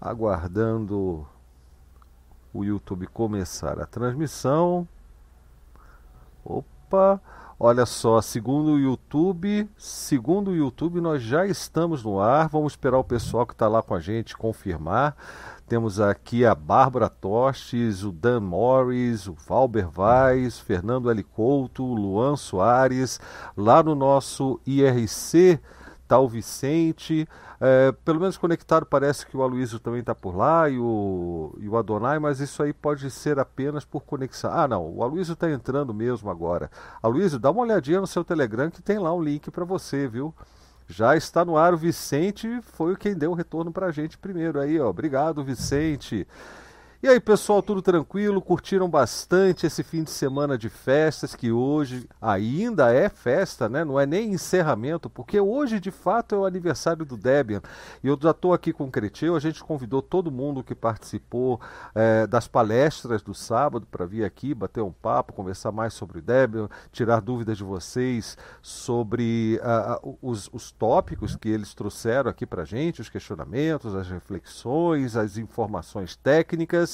aguardando o YouTube começar a transmissão. Opa! Olha só, segundo o YouTube, segundo o YouTube, nós já estamos no ar. Vamos esperar o pessoal que está lá com a gente confirmar. Temos aqui a Bárbara Tostes, o Dan Morris, o Valber Vaz, Fernando L. Couto, Luan Soares. Lá no nosso IRC o Vicente. É, pelo menos conectado, parece que o Aloysio também está por lá e o, e o Adonai, mas isso aí pode ser apenas por conexão. Ah, não, o Aloysio está entrando mesmo agora. Aloysio, dá uma olhadinha no seu Telegram que tem lá um link para você, viu? Já está no ar o Vicente, foi quem deu o retorno para a gente primeiro aí, ó. Obrigado, Vicente. E aí, pessoal, tudo tranquilo? Curtiram bastante esse fim de semana de festas, que hoje ainda é festa, né? Não é nem encerramento, porque hoje de fato é o aniversário do Debian. E eu já estou aqui com o Creteu, a gente convidou todo mundo que participou é, das palestras do sábado para vir aqui, bater um papo, conversar mais sobre o Debian, tirar dúvidas de vocês sobre uh, os, os tópicos que eles trouxeram aqui para gente, os questionamentos, as reflexões, as informações técnicas.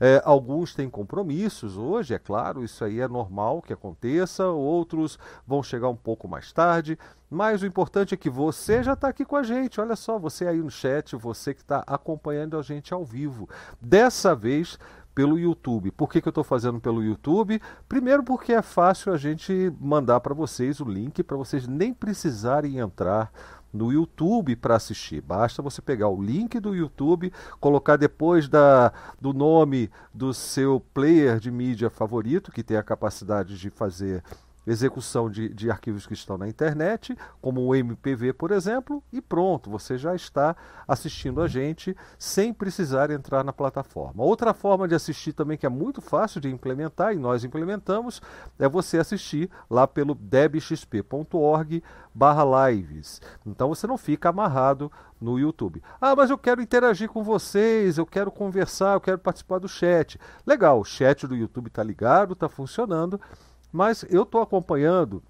É, alguns têm compromissos hoje, é claro, isso aí é normal que aconteça, outros vão chegar um pouco mais tarde. Mas o importante é que você já está aqui com a gente. Olha só, você aí no chat, você que está acompanhando a gente ao vivo. Dessa vez pelo YouTube. Por que, que eu estou fazendo pelo YouTube? Primeiro, porque é fácil a gente mandar para vocês o link para vocês nem precisarem entrar no YouTube para assistir. Basta você pegar o link do YouTube, colocar depois da, do nome do seu player de mídia favorito, que tem a capacidade de fazer execução de, de arquivos que estão na internet, como o MPV, por exemplo, e pronto, você já está assistindo a gente sem precisar entrar na plataforma. Outra forma de assistir também que é muito fácil de implementar e nós implementamos é você assistir lá pelo debxp.org barra lives. Então você não fica amarrado no YouTube. Ah, mas eu quero interagir com vocês, eu quero conversar, eu quero participar do chat. Legal, o chat do YouTube está ligado, está funcionando mas eu estou acompanhando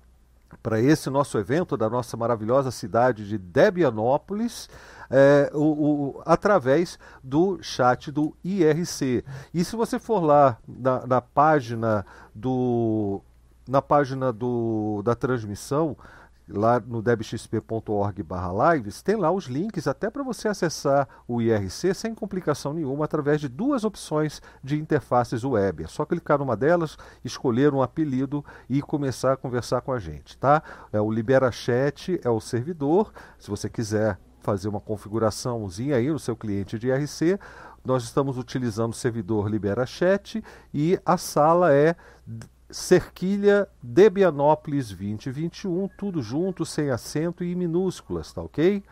para esse nosso evento da nossa maravilhosa cidade de Debianópolis, é, o, o, através do chat do IRC. E se você for lá na, na página do na página do, da transmissão, lá no debxp.org/lives, tem lá os links até para você acessar o IRC sem complicação nenhuma através de duas opções de interfaces web. É só clicar numa delas, escolher um apelido e começar a conversar com a gente, tá? É o LiberaChat é o servidor. Se você quiser fazer uma configuraçãozinha aí no seu cliente de IRC, nós estamos utilizando o servidor LiberaChat e a sala é Cerquilha Debianópolis 2021, tudo junto, sem acento e minúsculas, tá ok?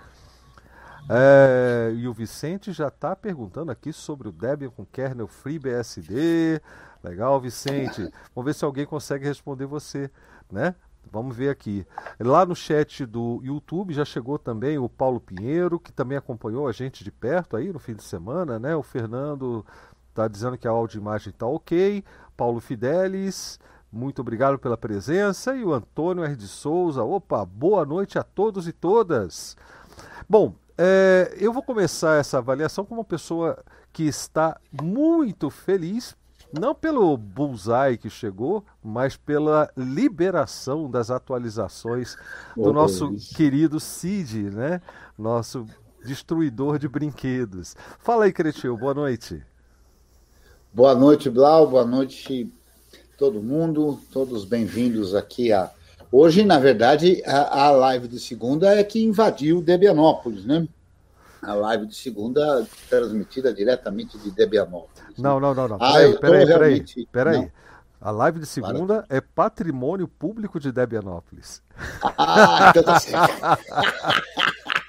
É, e o Vicente já está perguntando aqui sobre o Debian com kernel FreeBSD. Legal, Vicente. Vamos ver se alguém consegue responder você, né? Vamos ver aqui. Lá no chat do YouTube já chegou também o Paulo Pinheiro, que também acompanhou a gente de perto aí no fim de semana, né? O Fernando está dizendo que a áudio imagem está ok. Paulo Fidelis, muito obrigado pela presença. E o Antônio R. de Souza, opa, boa noite a todos e todas. Bom, é, eu vou começar essa avaliação com uma pessoa que está muito feliz, não pelo bullseye que chegou, mas pela liberação das atualizações do oh, nosso Deus. querido Cid, né? Nosso destruidor de brinquedos. Fala aí, Cretil, boa noite. Boa noite, Blau, boa noite todo mundo, todos bem-vindos aqui a. Hoje, na verdade, a, a, live de segunda é que invadiu Debianópolis, né? A live de segunda transmitida diretamente de Debianópolis. Não, não, não, não. Ah, peraí, peraí, realmente... peraí, peraí. A live de segunda Para. é patrimônio público de Debianópolis. Ah, então tá certo.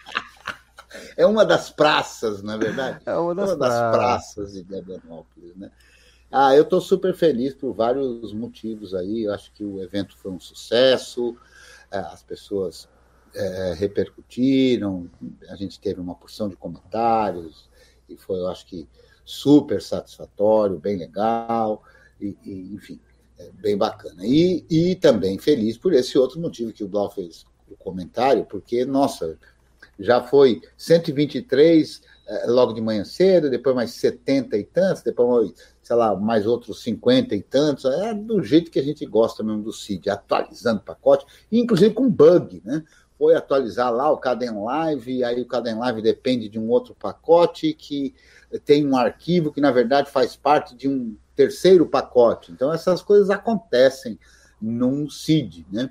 é uma das praças, na é verdade. É uma das, uma das praças. praças de Debianópolis, né? Ah, eu estou super feliz por vários motivos aí. Eu acho que o evento foi um sucesso, é, as pessoas é, repercutiram, a gente teve uma porção de comentários, e foi, eu acho que, super satisfatório, bem legal, e, e enfim, é bem bacana. E, e também feliz por esse outro motivo que o Blau fez o comentário, porque, nossa, já foi 123 é, logo de manhã cedo, depois mais 70 e tantos, depois, sei lá, mais outros 50 e tantos. É do jeito que a gente gosta mesmo do CID, atualizando pacote, inclusive com bug, né? Foi atualizar lá o Caden Live, aí o Caden Live depende de um outro pacote que tem um arquivo que, na verdade, faz parte de um terceiro pacote. Então, essas coisas acontecem num CID, né?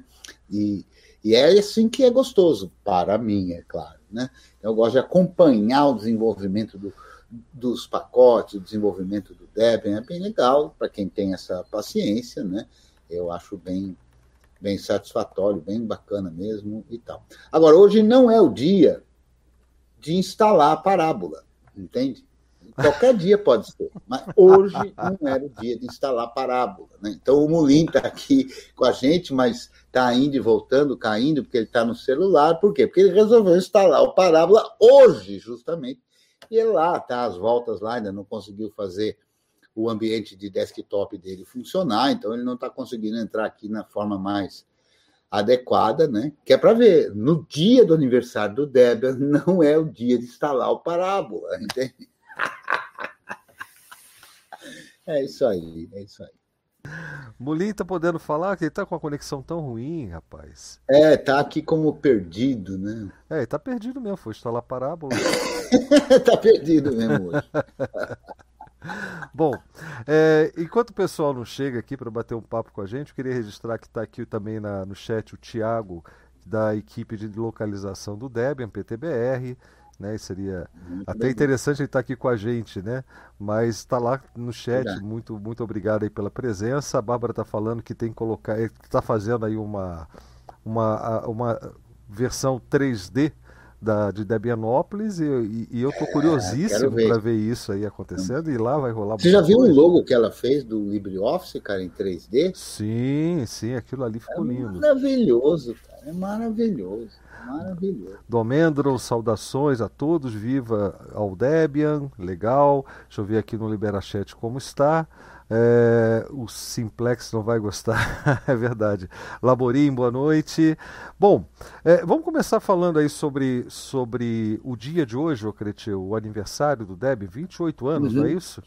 E, e é assim que é gostoso, para mim, é claro. Né? Eu gosto de acompanhar o desenvolvimento do, dos pacotes, o desenvolvimento do Debian, é bem legal para quem tem essa paciência, né? Eu acho bem, bem satisfatório, bem bacana mesmo e tal. Agora, hoje não é o dia de instalar a parábola, entende? Qualquer dia pode ser, mas hoje não era o dia de instalar parábola. Né? Então o Mulim está aqui com a gente, mas está indo e voltando, caindo, porque ele está no celular. Por quê? Porque ele resolveu instalar o parábola hoje, justamente. E ele lá está às voltas lá, ainda não conseguiu fazer o ambiente de desktop dele funcionar, então ele não está conseguindo entrar aqui na forma mais adequada, né? Que é para ver, no dia do aniversário do Debian não é o dia de instalar o parábola, entende? é isso aí, é isso aí. Mulim tá podendo falar que ele tá com a conexão tão ruim, rapaz. É, tá aqui como perdido, né? É, ele tá perdido mesmo, foi instalar parábola. tá perdido mesmo hoje. Bom, é, enquanto o pessoal não chega aqui para bater um papo com a gente, eu queria registrar que está aqui também na, no chat o Tiago, da equipe de localização do Debian, PTBR né? Seria muito até bem. interessante ele estar aqui com a gente, né? Mas está lá no chat. Muito, muito obrigado aí pela presença. A Bárbara está falando que tem que colocar, está fazendo aí uma, uma, uma versão 3D da, de Debianópolis e, e, e eu estou é, curiosíssimo para ver isso aí acontecendo e lá vai rolar Você já viu coisa. o logo que ela fez do LibreOffice, cara, em 3D? Sim, sim, aquilo ali ficou é lindo. Maravilhoso, cara, é maravilhoso. Maravilhoso. Domendro, saudações a todos, viva ao Debian, legal. Deixa eu ver aqui no Liberachat como está. É, o Simplex não vai gostar, é verdade. Laborim, boa noite. Bom, é, vamos começar falando aí sobre, sobre o dia de hoje, Ocretio, o aniversário do Debian, 28 anos, uhum. não é isso?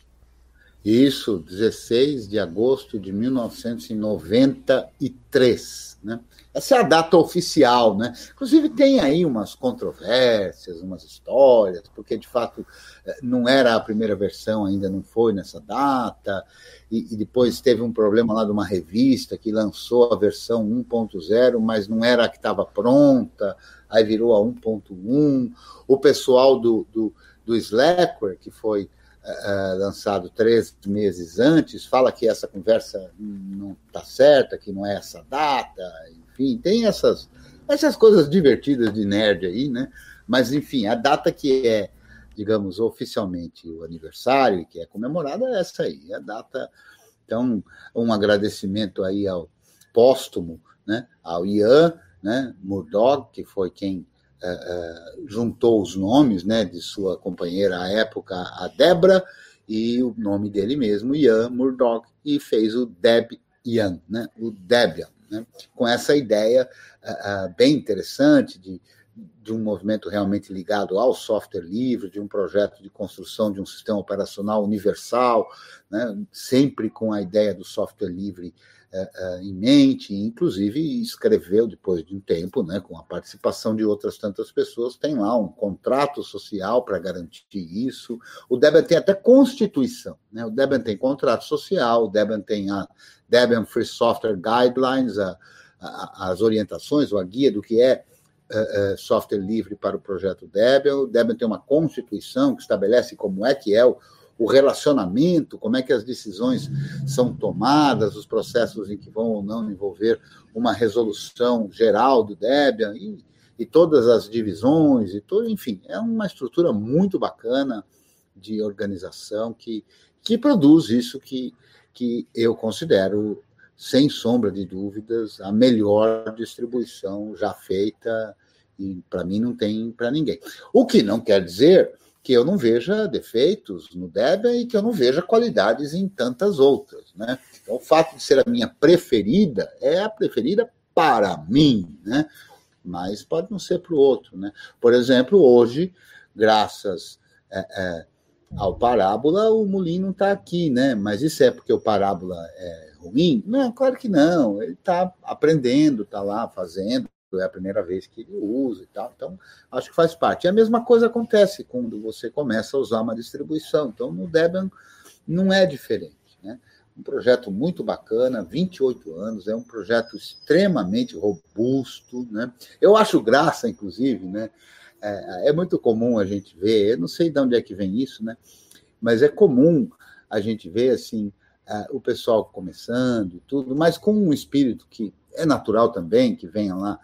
Isso, 16 de agosto de 1993. Né? Essa é a data oficial, né? Inclusive tem aí umas controvérsias, umas histórias, porque de fato eh, não era a primeira versão, ainda não foi nessa data, e, e depois teve um problema lá de uma revista que lançou a versão 1.0, mas não era a que estava pronta, aí virou a 1.1. O pessoal do, do, do Slackware, que foi uh, lançado três meses antes, fala que essa conversa não está certa, que não é essa data, enfim, tem essas, essas coisas divertidas de nerd aí, né? Mas, enfim, a data que é, digamos, oficialmente o aniversário, que é comemorada, é essa aí, a data. Então, um agradecimento aí ao póstumo, né? Ao Ian, né? Murdoch, que foi quem juntou os nomes, né? De sua companheira à época, a Debra, e o nome dele mesmo, Ian Murdoch, e fez o Deb Ian, né? O Debian né? com essa ideia uh, bem interessante de, de um movimento realmente ligado ao software livre, de um projeto de construção de um sistema operacional universal, né? sempre com a ideia do software livre em mente, inclusive escreveu depois de um tempo, né, com a participação de outras tantas pessoas, tem lá um contrato social para garantir isso. O Debian tem até constituição, né? O Debian tem contrato social, o Debian tem a Debian Free Software Guidelines, a, a, as orientações ou a guia do que é uh, software livre para o projeto Debian. O Debian tem uma constituição que estabelece como é que é o, o relacionamento, como é que as decisões são tomadas, os processos em que vão ou não envolver uma resolução geral do Debian e, e todas as divisões e tudo, enfim, é uma estrutura muito bacana de organização que, que produz isso que, que eu considero, sem sombra de dúvidas, a melhor distribuição já feita e para mim não tem para ninguém. O que não quer dizer que eu não veja defeitos no Debian e que eu não veja qualidades em tantas outras. Né? Então, o fato de ser a minha preferida é a preferida para mim, né? mas pode não ser para o outro. Né? Por exemplo, hoje, graças é, é, ao parábola, o Mulim não está aqui, né? Mas isso é porque o parábola é ruim? Não, claro que não. Ele está aprendendo, está lá fazendo, é a primeira vez que ele usa e tal. Então, acho que faz parte. E a mesma coisa acontece quando você começa a usar uma distribuição. Então, no Debian não é diferente, né? Um projeto muito bacana, 28 anos, é um projeto extremamente robusto, né? Eu acho graça, inclusive, né? É, é muito comum a gente ver, eu não sei de onde é que vem isso, né? Mas é comum a gente ver, assim, uh, o pessoal começando, tudo, mas com um espírito que é natural também, que venha lá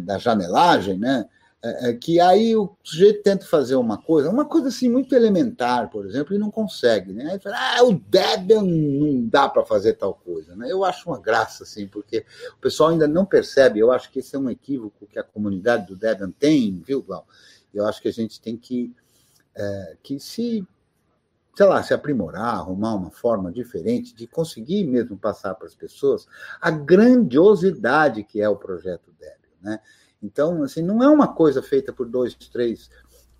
da janelagem, né? Uh, que aí o sujeito tenta fazer uma coisa, uma coisa assim muito elementar, por exemplo, e não consegue, né? Aí fala, ah, o Debian não dá para fazer tal coisa, né? Eu acho uma graça, assim, porque o pessoal ainda não percebe, eu acho que esse é um equívoco que a comunidade do Debian tem, viu, Glau? Eu acho que a gente tem que, é, que se sei lá, se aprimorar, arrumar uma forma diferente de conseguir mesmo passar para as pessoas a grandiosidade que é o projeto Debian, né? Então, assim, não é uma coisa feita por dois, três,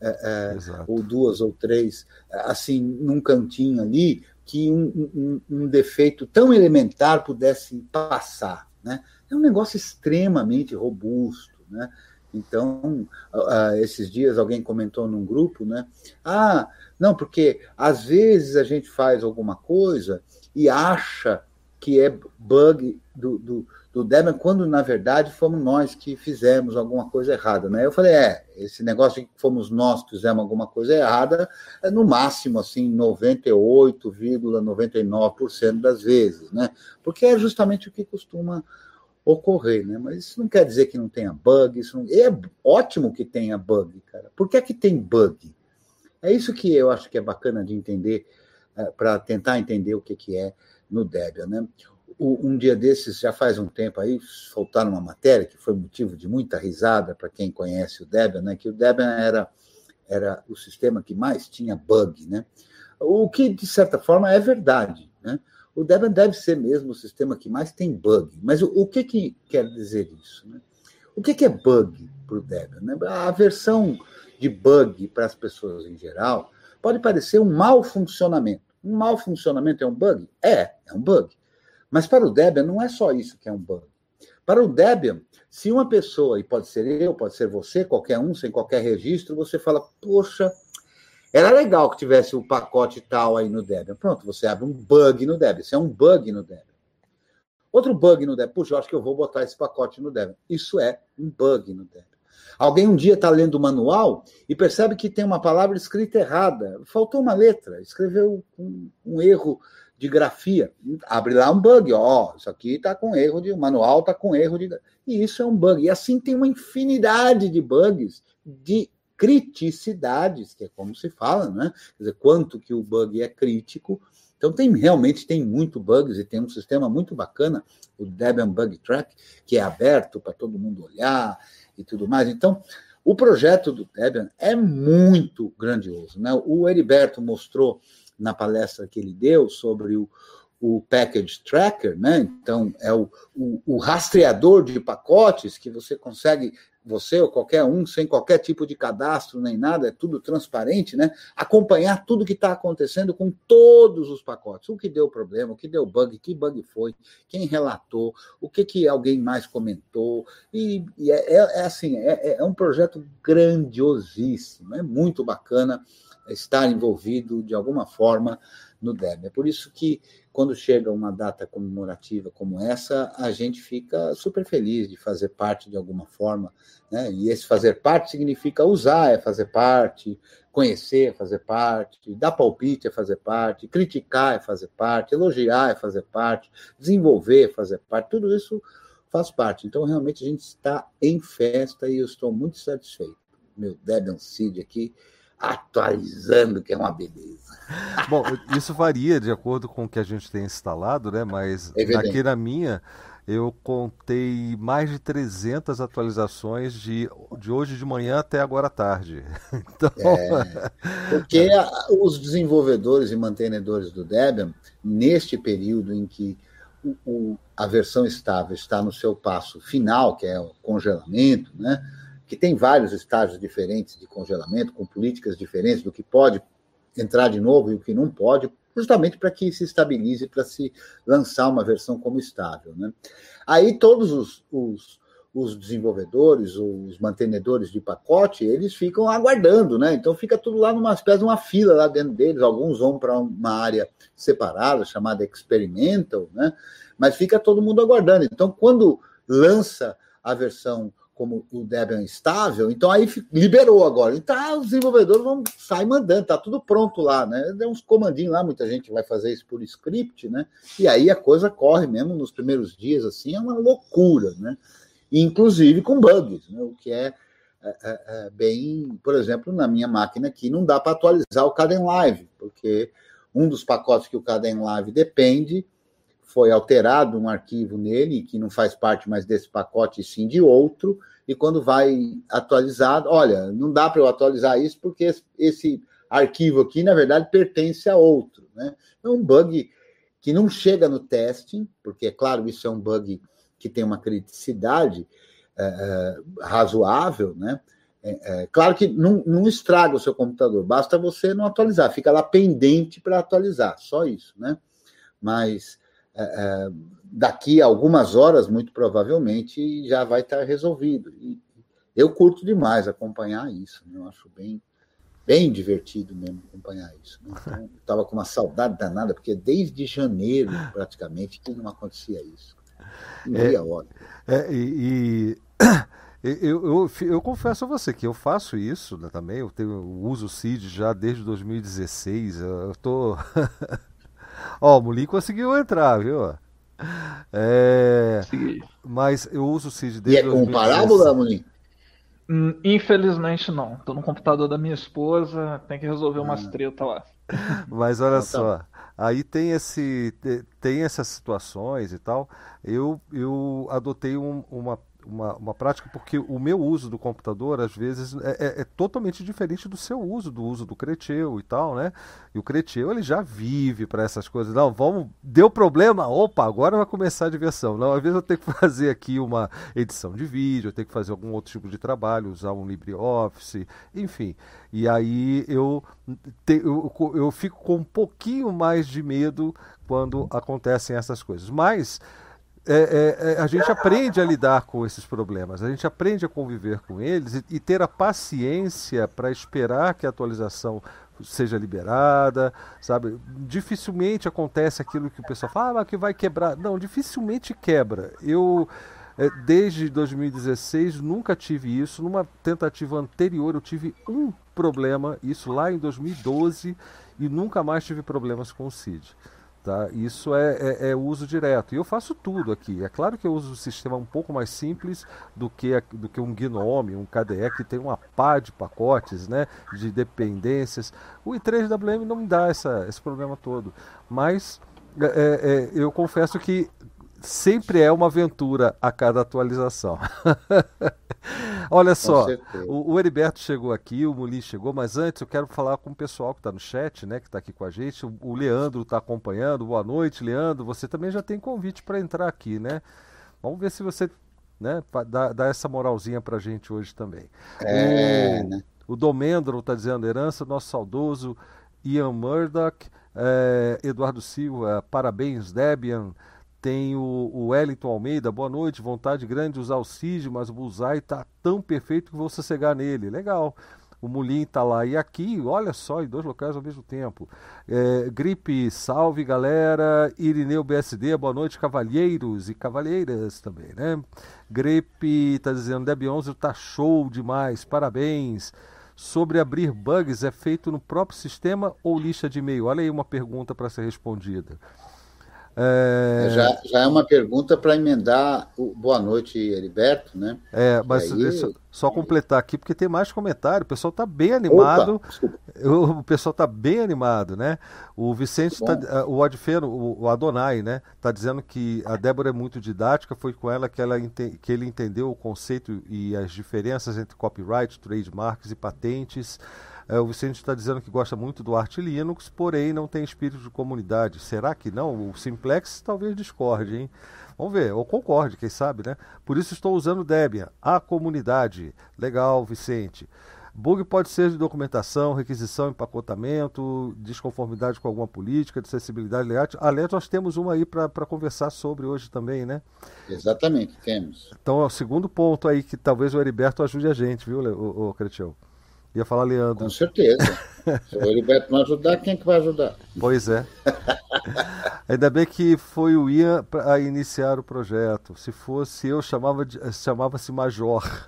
é, é, ou duas ou três, assim, num cantinho ali, que um, um, um, defeito tão elementar pudesse passar, né? É um negócio extremamente robusto, né? Então, uh, esses dias alguém comentou num grupo, né? Ah, não, porque às vezes a gente faz alguma coisa e acha que é bug do, do, do Debian, quando na verdade fomos nós que fizemos alguma coisa errada, né? Eu falei, é, esse negócio de que fomos nós que fizemos alguma coisa errada, é no máximo, assim, 98,99% das vezes, né? Porque é justamente o que costuma ocorrer, né? Mas isso não quer dizer que não tenha bug, isso não... é ótimo que tenha bug, cara. Por que é que tem bug? É isso que eu acho que é bacana de entender, é, para tentar entender o que, que é no Debian, né? Um dia desses, já faz um tempo aí, soltaram uma matéria que foi motivo de muita risada para quem conhece o Debian, né? Que o Debian era, era o sistema que mais tinha bug, né? O que, de certa forma, é verdade, né? O Debian deve ser mesmo o sistema que mais tem bug. Mas o, o que, que quer dizer isso? Né? O que, que é bug para o Debian? Né? A versão de bug para as pessoas em geral pode parecer um mau funcionamento. Um mau funcionamento é um bug? É, é um bug. Mas para o Debian não é só isso que é um bug. Para o Debian, se uma pessoa, e pode ser eu, pode ser você, qualquer um, sem qualquer registro, você fala, poxa, era legal que tivesse o um pacote tal aí no Debian. Pronto, você abre um bug no Debian. Isso é um bug no Debian. Outro bug no Debian. Puxa, eu acho que eu vou botar esse pacote no Debian. Isso é um bug no Debian. Alguém um dia está lendo o manual e percebe que tem uma palavra escrita errada. Faltou uma letra, escreveu um, um erro de grafia. Abre lá um bug, ó, isso aqui está com erro de. O manual está com erro de. E isso é um bug. E assim tem uma infinidade de bugs de criticidades, que é como se fala, né? Quer dizer, quanto que o bug é crítico. Então tem realmente tem muito bugs e tem um sistema muito bacana, o Debian Bug Track, que é aberto para todo mundo olhar e tudo mais. Então, o projeto do Debian é muito grandioso, né? O Heriberto mostrou na palestra que ele deu sobre o, o package tracker, né? Então é o, o, o, rastreador de pacotes que você consegue você ou qualquer um, sem qualquer tipo de cadastro nem nada, é tudo transparente, né? Acompanhar tudo que está acontecendo com todos os pacotes. O que deu problema, o que deu bug, que bug foi, quem relatou, o que, que alguém mais comentou. E, e é, é, é, assim, é, é um projeto grandiosíssimo, é muito bacana estar envolvido de alguma forma no DEB. É por isso que, quando chega uma data comemorativa como essa, a gente fica super feliz de fazer parte de alguma forma. Né? E esse fazer parte significa usar, é fazer parte, conhecer é fazer parte, dar palpite é fazer parte, criticar é fazer parte, elogiar é fazer parte, desenvolver é fazer parte, tudo isso faz parte. Então, realmente, a gente está em festa e eu estou muito satisfeito. Meu Debian Seed aqui atualizando, que é uma beleza. Bom, isso varia de acordo com o que a gente tem instalado, né? Mas é aqui na minha eu contei mais de 300 atualizações de, de hoje de manhã até agora à tarde. Então... É, porque a, os desenvolvedores e mantenedores do Debian, neste período em que o, o, a versão estável está no seu passo final, que é o congelamento, né? Que tem vários estágios diferentes de congelamento, com políticas diferentes do que pode entrar de novo e o que não pode, justamente para que se estabilize, para se lançar uma versão como estável. Né? Aí todos os, os, os desenvolvedores, os mantenedores de pacote, eles ficam aguardando, né? Então fica tudo lá numa espécie de uma fila lá dentro deles. Alguns vão para uma área separada, chamada experimental, né? Mas fica todo mundo aguardando. Então, quando lança a versão como o Debian estável, então aí liberou agora. Então os desenvolvedores vão sair mandando, tá tudo pronto lá, né? Deu uns comandinhos lá, muita gente vai fazer isso por script, né? E aí a coisa corre mesmo nos primeiros dias, assim, é uma loucura, né? Inclusive com bugs, né? O que é, é, é, é bem, por exemplo, na minha máquina aqui não dá para atualizar o Caden Live, porque um dos pacotes que o Caden Live depende foi alterado um arquivo nele, que não faz parte mais desse pacote, sim de outro, e quando vai atualizado, olha, não dá para eu atualizar isso porque esse arquivo aqui, na verdade, pertence a outro. Né? É um bug que não chega no testing, porque, é claro, isso é um bug que tem uma criticidade é, é, razoável, né? É, é, claro que não, não estraga o seu computador, basta você não atualizar, fica lá pendente para atualizar, só isso, né? Mas daqui a algumas horas, muito provavelmente, já vai estar resolvido. E eu curto demais acompanhar isso, né? eu acho bem, bem divertido mesmo acompanhar isso. Né? Então, estava com uma saudade danada, porque desde janeiro, praticamente, que não acontecia isso. Meia é, hora. É, e, e eu, eu, eu, confesso a você que eu faço isso né, também. Eu, tenho, eu uso o CID já desde 2016. Eu tô. Ó, o Mulim conseguiu entrar, viu? É, mas eu uso o CID desde. E é com parábola, Mulim? Hum, infelizmente não. Tô no computador da minha esposa, tem que resolver umas ah. treta lá. Mas olha então, só, aí tem esse tem essas situações e tal. Eu eu adotei um, uma uma, uma prática, porque o meu uso do computador, às vezes, é, é, é totalmente diferente do seu uso, do uso do Creteu e tal, né? E o Creteu, ele já vive para essas coisas. Não, vamos, deu problema, opa, agora vai começar a diversão. Não, às vezes eu tenho que fazer aqui uma edição de vídeo, eu tenho que fazer algum outro tipo de trabalho, usar um LibreOffice, enfim. E aí eu, te, eu, eu fico com um pouquinho mais de medo quando acontecem essas coisas. Mas é, é, é, a gente aprende a lidar com esses problemas, a gente aprende a conviver com eles e, e ter a paciência para esperar que a atualização seja liberada, sabe? Dificilmente acontece aquilo que o pessoal fala ah, que vai quebrar. Não, dificilmente quebra. Eu é, desde 2016 nunca tive isso. Numa tentativa anterior eu tive um problema, isso lá em 2012 e nunca mais tive problemas com o CID. Tá? Isso é, é, é, uso direto. E eu faço tudo aqui. É claro que eu uso um sistema um pouco mais simples do que, do que um GNOME, um KDE, que tem uma pá de pacotes, né, de dependências. O i3WM não me dá essa, esse problema todo. Mas é, é, eu confesso que sempre é uma aventura a cada atualização. Olha só, o, o, Heriberto chegou aqui, o Muli chegou, mas antes eu quero falar com o pessoal que está no chat, né, que está aqui com a gente. O, o Leandro está acompanhando. Boa noite, Leandro. Você também já tem convite para entrar aqui, né? Vamos ver se você né, dá, dá essa moralzinha para a gente hoje também. É, o, né? o Domendro está dizendo, herança nosso saudoso Ian Murdoch, é, Eduardo Silva, parabéns, Debian. Tem o, o Wellington Almeida, boa noite, vontade grande de usar o CID, mas o Bullseye está tão perfeito que vou sossegar nele. Legal. O Mulim está lá e aqui, olha só, em dois locais ao mesmo tempo. É, gripe, salve galera. Irineu BSD, boa noite, cavalheiros e cavalheiras também, né? Gripe está dizendo, Deb 11 está show demais, parabéns. Sobre abrir bugs, é feito no próprio sistema ou lista de e-mail? Olha aí uma pergunta para ser respondida. É... Já, já é uma pergunta para emendar o boa noite, Heriberto, né? É, mas aí... deixa só completar aqui, porque tem mais comentário. O pessoal está bem animado. o pessoal está bem animado, né? O Vicente, tá, eh, o Adfeno, o Adonai, né? Está dizendo que a Débora é muito didática. Foi com ela que, ela que ele entendeu o conceito e as diferenças entre copyright, trademarks e patentes. É, o Vicente está dizendo que gosta muito do Art Linux, porém não tem espírito de comunidade. Será que não? O Simplex talvez discorde, hein? Vamos ver, ou concorde, quem sabe, né? Por isso estou usando Debian, a comunidade. Legal, Vicente. Bug pode ser de documentação, requisição, empacotamento, desconformidade com alguma política, de acessibilidade layout. Aliás, nós temos uma aí para conversar sobre hoje também, né? Exatamente, temos. Então é o segundo ponto aí que talvez o Heriberto ajude a gente, viu, o, o Cretião? Ia falar Leandro. Com certeza. Se o Heriberto não ajudar, quem é que vai ajudar? Pois é. Ainda bem que foi o Ian a iniciar o projeto. Se fosse eu, chamava chamava-se Major.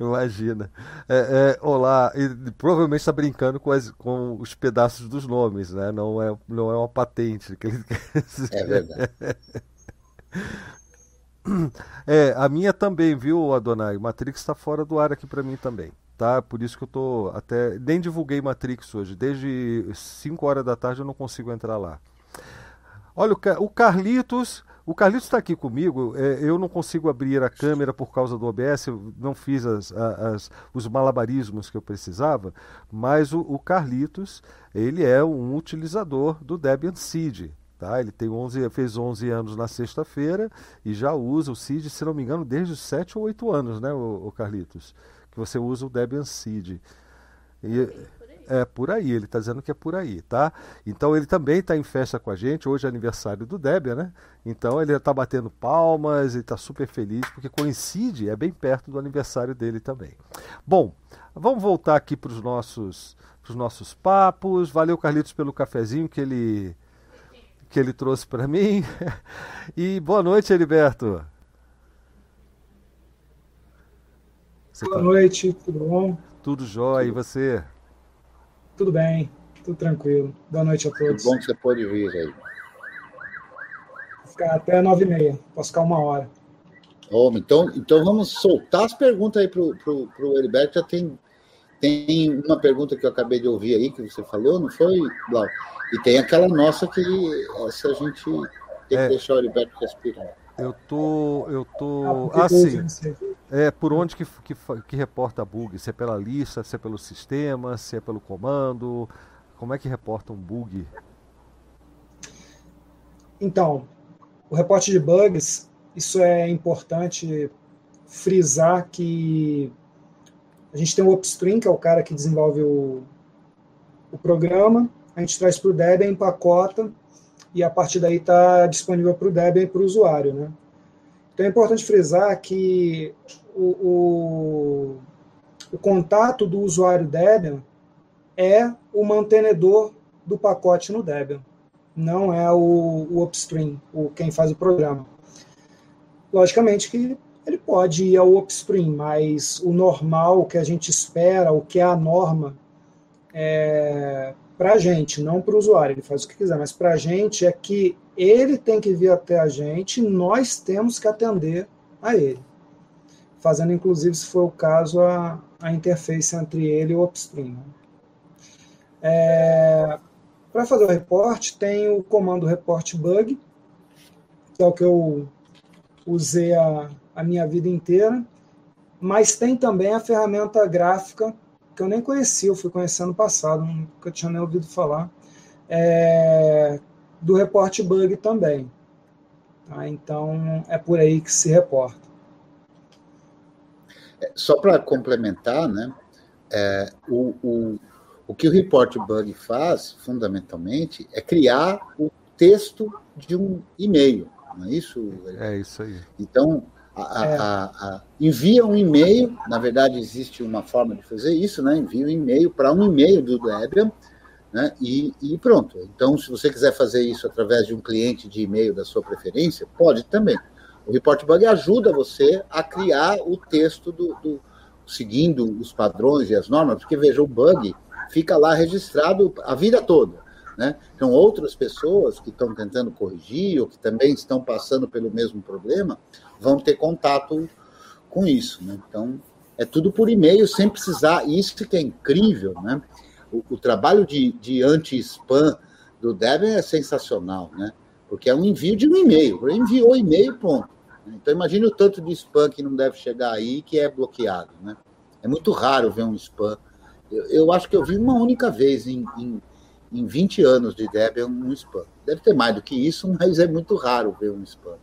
Imagina. É, é, olá, e provavelmente está brincando com, as, com, os pedaços dos nomes, né? Não é, não é uma patente. Que ele... É verdade. É, a minha também, viu, Adonai? Matrix está fora do ar aqui para mim também. Tá? Por isso que eu tô até. Nem divulguei Matrix hoje. Desde 5 horas da tarde eu não consigo entrar lá. Olha, o Carlitos. O Carlitos está aqui comigo. É, eu não consigo abrir a câmera por causa do OBS. Não fiz as, as, os malabarismos que eu precisava. Mas o, o Carlitos, ele é um utilizador do Debian Seed. Tá? Ele tem 11, fez 11 anos na sexta-feira e já usa o Seed, se não me engano, desde os 7 ou 8 anos, né, o, Carlitos? Que você usa o Debian Seed. E, é por aí, ele está dizendo que é por aí, tá? Então ele também está em festa com a gente. Hoje é aniversário do Debian, né? Então ele está batendo palmas, ele está super feliz, porque coincide, é bem perto do aniversário dele também. Bom, vamos voltar aqui para os nossos, nossos papos. Valeu, Carlitos, pelo cafezinho que ele que ele trouxe para mim. E boa noite, Heriberto. Você boa tá... noite, tudo bom? Tudo jóia, e você? Tudo bem, tudo tranquilo. Boa noite a todos. Que bom que você pode vir aí. Vou ficar até nove e meia, posso ficar uma hora. Oh, então, então vamos soltar as perguntas aí para o Heriberto. Já tem, tem uma pergunta que eu acabei de ouvir aí, que você falou, não foi, Blau? E tem aquela nossa que essa a gente tem é. que deixar o Heriberto respirar. Eu tô. Eu tô. Ah, sim. É, por onde que, que, que reporta bug? Se é pela lista, se é pelo sistema, se é pelo comando? Como é que reporta um bug? Então, o reporte de bugs, isso é importante frisar que a gente tem o upstream, que é o cara que desenvolve o, o programa, a gente traz para o Debian, empacota, e a partir daí está disponível para o Debian e para o usuário. Né? Então é importante frisar que o, o, o contato do usuário Debian é o mantenedor do pacote no Debian, não é o, o upstream, o, quem faz o programa. Logicamente que ele pode ir ao upstream, mas o normal, o que a gente espera, o que é a norma, é, para a gente, não para o usuário, ele faz o que quiser, mas para a gente é que ele tem que vir até a gente, nós temos que atender a ele, fazendo inclusive, se for o caso, a, a interface entre ele e o upstream. É, para fazer o reporte, tem o comando report bug, que é o que eu usei a, a minha vida inteira, mas tem também a ferramenta gráfica que eu nem conhecia, eu fui conhecendo no passado, nunca tinha nem ouvido falar, é, do reporte bug também. Tá? Então, é por aí que se reporta. É, só para complementar, né, é, o, o, o que o report bug faz, fundamentalmente, é criar o texto de um e-mail, não é isso? É isso aí. Então, a, é. a, a, envia um e-mail, na verdade existe uma forma de fazer isso, né? Envia um e-mail para um e-mail do Debian, né? E, e, pronto. Então, se você quiser fazer isso através de um cliente de e-mail da sua preferência, pode também. O Report Bug ajuda você a criar o texto do, do seguindo os padrões e as normas, porque veja, o bug fica lá registrado a vida toda. Né? Então, outras pessoas que estão tentando corrigir ou que também estão passando pelo mesmo problema vão ter contato com isso. Né? Então, é tudo por e-mail, sem precisar. Isso que é incrível, né? O, o trabalho de, de anti-spam do Debian é sensacional, né? Porque é um envio de um e-mail. Enviou e-mail, ponto. Então imagine o tanto de spam que não deve chegar aí que é bloqueado. Né? É muito raro ver um spam. Eu, eu acho que eu vi uma única vez em, em, em 20 anos de Debian um spam. Deve ter mais do que isso, mas é muito raro ver um spam.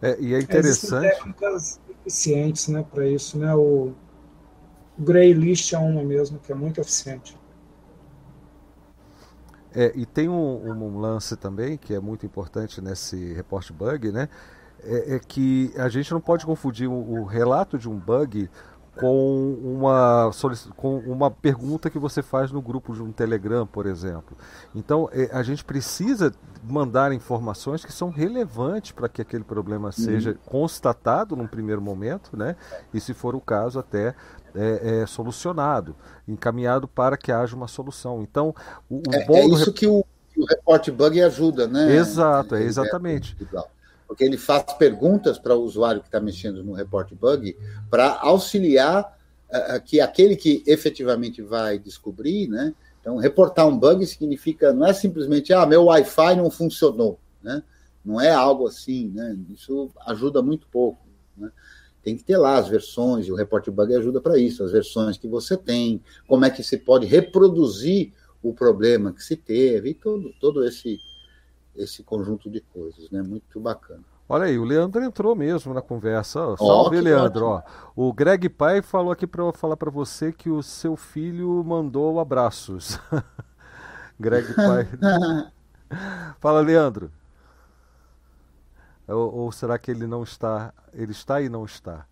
É, e é interessante. Existem técnicas eficientes né, para isso. Né? O, o Greylist é uma mesmo, que é muito eficiente. É, e tem um, um, lance também que é muito importante nesse report bug, né? É, é que a gente não pode confundir o, o relato de um bug com uma, com uma pergunta que você faz no grupo de um Telegram, por exemplo. Então, é, a gente precisa mandar informações que são relevantes para que aquele problema uhum. seja constatado num primeiro momento, né? E se for o caso, até é, é, solucionado, encaminhado para que haja uma solução. Então, o, o é, é isso que o, o report bug ajuda, né? Exato, é exatamente. Porque ele faz perguntas para o usuário que está mexendo no report bug para auxiliar uh, que aquele que efetivamente vai descobrir, né? Então, reportar um bug significa não é simplesmente ah, meu Wi-Fi não funcionou, né? Não é algo assim, né? Isso ajuda muito pouco. Né? tem que ter lá as versões, e o Report Bug ajuda para isso, as versões que você tem, como é que se pode reproduzir o problema que se teve, e todo, todo esse, esse conjunto de coisas, né? Muito bacana. Olha aí, o Leandro entrou mesmo na conversa. Oh, salve, Leandro. Ó, o Greg Pai falou aqui para eu falar para você que o seu filho mandou abraços. Greg Pai. Fala, Leandro. Ou, ou, será que ele não está? Ele está e não está?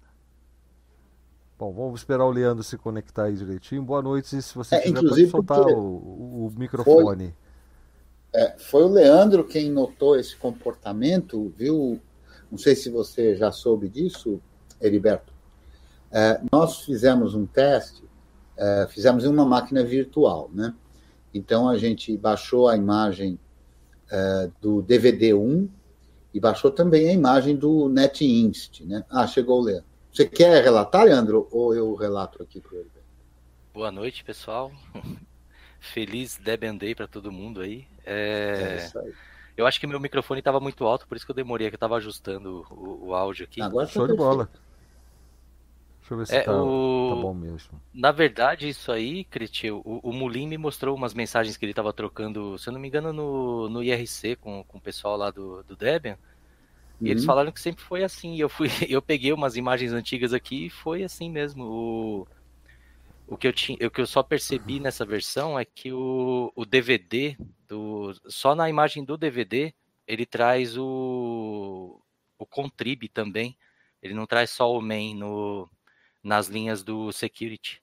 Bom, vamos esperar o Leandro se conectar aí direitinho. Boa noite, e se você é, quiser pode soltar o, o, o, microfone. Foi, é, foi o Leandro quem notou esse comportamento, viu? Não sei se você já soube disso, Heriberto. É, nós fizemos um teste, é, fizemos em uma máquina virtual, né? Então a gente baixou a imagem é, do DVD 1 e baixou também a imagem do NetInst, né? Ah, chegou o Leandro. Você quer relatar, Leandro, ou eu relato aqui para ele? Boa noite, pessoal. Feliz Debian Day para todo mundo aí. É... é eu acho que meu microfone estava muito alto, por isso que eu demorei, que eu estava ajustando o, o, áudio aqui. Agora tá show de bola. Deixa eu ver se é, tá, o... tá, bom mesmo. Na verdade, isso aí, Cretil, o, o Mulim me mostrou umas mensagens que ele estava trocando, se eu não me engano, no, no IRC com, com o pessoal lá do, do Debian. E eles uhum. falaram que sempre foi assim. Eu fui, eu peguei umas imagens antigas aqui e foi assim mesmo. O, o que eu tinha, o que eu só percebi uhum. nessa versão é que o, o DVD do, só na imagem do DVD ele traz o o contrib também. Ele não traz só o main no nas linhas do security.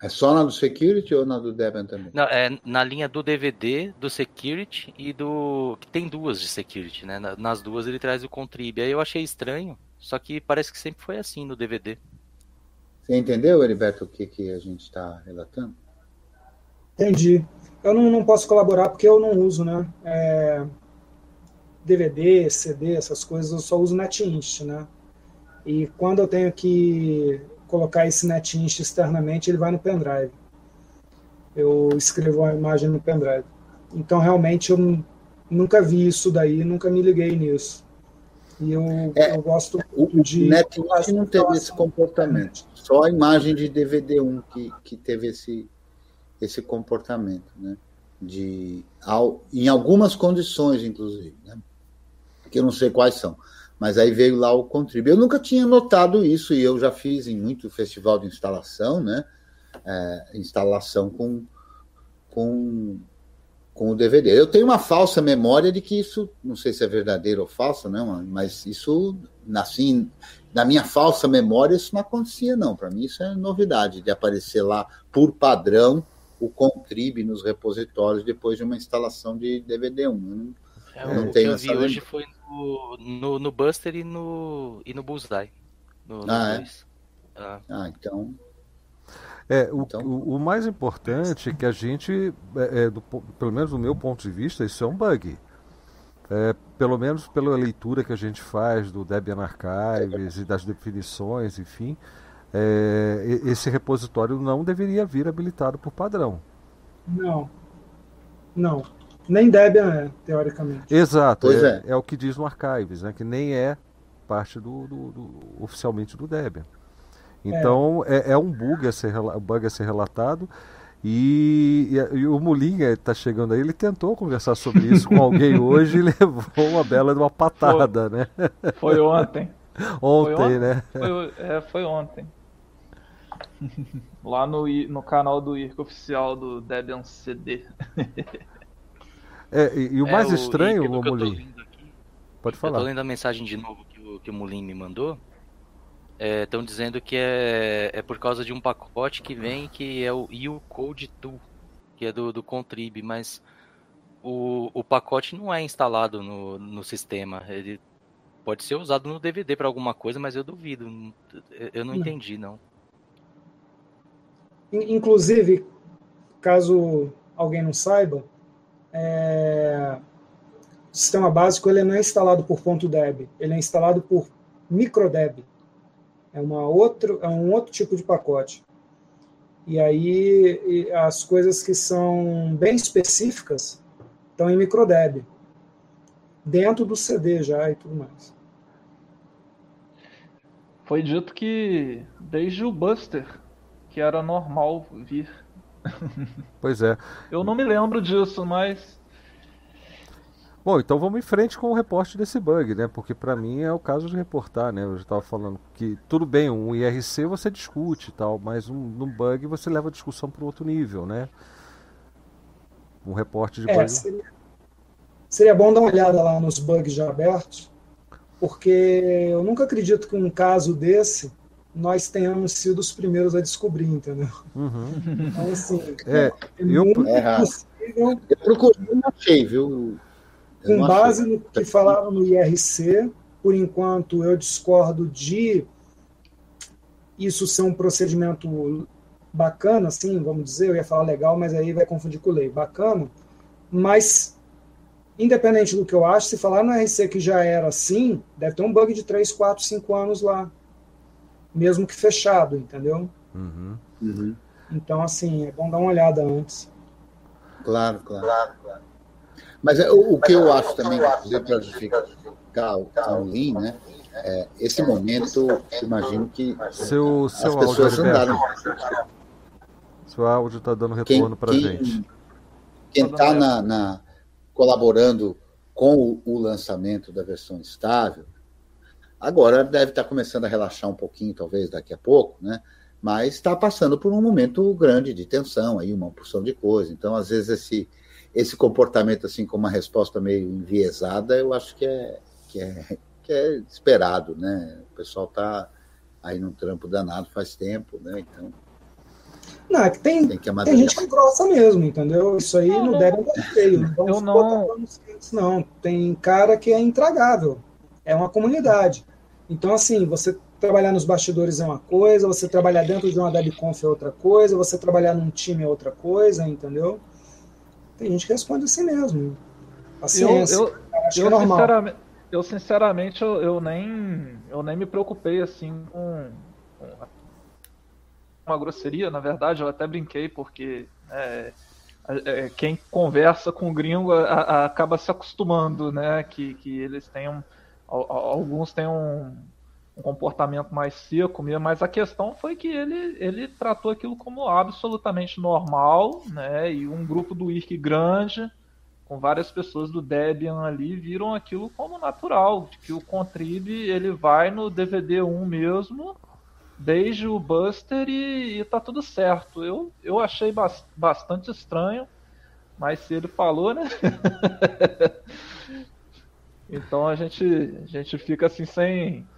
É só na do security ou na do Debian também? Não, é na linha do DVD, do security e do. que tem duas de security, né? Nas duas ele traz o contrib. Aí eu achei estranho, só que parece que sempre foi assim no DVD. Você entendeu, Heriberto, o que, que a gente está relatando? Entendi. Eu não, não posso colaborar porque eu não uso, né? É... DVD, CD, essas coisas, eu só uso NetInst, né? E quando eu tenho que colocar esse NetInst externamente, ele vai no pendrive. Eu escrevo a imagem no pendrive. Então, realmente, eu nunca vi isso daí, nunca me liguei nisso. E eu, é, eu gosto o de. O NetInst não teve esse comportamento. Só a imagem de DVD1 que, que teve esse, esse comportamento, né? De, ao, em algumas condições, inclusive, né? que eu não sei quais são. Mas aí veio lá o Contrib. Eu nunca tinha notado isso, e eu já fiz em muito festival de instalação, né? É, instalação com, com, com o DVD. Eu tenho uma falsa memória de que isso, não sei se é verdadeiro ou falso, né? Mas isso, assim, na minha falsa memória, isso não acontecia, não. Para mim, isso é novidade, de aparecer lá por padrão o Contrib nos repositórios depois de uma instalação de DVD1. É, o que eu vi hoje foi no, no, no, Buster e no, e no Bullseye. No, ah, é? ah. ah, então. É, o, então... o, o, mais importante é que a gente, é, é, do, pelo menos do meu ponto de vista, isso é um bug. É, pelo menos pela leitura que a gente faz do Debian Archives e das definições, enfim, é, esse repositório não deveria vir habilitado por padrão. Não, não. Nem Debian é, teoricamente. Exato, é, é. é, o que diz no Archives, né? que nem é parte do, do, do oficialmente do Debian. Então é, é um bug a ser, bug a ser relatado. E, e, e, o Mulinha está chegando aí, ele tentou conversar sobre isso com alguém hoje e levou uma bela de uma patada, foi, né? Foi ontem. ontem, foi né? Foi, é, foi ontem. Lá no, no canal do IRC oficial do Debian CD. É, e, e o é, mais é, estranho, o, Mulim. Pode falar. Eu tô lendo a mensagem de novo que o, que o Mulim me mandou estão é, dizendo que é, é por causa de um pacote que vem que é o ucode 2, que é do, do Contrib, mas o, o pacote não é instalado no, no sistema. Ele pode ser usado no DVD para alguma coisa, mas eu duvido. Eu não, não. entendi, não. Inclusive, caso alguém não saiba, é... o sistema básico ele não é instalado por ponto .deb, ele é instalado por microdeb. É, uma outro, é um outro tipo de pacote. E aí as coisas que são bem específicas estão em microdeb, dentro do CD já e tudo mais. Foi dito que desde o Buster que era normal vir. Pois é. Eu não me lembro disso, mas Bom, então vamos em frente com o reporte desse bug, né? Porque para mim é o caso de reportar, né? Eu já estava falando que tudo bem, um IRC você discute e tal, mas um, um bug você leva a discussão para outro nível, né? Um reporte de é, bug. Seria, seria bom dar uma olhada lá nos bugs já abertos, porque eu nunca acredito que um caso desse nós tenhamos sido os primeiros a descobrir, entendeu? Uhum. Então, assim, é, é eu, muito é possível. Eu procurei, não achei, viu? Com base no que falaram no IRC, por enquanto eu discordo de isso ser um procedimento bacana, assim, vamos dizer, eu ia falar legal, mas aí vai confundir com lei. Bacana, mas independente do que eu acho, se falar no IRC que já era assim, deve ter um bug de 3, 4, 5 anos lá, mesmo que fechado, entendeu? Uhum. Uhum. Então, assim, é bom dar uma olhada antes. Claro, claro. claro, claro. Mas é, o, o que eu acho também, para justificar o Lean, né? É, esse momento, imagino que seu, seu as pessoas andaram. Seu áudio está dando retorno para gente. Quem está na, na, colaborando com o, o, lançamento da versão estável, agora deve estar tá começando a relaxar um pouquinho, talvez daqui a pouco, né? Mas está passando por um momento grande de tensão aí, uma porção de coisa. Então, às vezes esse esse comportamento assim com uma resposta meio enviesada, eu acho que é que é, que é esperado, né? O pessoal está aí num trampo danado faz tempo, né? Então não, é que tem, tem, que tem gente que grossa mesmo, entendeu? Isso aí não, não deve dar feio. Não eu não... não. Tem cara que é intragável. É uma comunidade. Então, assim, você trabalhar nos bastidores é uma coisa, você trabalhar dentro de uma DebConf é outra coisa, você trabalhar num time é outra coisa, entendeu? Tem gente que responde assim mesmo. Paciência. Eu, eu, acho eu, é. Sinceramente, eu sinceramente eu, eu, nem eu nem me preocupei assim com, com uma grosseria. Na verdade, eu até brinquei porque é, é, quem conversa com o gringo a, a, acaba se acostumando, né? Que, que eles têm um, alguns têm um, um comportamento mais seco mesmo, mas a questão foi que ele, ele tratou aquilo como absolutamente normal, né? E um grupo do IRC grande, com várias pessoas do Debian ali, viram aquilo como natural, de que o Contrib ele vai no DVD 1 mesmo, desde o Buster e, e tá tudo certo. Eu, eu achei bas bastante estranho, mas se ele falou, né? então a gente, a gente fica assim sem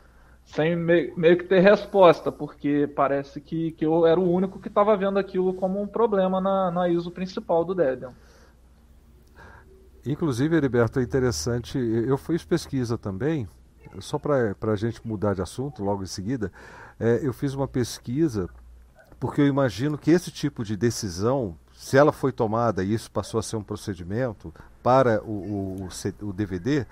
sem meio que ter resposta, porque parece que, que eu era o único que estava vendo aquilo como um problema na, na ISO principal do Debian. Inclusive, Heriberto, é interessante, eu fiz pesquisa também, só para a gente mudar de assunto logo em seguida, é, eu fiz uma pesquisa, porque eu imagino que esse tipo de decisão, se ela foi tomada e isso passou a ser um procedimento para o, o, o DVD,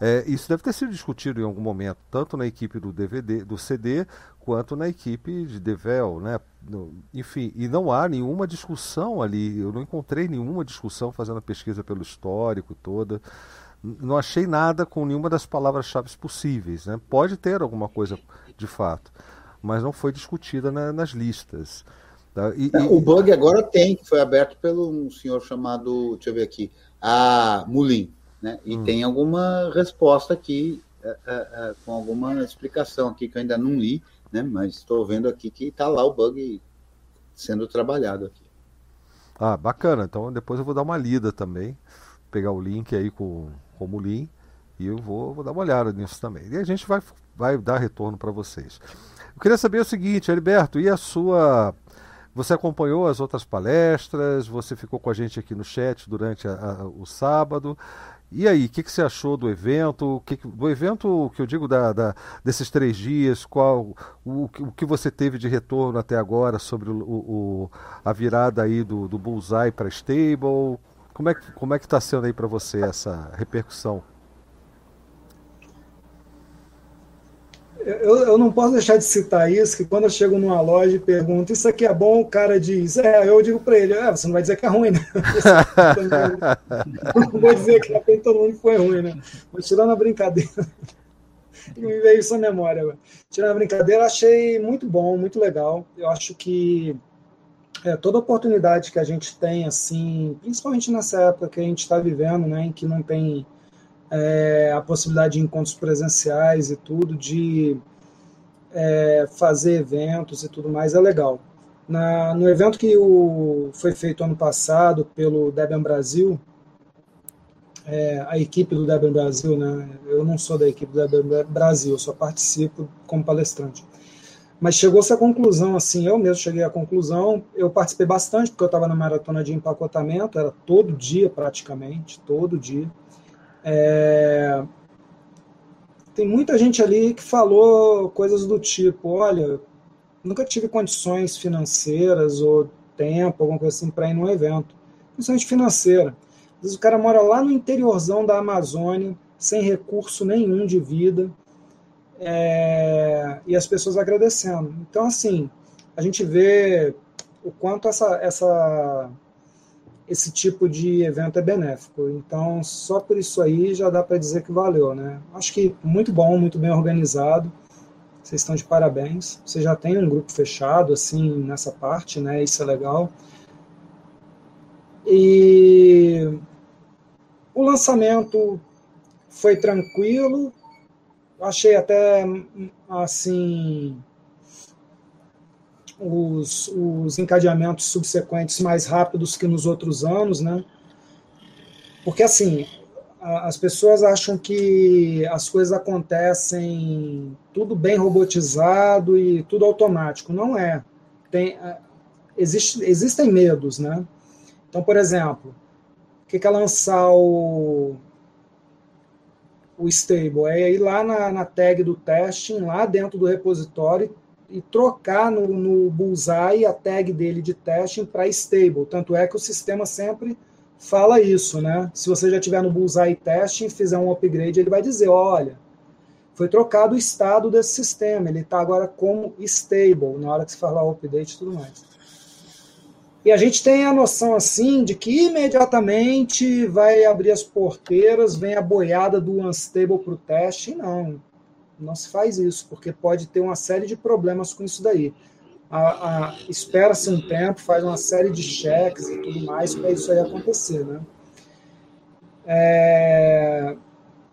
É, isso deve ter sido discutido em algum momento, tanto na equipe do DVD, do CD, quanto na equipe de Devel, né? No, enfim, e não há nenhuma discussão ali. Eu não encontrei nenhuma discussão fazendo a pesquisa pelo histórico toda. Não achei nada com nenhuma das palavras-chave possíveis. Né? Pode ter alguma coisa de fato, mas não foi discutida na, nas listas. Tá? E, e... O bug agora tem, que foi aberto pelo um senhor chamado, deixa eu ver aqui, a Mulin. Né? E hum. tem alguma resposta aqui, é, é, é, com alguma explicação aqui que eu ainda não li, né? mas estou vendo aqui que está lá o bug sendo trabalhado aqui. Ah, bacana. Então depois eu vou dar uma lida também, pegar o link aí com, com o Mulin e eu vou, vou dar uma olhada nisso também. E a gente vai, vai dar retorno para vocês. Eu queria saber o seguinte, Alberto, e a sua você acompanhou as outras palestras, você ficou com a gente aqui no chat durante a, a, o sábado. E aí, o que, que, você achou do evento? Que, do evento que eu digo da, da, desses três dias, qual o, o, que você teve de retorno até agora sobre o, o a virada aí do, do Bullseye para Stable? Como é, como é que está sendo aí para você essa repercussão? Eu, eu não posso deixar de citar isso, que quando eu chego numa loja e pergunto, isso aqui é bom, o cara diz, é, eu digo para ele, é, você não vai dizer que é ruim, né? não vou dizer que é todo mundo foi ruim, né? Mas tirando a brincadeira, me veio isso à memória agora. Tirando a brincadeira, achei muito bom, muito legal. Eu acho que é, toda oportunidade que a gente tem, assim, principalmente nessa época que a gente está vivendo, né, em que não tem é, a possibilidade de encontros presenciais e tudo, de é, fazer eventos e tudo mais, é legal. Na, no evento que o, foi feito ano passado pelo Debian Brasil, é, a equipe do Debian Brasil, né? eu não sou da equipe do Debian Brasil, eu só participo como palestrante. Mas chegou-se à conclusão, assim, eu mesmo cheguei à conclusão, eu participei bastante, porque eu estava na maratona de empacotamento, era todo dia praticamente, todo dia. É... Tem muita gente ali que falou coisas do tipo: olha, nunca tive condições financeiras ou tempo, alguma coisa assim, para ir num evento, principalmente financeira. Às vezes o cara mora lá no interiorzão da Amazônia, sem recurso nenhum de vida, é... e as pessoas agradecendo. Então, assim, a gente vê o quanto essa, essa esse tipo de evento é benéfico. Então, só por isso aí já dá para dizer que valeu, né? Acho que muito bom, muito bem organizado. Vocês estão de parabéns. Você já tem um grupo fechado assim nessa parte, né? Isso é legal. E o lançamento foi tranquilo. Achei até assim os, os encadeamentos subsequentes mais rápidos que nos outros anos, né? Porque, assim, as pessoas acham que as coisas acontecem tudo bem robotizado e tudo automático. Não é. Tem, existe, existem medos, né? Então, por exemplo, o que é lançar o, o stable? É ir lá na, na tag do testing, lá dentro do repositório, e trocar no, no bullseye a tag dele de testing para stable. Tanto é que o sistema sempre fala isso, né? Se você já tiver no bullseye testing fizer um upgrade, ele vai dizer, olha, foi trocado o estado desse sistema, ele está agora como stable, na hora que se falar update e tudo mais. E a gente tem a noção assim de que imediatamente vai abrir as porteiras, vem a boiada do unstable para o teste. Não, não se faz isso, porque pode ter uma série de problemas com isso daí. Espera-se um tempo, faz uma série de cheques e tudo mais para isso aí acontecer, né? É...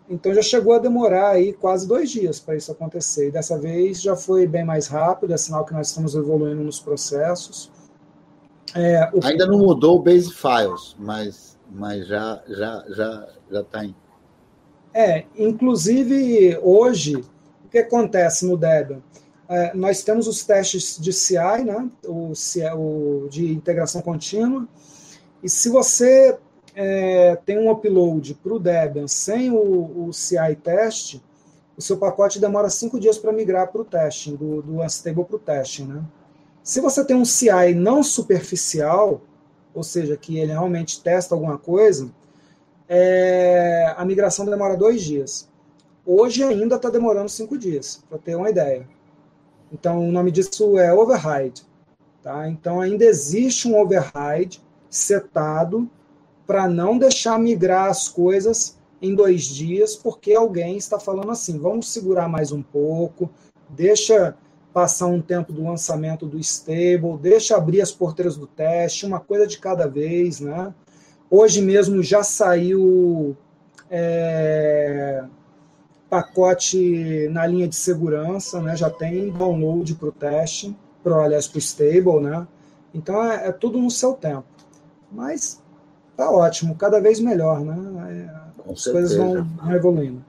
Então já chegou a demorar aí quase dois dias para isso acontecer. E dessa vez já foi bem mais rápido, é sinal que nós estamos evoluindo nos processos. É, o... Ainda não mudou o base files, mas, mas já já já já está em. É, inclusive hoje que acontece no Debian? É, nós temos os testes de CI, né, o, o de integração contínua, e se você é, tem um upload para o Debian sem o, o, CI teste, o seu pacote demora cinco dias para migrar para o testing, do, do Unstable para o testing. Né? Se você tem um CI não superficial, ou seja, que ele realmente testa alguma coisa, é, a migração demora dois dias. Hoje ainda está demorando cinco dias, para ter uma ideia. Então, o nome disso é override. Tá? Então, ainda existe um override setado para não deixar migrar as coisas em dois dias, porque alguém está falando assim: vamos segurar mais um pouco, deixa passar um tempo do lançamento do stable, deixa abrir as porteiras do teste, uma coisa de cada vez, né? Hoje mesmo já saiu é, pacote na linha de segurança, né? Já tem download para o teste, pro, aliás, para o stable, né? Então é, é, tudo no seu tempo. Mas tá ótimo, cada vez melhor, né? É, as coisas vão, vão evoluindo.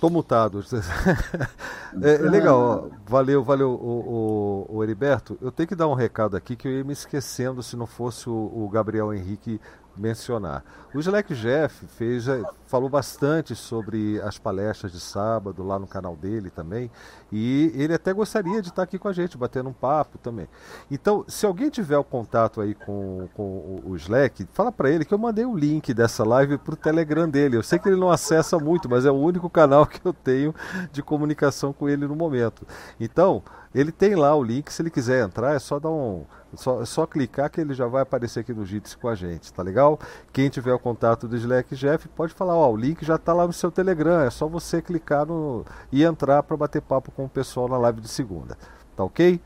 Tô mutado. é, é, legal, ó. valeu, valeu, o, o, o, Heriberto. Eu tenho que dar um recado aqui que eu ia me esquecendo se não fosse o, o Gabriel Henrique mencionar. O Slack Jeff fez, é, falou bastante sobre as palestras de sábado lá no canal dele também, e ele até gostaria de estar aqui com a gente, batendo um papo também. Então, se alguém tiver o contato aí com, com o Slack, fala para ele que eu mandei o link dessa live para o Telegram dele. Eu sei que ele não acessa muito, mas é o único canal que eu tenho de comunicação com ele no momento. Então, ele tem lá o link, se ele quiser entrar, é só dar um só, só clicar que ele já vai aparecer aqui no Jitsi com a gente, tá legal? Quem tiver o contato do Slack Jeff pode falar, ó, o link já está lá no seu Telegram, é só você clicar no e entrar para bater papo com o pessoal na live de segunda, tá ok?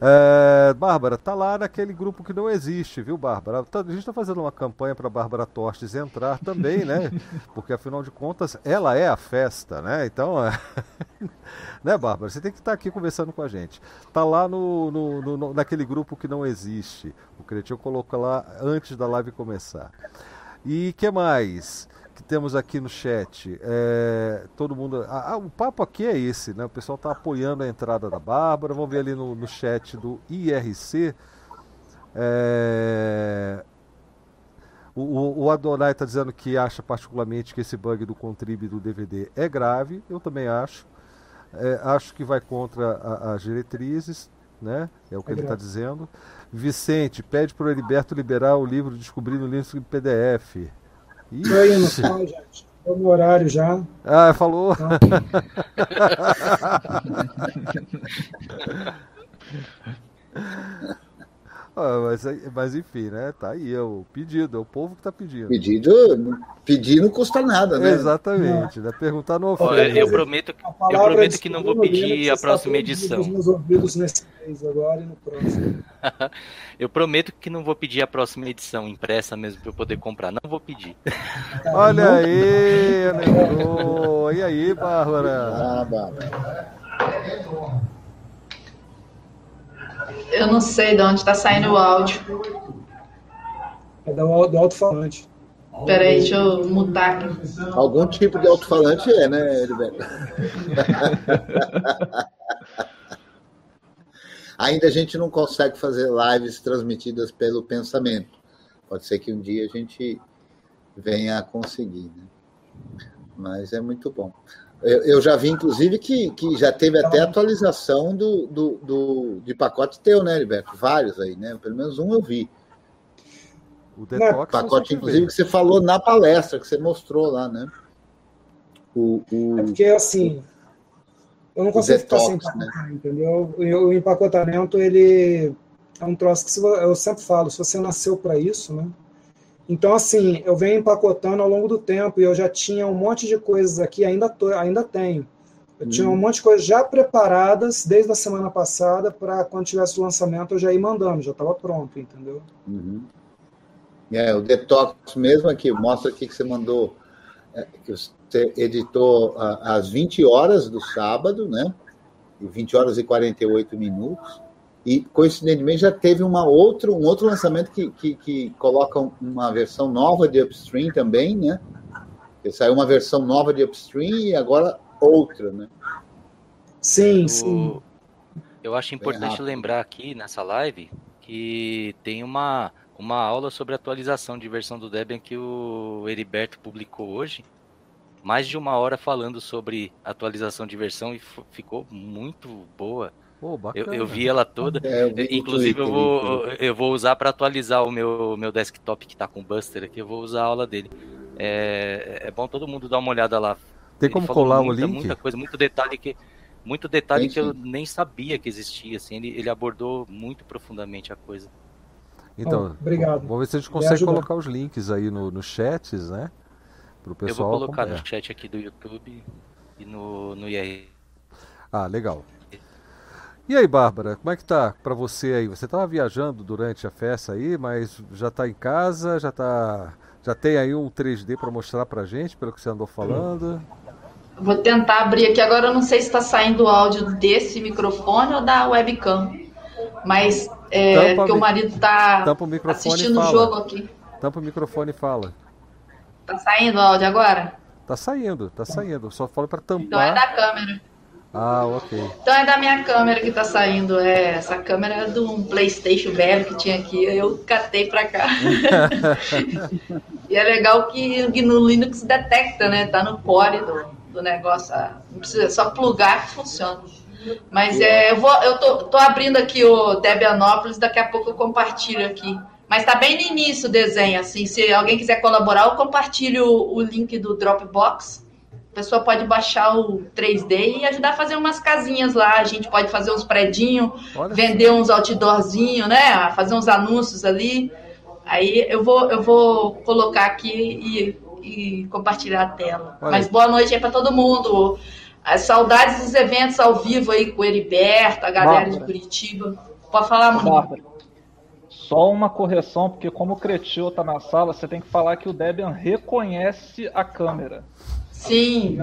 É, Bárbara, tá lá naquele grupo que não existe, viu, Bárbara? Tá, a gente está fazendo uma campanha para Bárbara Tostes entrar também, né? Porque afinal de contas, ela é a festa, né? Então, é... né, Bárbara? Você tem que estar tá aqui conversando com a gente. Tá lá no, no, no naquele grupo que não existe. O Cretinho coloca lá antes da live começar. E que mais? Que temos aqui no chat. É, todo mundo. Ah, o papo aqui é esse, né? O pessoal está apoiando a entrada da Bárbara. Vamos ver ali no, no chat do IRC. É, o, o Adonai está dizendo que acha particularmente que esse bug do contrib do DVD é grave. Eu também acho. É, acho que vai contra as diretrizes, né? É o que é ele está dizendo. Vicente pede para o Heriberto liberar o livro Descobrindo Linux em PDF. Aí no sol, gente. Estou no horário já. Ah, falou. Então... Ah, mas, mas, enfim, né? Tá aí, é o pedido, é o povo que tá pedindo. Pedido, pedir não custa nada, né? Exatamente, né? Perguntar no Olha, eu prometo, eu prometo que não vou pedir a próxima edição. Meus ouvidos nesse mês agora e no próximo. eu prometo que não vou pedir a próxima edição impressa mesmo para eu poder comprar. Não vou pedir. Olha aí, lembrou. E aí, Bárbara? Ah, Bárbara. Eu não sei de onde está saindo o áudio. É do, do alto-falante. Peraí, deixa eu mutar aqui. Algum tipo de alto-falante é, né, Heriberto? Ainda a gente não consegue fazer lives transmitidas pelo pensamento. Pode ser que um dia a gente venha a conseguir, né? Mas é muito bom. Eu, eu, já vi, inclusive, que, que já teve até atualização do, do, do, de pacote teu, né, Heriberto? Vários aí, né? Pelo menos um eu vi. O detox pacote, inclusive, que você falou na palestra, que você mostrou lá, né? O, o... É porque, assim, eu não consigo detox, ficar sem empacotar, né? entendeu? O, o empacotamento, ele é um troço que eu sempre falo, se você nasceu para isso, né? Então, assim, eu venho empacotando ao longo do tempo e eu já tinha um monte de coisas aqui, ainda, tô, ainda tenho. Eu tinha um uhum. monte de coisas já preparadas desde a semana passada para quando tivesse o lançamento eu já ir mandando, já estava pronto, entendeu? Uhum. É, o detox mesmo aqui, mostra aqui que você mandou, é, que você editou às 20 horas do sábado, né? 20 horas e 48 minutos. E, coincidentemente, já teve uma outro, um outro lançamento que, que, que coloca uma versão nova de Upstream também, né? Que saiu uma versão nova de Upstream e agora outra, né? Sim, o... sim. Eu acho importante lembrar aqui nessa live que tem uma, uma aula sobre atualização de versão do Debian que o Heriberto publicou hoje. Mais de uma hora falando sobre atualização de versão e ficou muito boa. Oh, eu, eu, vi ela toda. É, Inclusive, eu vou, eu vou usar para atualizar o meu, meu desktop que está com Buster aqui. Eu vou usar a aula dele. É, é bom todo mundo dar uma olhada lá. Tem como colar muita, o link? Muita coisa, muito detalhe que muito detalhe que eu nem sabia que existia. Assim, ele, ele abordou muito profundamente a coisa. Então, oh, obrigado. Vamos ver se a gente consegue colocar os links aí no, no chats, né? Pro pessoal. Eu vou colocar no chat aqui do YouTube e no, no IR. Ah, legal. E aí, Bárbara, como é que tá para você aí? Você estava viajando durante a festa aí, mas já está em casa, já tá, já tem aí um 3D para mostrar pra gente, pelo que você andou falando? Vou tentar abrir aqui agora, eu não sei se está saindo o áudio desse microfone ou da webcam. Mas é porque o marido está assistindo o jogo aqui. Tampa o microfone e fala. Tá saindo o áudio agora? Tá saindo, tá saindo. Só fala para tampar. Então é da câmera. Ah, ok. Então é da minha câmera que tá saindo. É, essa câmera é de um Playstation velho que tinha aqui, eu catei pra cá. e é legal que no Linux detecta, né? Tá no core do, do negócio. Ah, não precisa, só plugar que funciona. Mas é, eu, vou, eu tô, tô abrindo aqui o Debianópolis, daqui a pouco eu compartilho aqui. Mas tá bem no início o desenho, assim. Se alguém quiser colaborar, eu compartilho o, o link do Dropbox pessoa pode baixar o 3D e ajudar a fazer umas casinhas lá. A gente pode fazer uns predinhos, vender uns outdoorzinhos, né? Fazer uns anúncios ali. Aí eu vou, eu vou colocar aqui e, e compartilhar a tela. Olha. Mas boa noite aí para todo mundo. As saudades dos eventos ao vivo aí com o Heriberto, a galera Bárbara. de Curitiba. Pode falar, Monique. Só uma correção, porque como o Cretil tá na sala, você tem que falar que o Debian reconhece a câmera. Sim.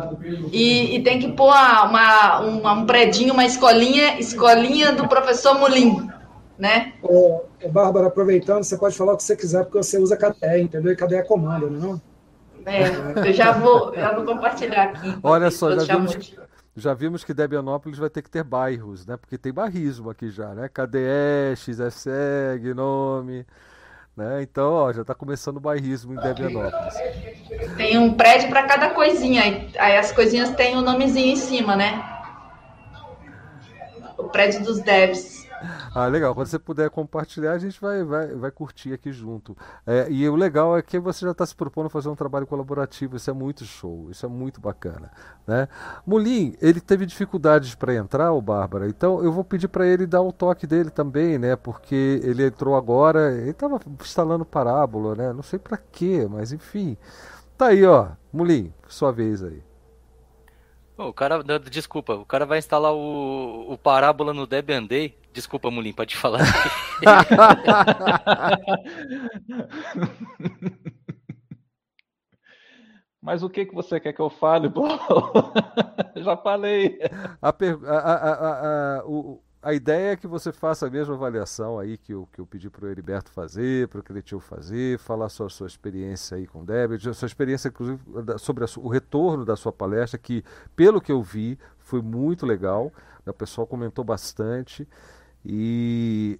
E, e tem que pôr uma, uma, um predinho, uma escolinha, escolinha do professor Mulim, né? Ô, Bárbara, aproveitando, você pode falar o que você quiser, porque você usa KDE, entendeu? E KDE é comando, não é? É, eu já vou, já vou compartilhar aqui. Olha só, já vimos, já vimos que Debianópolis vai ter que ter bairros, né? Porque tem barrismo aqui já, né? KDE, XSEG, nome... Né? Então, ó, já está começando o bairrismo em Debianópolis. Tem um prédio para cada coisinha, aí as coisinhas têm o um nomezinho em cima, né? O prédio dos devs. Ah, legal. Quando você puder compartilhar, a gente vai, vai, vai curtir aqui junto. É, e o legal é que você já está se propondo fazer um trabalho colaborativo. Isso é muito show, isso é muito bacana. Né? Mulim, ele teve dificuldades para entrar, o Bárbara, então eu vou pedir para ele dar o toque dele também, né? Porque ele entrou agora, ele estava instalando parábola, né? Não sei para quê, mas enfim. Tá aí, ó. Mulim, sua vez aí. O cara, desculpa, o cara vai instalar o, o parábola no Debian Day Desculpa, Mulim, pode falar. Mas o que, que você quer que eu fale, Já falei. A, a, a, a, o, a ideia é que você faça a mesma avaliação aí que eu, que eu pedi para o Heriberto fazer, para o Cretil fazer, falar sobre a sua experiência aí com o a sua experiência, inclusive, sobre o retorno da sua palestra, que, pelo que eu vi, foi muito legal. O pessoal comentou bastante. E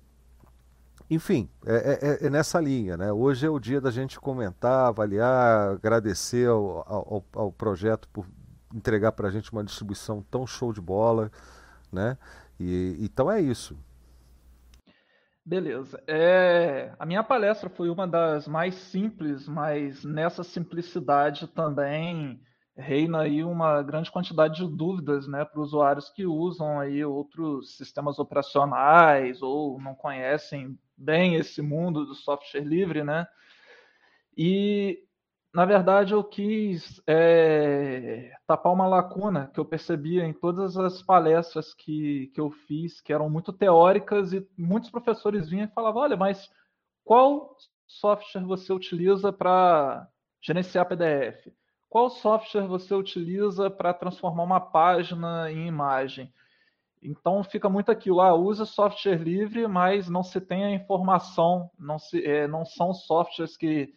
enfim, é, é, é, nessa linha. Né? Hoje é o dia da gente comentar, avaliar, agradecer ao, ao, ao projeto por entregar para a gente uma distribuição tão show de bola. Né? E, então é isso. Beleza. É, a minha palestra foi uma das mais simples, mas nessa simplicidade também reina aí uma grande quantidade de dúvidas né, para usuários que usam aí outros sistemas operacionais ou não conhecem bem esse mundo do software livre, né? E na verdade eu quis é, tapar uma lacuna que eu percebia em todas as palestras que, que eu fiz, que eram muito teóricas e muitos professores vinham e falavam, olha, mas qual software você utiliza para gerenciar PDF? qual software você utiliza para transformar uma página em imagem. Então fica muito aquilo, ah, usa software livre, mas não se tem a informação, não, se, é, não são softwares que,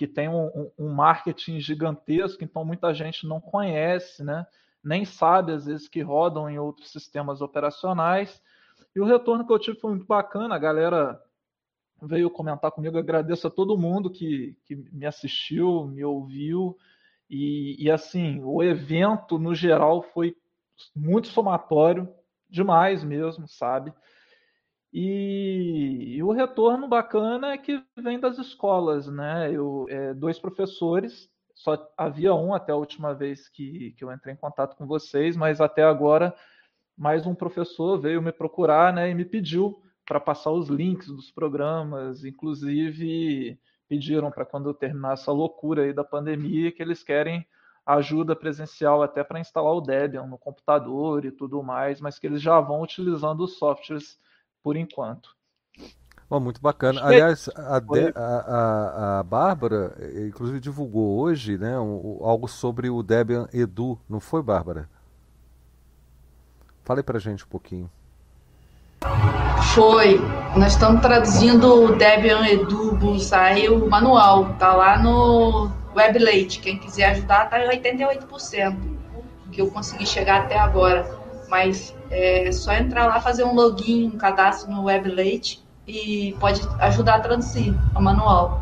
que têm um, um, marketing gigantesco, então muita gente não conhece, né? nem sabe às vezes que rodam em outros sistemas operacionais. E o retorno que eu tive foi muito bacana, a galera veio comentar comigo, agradeço a todo mundo que, que me assistiu, me ouviu, e, e, assim, o evento no geral foi muito somatório, demais mesmo, sabe? E, e o retorno bacana é que vem das escolas, né? Eu, é, dois professores só havia um até a última vez que, que eu entrei em contato com vocês, mas até agora mais um professor veio me procurar né, e me pediu para passar os links dos programas, inclusive pediram para quando eu terminar essa loucura aí da pandemia que eles querem ajuda presencial até para instalar o Debian no computador e tudo mais, mas que eles já vão utilizando os softwares por enquanto. Oh, muito bacana. Aliás, a, de, a, a, a, Bárbara, inclusive, divulgou hoje né, um, algo sobre o Debian Edu, não foi, Bárbara? Fale para gente um pouquinho. Foi. Nós estamos traduzindo o Debian Edu Bullseye, o manual. Tá lá no WebLate. Quem quiser ajudar, tá em 88%. Que eu consegui chegar até agora. Mas é só entrar lá, fazer um login, um cadastro no WebLate e pode ajudar a traduzir o manual.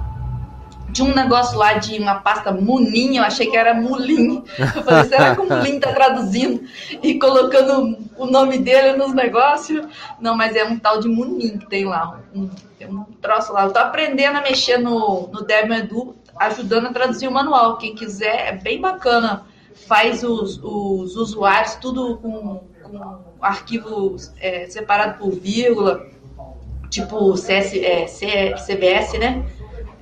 Tinha um negócio lá de uma pasta Munin, eu achei que era Mulim. Eu falei, será que o Mulim tá traduzindo e colocando o nome dele nos negócios? Não, mas é um tal de Munin que tem lá. Um, tem um troço lá. Eu tô aprendendo a mexer no, no Debian Edu, ajudando a traduzir o manual. Quem quiser, é bem bacana. Faz os, os usuários tudo com, com arquivos é, separado por vírgula, tipo CS, é, CBS, né?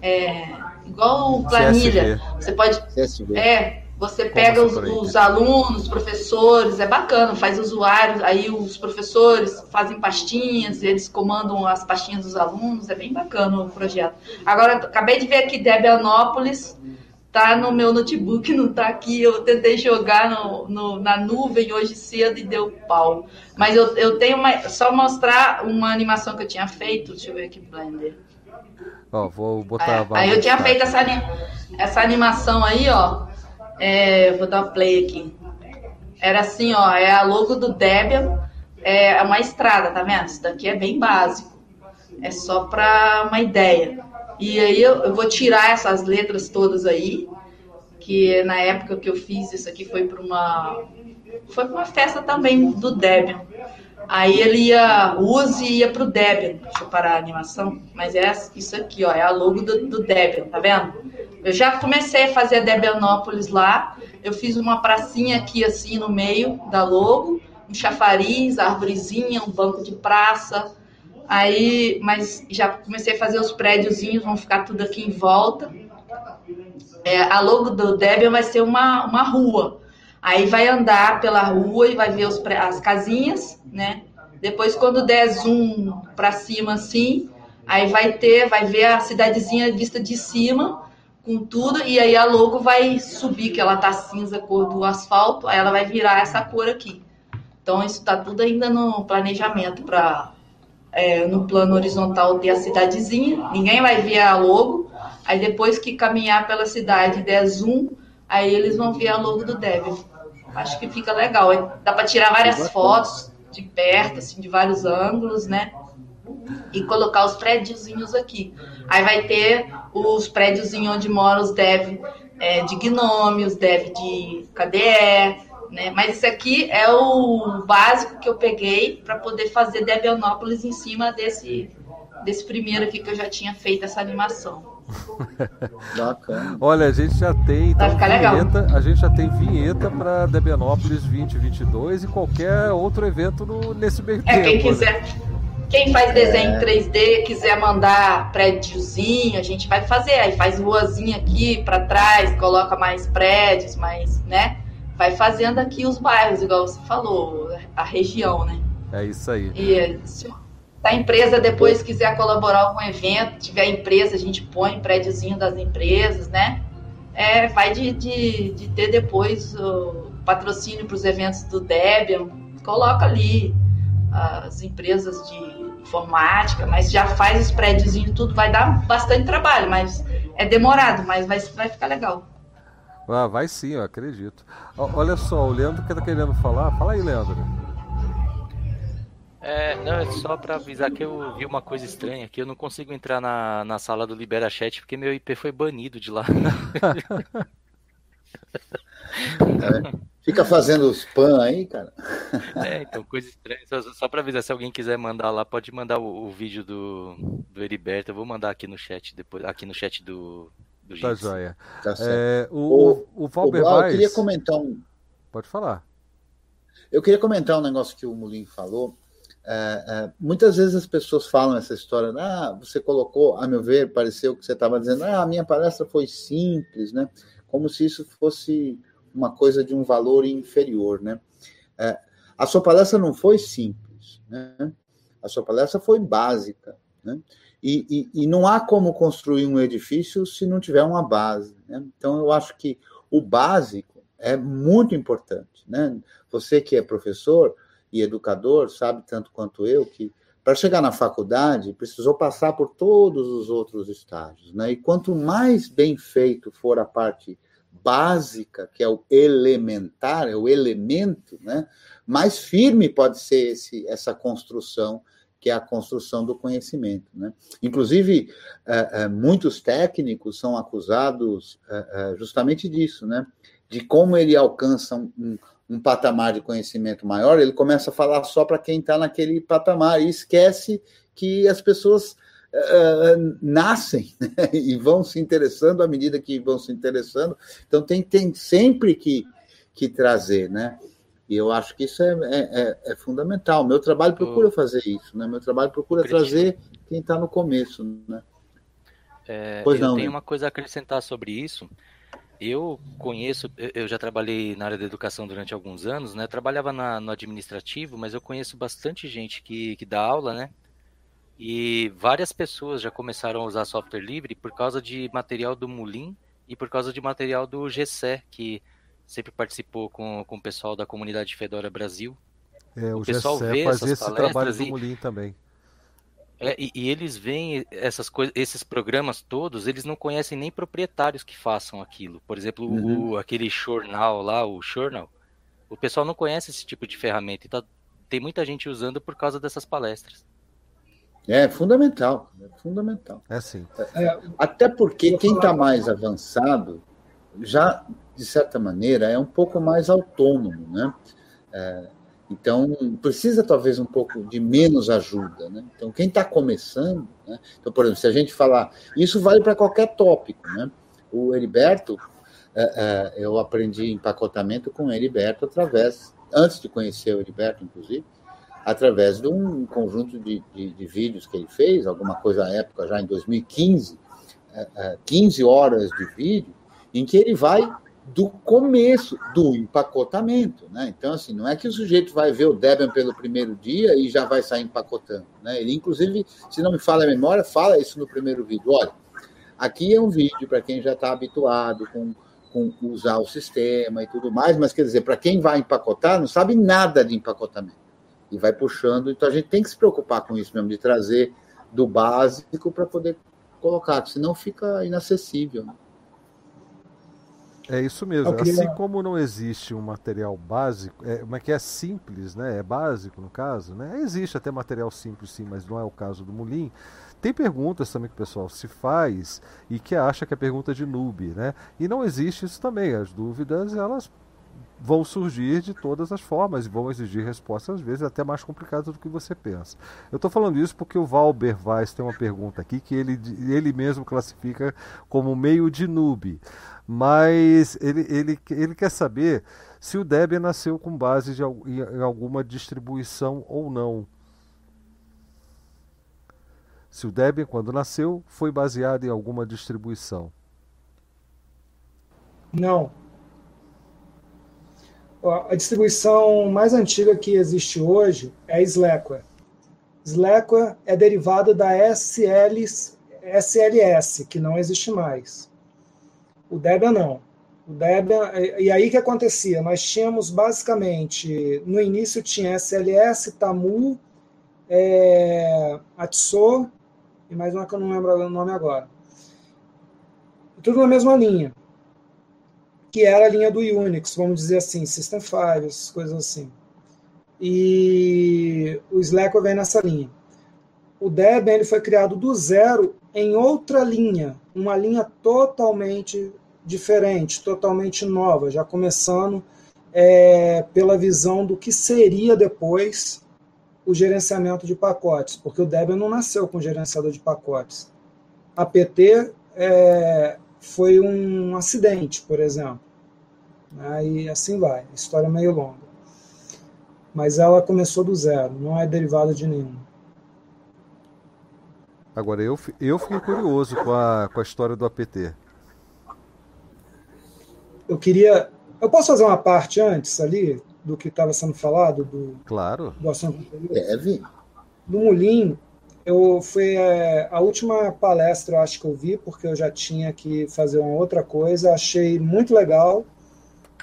É, igual planilha. CSV. Você pode. CSV. É, você pega os, os, alunos, professores, é bacana, faz usuários, aí os professores fazem pastinhas, eles comandam as pastinhas dos alunos, é bem bacana o projeto. Agora, acabei de ver aqui Debianópolis, tá no meu notebook, não tá aqui, eu tentei jogar no, no, na nuvem hoje cedo e deu pau. Mas eu, eu tenho uma, só mostrar uma animação que eu tinha feito, deixa eu ver aqui, Blender. Ó, vou botar. É, aí eu tinha feito essa, essa animação aí, ó. É, vou dar play aqui. Era assim, ó, é a logo do Debian, é uma estrada, tá vendo? Isso daqui é bem básico. É só para uma ideia. E aí eu, eu, vou tirar essas letras todas aí, que na época que eu fiz isso aqui foi para uma foi para uma festa também do Debian. Aí ele ia, use ia pro Debian. Deixa eu parar a animação. Mas é isso aqui, ó. É a logo do, do Debian, tá vendo? Eu já comecei a fazer a Debianópolis lá. Eu fiz uma pracinha aqui, assim, no meio da logo. Um chafariz, árvorezinha, um banco de praça. Aí, mas já comecei a fazer os prédiozinhos, vão ficar tudo aqui em volta. É, a logo do Debian vai ser uma, uma rua. Aí vai andar pela rua e vai ver os, as casinhas, né? Depois, quando der zoom para cima assim, aí vai ter, vai ver a cidadezinha vista de cima, com tudo, e aí a logo vai subir, que ela tá cinza, cor do asfalto, aí ela vai virar essa cor aqui. Então, isso tá tudo ainda no planejamento para é, no plano horizontal ter a cidadezinha, ninguém vai ver a logo, aí depois que caminhar pela cidade e der zoom, aí eles vão ver a logo do Debian. Acho que fica legal. Dá para tirar várias fotos de perto, assim, de vários ângulos, né? E colocar os prédiozinhos aqui. Aí vai ter os prédiozinhos onde moram os dev é, de Gnome, os dev de KDE, né? Mas isso aqui é o básico que eu peguei para poder fazer Debianópolis em cima desse, desse primeiro aqui que eu já tinha feito essa animação. Bacana. Olha, a gente já tem então, vinheta, a gente já tem vinheta para Debianópolis 2022 e qualquer outro evento no, nesse meio é, tempo. Quem né? quiser, né? quem faz desenho é. 3D, quiser mandar prédiozinho, a gente vai fazer. Aí faz ruazinha aqui para trás, coloca mais prédios, mais, né? Vai fazendo aqui os bairros, igual você falou, a região, né? É isso aí. E a empresa depois quiser colaborar com um evento, tiver empresa, a gente põe prédiozinho das empresas, né? É, vai de, de, de ter depois o patrocínio para os eventos do Debian, coloca ali as empresas de informática, mas já faz os prédiozinhos, tudo vai dar bastante trabalho, mas é demorado, mas vai, vai ficar legal. Ah, vai sim, eu acredito. Olha só, o Leandro que tá querendo falar, fala aí, Leandro. É, não, é só para avisar que eu vi uma coisa estranha aqui. Eu não consigo entrar na, na sala do Libera Chat porque meu IP foi banido de lá. É, fica fazendo spam aí, cara. É, então, coisa estranha. Só, só para avisar, se alguém quiser mandar lá, pode mandar o, o, vídeo do, do Heriberto. Eu vou mandar aqui no chat depois, aqui no chat do, Do tá joia. Tá é, o, o, o Valber o, Eu queria comentar um. Pode falar. Eu queria comentar um negócio que o Mulim falou. É, é, muitas vezes as pessoas falam essa história, ah, você colocou, a meu ver, pareceu que você estava dizendo, ah, a minha palestra foi simples, né? Como se isso fosse uma coisa de um valor inferior, né? É, a sua palestra não foi simples, né? A sua palestra foi básica, né? E, e, e não há como construir um edifício se não tiver uma base, né? Então eu acho que o básico é muito importante, né? Você que é professor, e educador sabe tanto quanto eu que para chegar na faculdade precisou passar por todos os outros estágios, né? E quanto mais bem feito for a parte básica, que é o elementar, é o elemento, né? Mais firme pode ser esse, essa construção que é a construção do conhecimento. Né? Inclusive, é, é, muitos técnicos são acusados é, justamente disso, né? de como ele alcança um, um patamar de conhecimento maior, ele começa a falar só para quem está naquele patamar e esquece que as pessoas uh, nascem né? e vão se interessando à medida que vão se interessando. Então tem, tem sempre que, que trazer, né? E eu acho que isso é, é, é, é fundamental. Meu trabalho procura fazer isso, né? Meu trabalho procura trazer quem está no começo, né? É, pois eu não, tenho né? uma coisa a acrescentar sobre isso. Eu conheço, eu já trabalhei na área da educação durante alguns anos, né? trabalhava na, no administrativo, mas eu conheço bastante gente que, que dá aula, né? E várias pessoas já começaram a usar software livre por causa de material do Mulim e por causa de material do GCE, que sempre participou com, com o pessoal da comunidade Fedora Brasil. É, o, o pessoal GCE vê fazia esse trabalho do Mulim também. É, e, e, eles veem essas coisas, esses programas todos, eles não conhecem nem proprietários que façam aquilo. Por exemplo, uhum. o, aquele jornal lá, o Journal, o pessoal não conhece esse tipo de ferramenta. Então, tem muita gente usando por causa dessas palestras. É fundamental, é fundamental. É sim. É, até porque quem está mais avançado já, de certa maneira, é um pouco mais autônomo, né? É, então, precisa talvez um pouco de menos ajuda. Né? Então, quem está começando, né? então, por exemplo, se a gente falar, isso vale para qualquer tópico. Né? O Heriberto, é, é, eu aprendi empacotamento com o Heriberto através, antes de conhecer o Heriberto, inclusive, através de um conjunto de, de, de vídeos que ele fez, alguma coisa à época, já em 2015, é, 15 horas de vídeo, em que ele vai do começo do empacotamento, né? Então, assim, não é que o sujeito vai ver o Debian pelo primeiro dia e já vai sair empacotando, né? Ele, inclusive, se não me fala a memória, fala isso no primeiro vídeo. Olha, aqui é um vídeo para quem já está habituado com, com usar o sistema e tudo mais, mas quer dizer, para quem vai empacotar, não sabe nada de empacotamento e vai puxando. Então, a gente tem que se preocupar com isso mesmo, de trazer do básico para poder colocar, senão fica inacessível. Né? É isso mesmo. Queria... Assim como não existe um material básico, é, mas que é simples, né? É básico no caso, né? Existe até material simples sim, mas não é o caso do Mulim. Tem perguntas também que o pessoal se faz e que acha que é pergunta de noob, né? E não existe isso também. As dúvidas, elas vão surgir de todas as formas e vão exigir respostas, às vezes, até mais complicadas do que você pensa. Eu estou falando isso porque o Valber Weiss tem uma pergunta aqui que ele, ele mesmo classifica como meio de noob. Mas ele, ele, ele quer saber se o Debian nasceu com base de, em alguma distribuição ou não. Se o Debian, quando nasceu, foi baseado em alguma distribuição. Não, a distribuição mais antiga que existe hoje é Slackware. Slackware é derivada da SL, SLS, que não existe mais. O Debian não. O Debian, e aí que acontecia? Nós tínhamos basicamente, no início tinha SLS, Tamu, é, e mais uma que eu não lembro o nome agora. Tudo na mesma linha que era a linha do Unix, vamos dizer assim, System 5, essas coisas assim. E o Slackware vem nessa linha. O Debian foi criado do zero em outra linha, uma linha totalmente diferente, totalmente nova, já começando é, pela visão do que seria depois o gerenciamento de pacotes, porque o Debian não nasceu com gerenciador de pacotes. A PT é, foi um acidente, por exemplo. Aí assim vai, história é meio longa. Mas ela começou do zero, não é derivada de nenhum. Agora, eu, eu fiquei curioso com a, com a história do APT. Eu queria. Eu posso fazer uma parte antes ali do que estava sendo falado? Do, claro. Do assunto Deve. Do Mulim, eu foi é, a última palestra, acho que eu vi, porque eu já tinha que fazer uma outra coisa. Achei muito legal.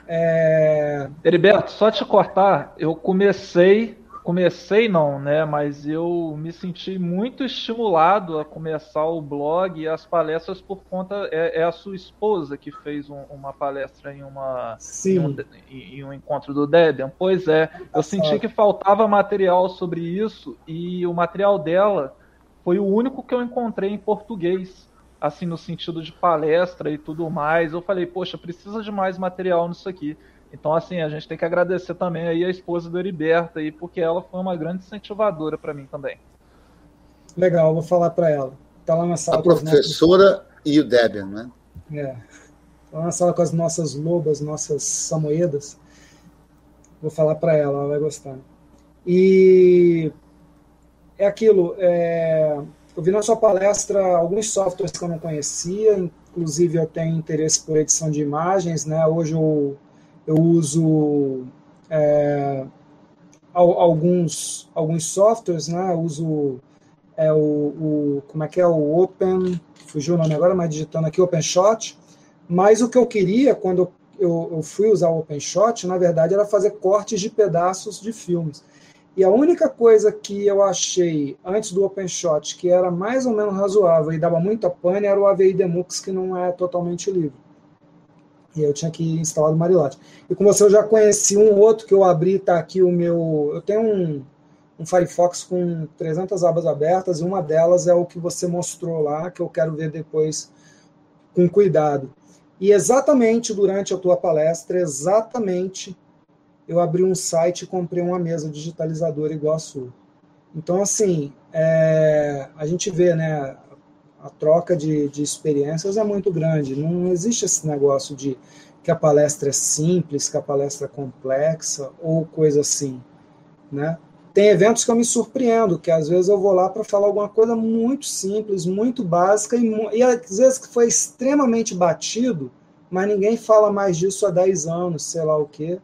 É... Heriberto, só te cortar, eu comecei comecei não, né? Mas eu me senti muito estimulado a começar o blog e as palestras por conta é, é a sua esposa que fez um, uma palestra em uma em um, em um, encontro do Debian. Pois é, eu senti que faltava material sobre isso e o material dela foi o único que eu encontrei em português. Assim, no sentido de palestra e tudo mais, eu falei, poxa, precisa de mais material nisso aqui. Então, assim, a gente tem que agradecer também aí a esposa do Heriberto aí, porque ela foi uma grande incentivadora para mim também. Legal, vou falar para ela. Tá lá na sala. A professora e o Debian, né? É. Tá lá na sala com as nossas lobas, nossas samoedas. Vou falar para ela, ela vai gostar. E é aquilo. É... Eu vi na sua palestra alguns softwares que eu não conhecia, inclusive eu tenho interesse por edição de imagens, né? Hoje eu eu uso é, alguns, alguns softwares, né? Eu uso é, o, o, como é que é, o Open, fugiu o nome agora, mas digitando aqui, OpenShot, mas o que eu queria quando eu, eu fui usar o OpenShot, na verdade, era fazer cortes de pedaços de filmes. E a única coisa que eu achei antes do OpenShot que era mais ou menos razoável e dava muita pane era o AVI Demux, que não é totalmente livre. E eu tinha que instalar o Marilote. E com você eu já conheci um outro que eu abri, está aqui o meu. Eu tenho um, um Firefox com 300 abas abertas e uma delas é o que você mostrou lá, que eu quero ver depois com cuidado. E exatamente durante a tua palestra, exatamente, eu abri um site e comprei uma mesa digitalizadora igual a sua. Então, assim, é, a gente vê, né, a troca de, de experiências é muito grande. Não existe esse negócio de que a palestra é simples, que a palestra é complexa ou coisa assim, né? Tem eventos que eu me surpreendo, que às vezes eu vou lá para falar alguma coisa muito simples, muito básica, e, e às vezes que foi extremamente batido, mas ninguém fala mais disso há 10 anos, sei lá o quê,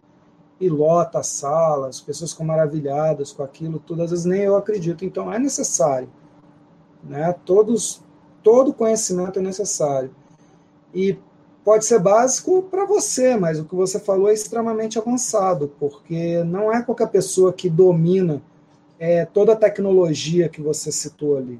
e lota a sala, as pessoas ficam maravilhadas com aquilo, tudo, às vezes nem eu acredito. Então é necessário. Né? Todos, todo conhecimento é necessário. E pode ser básico para você, mas o que você falou é extremamente avançado, porque não é qualquer pessoa que domina é, toda a tecnologia que você citou ali.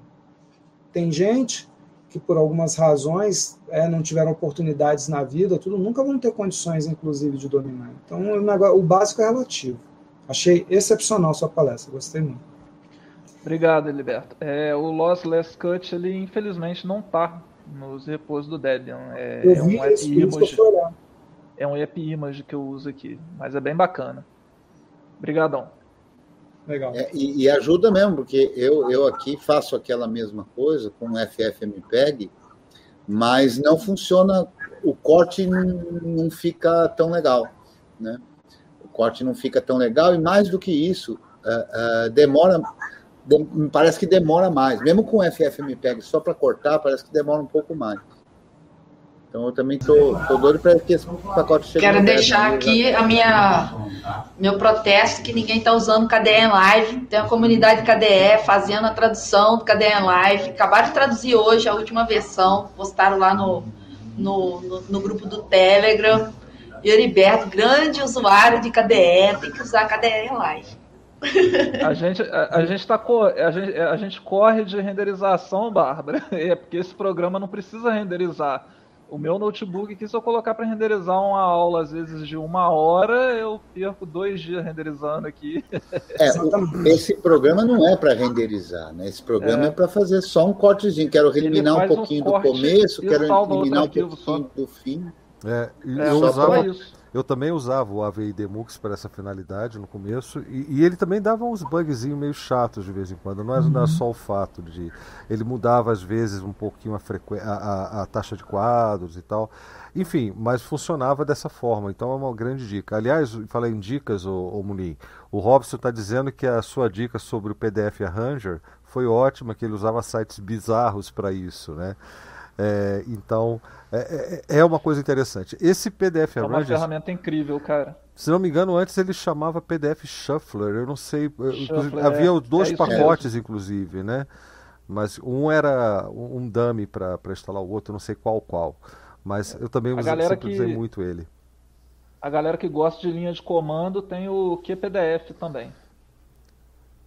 Tem gente que, por algumas razões, é, não tiveram oportunidades na vida, tudo, nunca vão ter condições, inclusive, de dominar. Então, o, negócio, o básico é relativo. Achei excepcional sua palestra, gostei muito. Obrigado, Eliberto. É, o Lossless Cut, ele infelizmente não está nos repos do Debian. É, eu é vi um app image, é um app image que eu uso aqui, mas é bem bacana. Obrigadão. Legal. É, e, e, ajuda mesmo, porque eu, eu aqui faço aquela mesma coisa com FFmpeg, mas não funciona, o corte não, fica tão legal, né? O corte não fica tão legal e mais do que isso, uh, uh, demora me parece que demora mais. Mesmo com FFmpeg só para cortar, parece que demora um pouco mais. Então eu também tô, tô doido para que esse pacote chegue. Quero deixar aqui a minha meu protesto que ninguém está usando KDE Live. Tem a comunidade KDE fazendo a tradução do KDE Live. Acabaram de traduzir hoje a última versão, postaram lá no, no, no, no grupo do Telegram. E Heriberto, grande usuário de KDE, tem que usar KDE Live. A gente, a, a, gente tá, a, gente, a gente corre de renderização, Bárbara. É porque esse programa não precisa renderizar. O meu notebook aqui, se eu colocar para renderizar uma aula, às vezes de uma hora, eu perco dois dias renderizando aqui. É, esse programa não é para renderizar, né? Esse programa é, é para fazer só um cortezinho. Quero eliminar um pouquinho um do começo, quero eliminar um pouquinho só. do fim. É, eu, usava, Eu também usava o AVI Demux para essa finalidade no começo. E, e, ele também dava uns bugzinhos meio chatos de vez em quando. Não era, uhum. não era só o fato de. Ele mudava às vezes um pouquinho a, frequ... a, a, a taxa de quadros e tal. Enfim, mas funcionava dessa forma, então é uma grande dica. Aliás, falei em dicas, ô, ô Mulim, o Robson está dizendo que a sua dica sobre o PDF Arranger foi ótima, que ele usava sites bizarros para isso, né? É, então, é, é, é, uma coisa interessante. Esse PDF. É uma ferramenta incrível, cara. Se não me engano, antes ele chamava PDF Shuffler, eu não sei, Shuffler, havia é, dois é pacotes, inclusive, né? Mas um era um dummy para instalar o outro, não sei qual qual. Mas eu também sempre que, usei muito ele. A galera que gosta de linha de comando tem o QPDF também.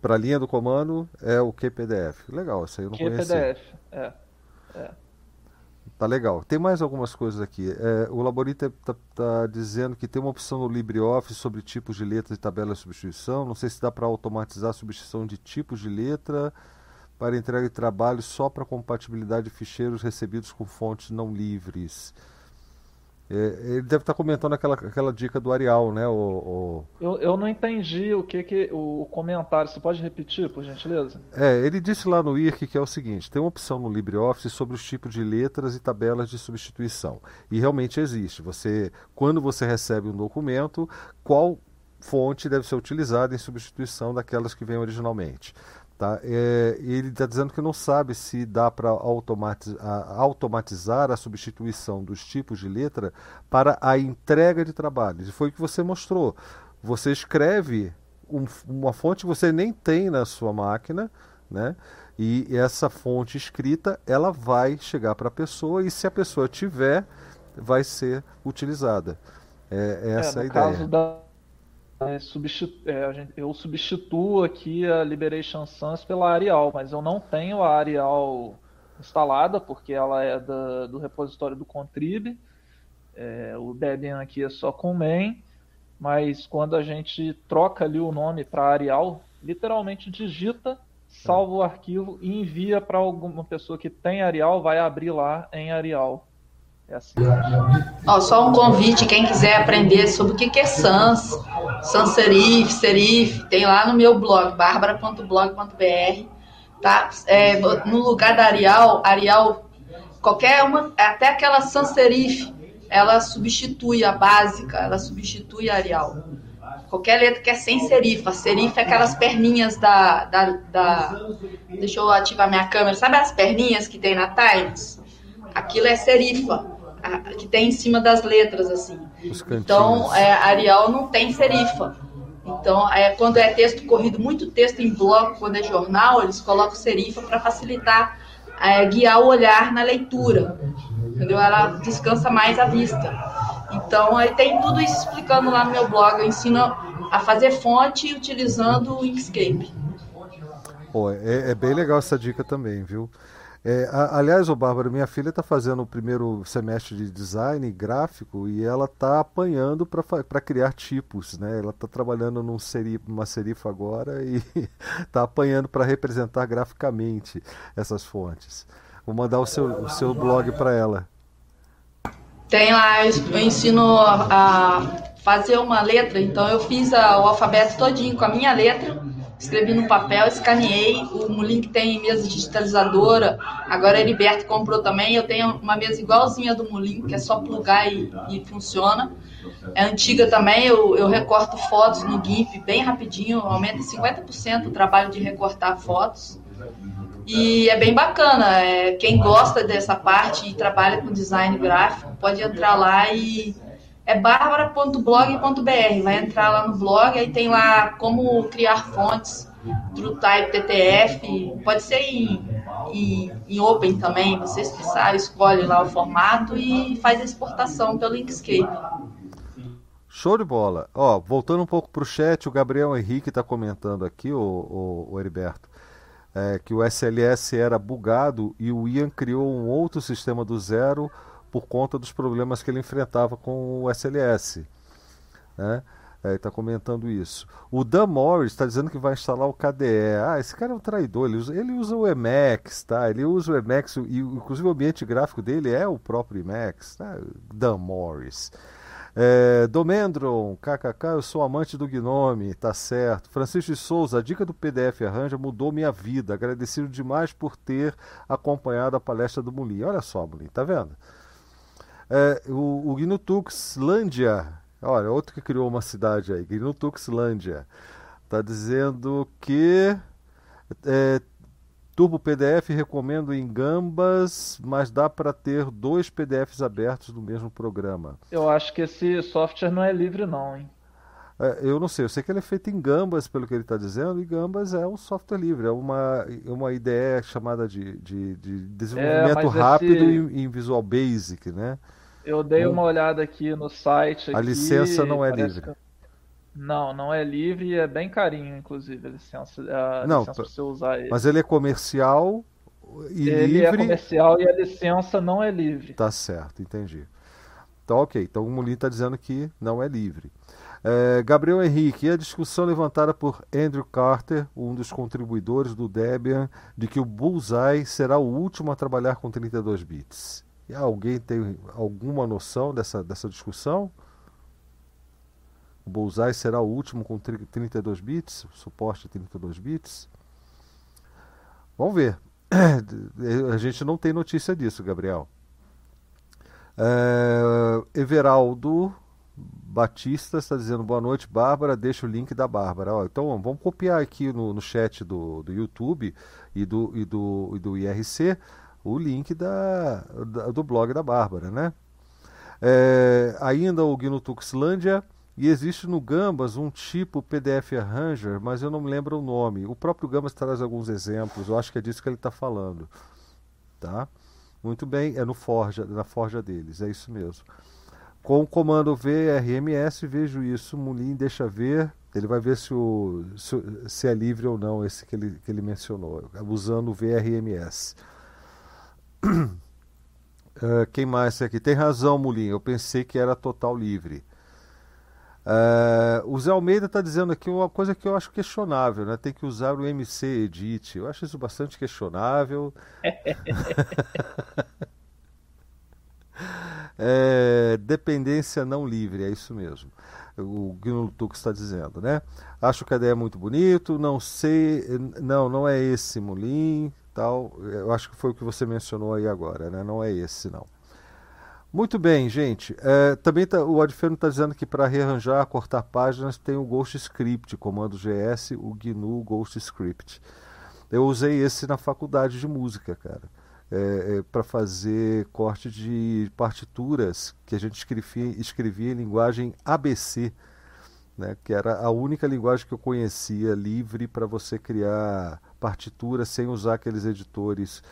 Para linha do comando é o QPDF. Legal, isso aí eu não QPDF, conhecia. é. é. Tá legal. Tem mais algumas coisas aqui. É, o Laborita está tá dizendo que tem uma opção no LibreOffice sobre tipos de letras e tabela de substituição. Não sei se dá para automatizar a substituição de tipos de letra para entrega de trabalho só para compatibilidade de ficheiros recebidos com fontes não livres. É, ele deve estar comentando aquela, aquela dica do Arial, né? O, o... Eu, eu não entendi o que, que o comentário. Você pode repetir, por gentileza? É, ele disse lá no IRC que é o seguinte: tem uma opção no LibreOffice sobre os tipos de letras e tabelas de substituição. E realmente existe. Você, quando você recebe um documento, qual fonte deve ser utilizada em substituição daquelas que vêm originalmente. Tá? É, ele está dizendo que não sabe se dá para automatiz, automatizar a substituição dos tipos de letra para a entrega de trabalhos. E foi o que você mostrou. Você escreve um, uma fonte que você nem tem na sua máquina, né? E essa fonte escrita ela vai chegar para a pessoa e se a pessoa tiver, vai ser utilizada. É, é essa é, a ideia. Caso da é, é, eu substituo aqui a Liberation Sans pela Arial, mas eu não tenho a Arial instalada porque ela é da, do repositório do Contrib. É, o Debian aqui é só com main, mas quando a gente troca ali o nome para Arial, literalmente digita, salva o arquivo e envia para alguma pessoa que tem Arial, vai abrir lá em Arial. É assim. Ó, só um convite, quem quiser aprender sobre o que é Sans, sans serif, serif, tem lá no meu blog, barbara.blog.br, tá? É, no lugar da Arial, Arial, qualquer uma, até aquela sans serif, ela substitui a básica, ela substitui a Arial. Qualquer letra que é sem serif, a serif é aquelas perninhas da, da, da... Deixa eu ativar minha câmera. Sabe as perninhas que tem na Times? Aquilo é serifa que tem em cima das letras, assim. Então, é, Arial não tem serifa. Então, é, quando é texto corrido, muito texto em bloco, quando é jornal, eles colocam serifa para facilitar, é, guiar o olhar na leitura. Entendeu? Ela descansa mais a vista. Então, aí tem tudo isso explicando lá no meu blog. Eu ensino a fazer fonte utilizando o Inkscape. Pô, é, é bem legal essa dica também, viu? É, a, aliás, ô Bárbara, minha filha está fazendo o primeiro semestre de design gráfico e ela está apanhando para criar tipos, né? Ela está trabalhando num serif, numa serifa agora e está apanhando para representar graficamente essas fontes. Vou mandar o seu, o seu blog para ela. Tem lá, eu ensino a fazer uma letra, então eu fiz a, o alfabeto todinho com a minha letra escrevi no papel, escaneei. O Mulink tem mesa digitalizadora. Agora a Heriberto comprou também. Eu tenho uma mesa igualzinha do Mulink, que é só plugar e, e funciona. É antiga também. Eu, eu, recorto fotos no GIMP bem rapidinho. Aumenta 50% o trabalho de recortar fotos. E é bem bacana. É, quem gosta dessa parte e trabalha com design gráfico pode entrar lá e é barbara.blog.br. Vai entrar lá no blog, aí tem lá como criar fontes, TrueType, TTF, pode ser em, em, em Open também, você sabe, escolhe lá o formato e faz a exportação pelo Inkscape. Show de bola. Ó, voltando um pouco para o chat, o Gabriel Henrique está comentando aqui, o, o, o Heriberto, é, que o SLS era bugado e o Ian criou um outro sistema do zero por conta dos problemas que ele enfrentava com o SLS. Né? É, está comentando isso. O Dan Morris está dizendo que vai instalar o KDE. Ah, esse cara é um traidor. Ele usa, ele usa o Emacs, tá? Ele usa o Emacs e inclusive o ambiente gráfico dele é o próprio Emacs, tá? Dan Morris. É, Domendron, kkk, eu sou amante do Gnome, tá certo. Francisco de Souza, a dica do PDF Arranja mudou minha vida. Agradecido demais por ter acompanhado a palestra do Mulim. Olha só, Mulim, tá vendo? É, o, o Gnutuxlândia, olha, outro que criou uma cidade aí, Gnutuxlândia, tá dizendo que é, Turbo PDF recomendo em Gambas, mas dá para ter dois PDFs abertos no mesmo programa. Eu acho que esse software não é livre não, hein? É, eu não sei, eu sei que ele é feito em Gambas, pelo que ele está dizendo, e Gambas é um software livre, é uma, uma ideia chamada de, de, de desenvolvimento é, rápido esse... em, em, Visual Basic, né? Eu dei uma olhada aqui no site. A aqui, licença não é livre. Que... Não, não é livre e é bem carinho, inclusive, a licença, a não, licença pra você usar ele. Mas ele é comercial e ele é livre. Ele é comercial e a licença não é livre. Tá certo, entendi. Então, ok. Então o Mulin está dizendo que não é livre. É, Gabriel Henrique, e a discussão levantada por Andrew Carter, um dos contribuidores do Debian, de que o Bullseye será o último a trabalhar com 32 bits. E alguém tem alguma noção dessa, dessa discussão? O Bullseye será o último com 32 bits, suporte 32 bits. Vamos ver. A gente não tem notícia disso, Gabriel. É, Everaldo Batista está dizendo boa noite, Bárbara. Deixa o link da Bárbara. Ó, então vamos copiar aqui no, no chat do, do YouTube e do, e, do, e do IRC o link da, da do blog da Bárbara, né? É, ainda o Guino Tuxlândia e existe no Gambas um tipo PDF Arranger, mas eu não me lembro o nome. O próprio Gambas traz alguns exemplos, eu acho que é disso que ele está falando. Tá? Muito bem, é no Forja, na Forja deles, é isso mesmo. Com o comando VRMS, vejo isso. Mulin deixa ver. Ele vai ver se, o, se, se, é livre ou não esse que ele, que ele mencionou, usando o VRMS. Uh, quem mais aqui? Tem razão, Mulin. Eu pensei que era total livre. Uh, o Zé Almeida está dizendo aqui uma coisa que eu acho questionável, né? Tem que usar o MC Edit. Eu acho isso bastante questionável. é, dependência não livre, é isso mesmo. O Gnultuk está dizendo, né? Acho que a ideia é muito bonito, não sei, não, não é esse Mulim, tal. Eu acho que foi o que você mencionou aí agora, né? Não é esse, não. Muito bem, gente. É, também tá, o Adferno está dizendo que para rearranjar, cortar páginas, tem o Ghost Script, comando GS, o GNU Ghost Script. Eu usei esse na faculdade de música, cara. É, é, para fazer corte de partituras que a gente escrevia, escrevia em linguagem ABC, né, que era a única linguagem que eu conhecia livre para você criar partituras sem usar aqueles editores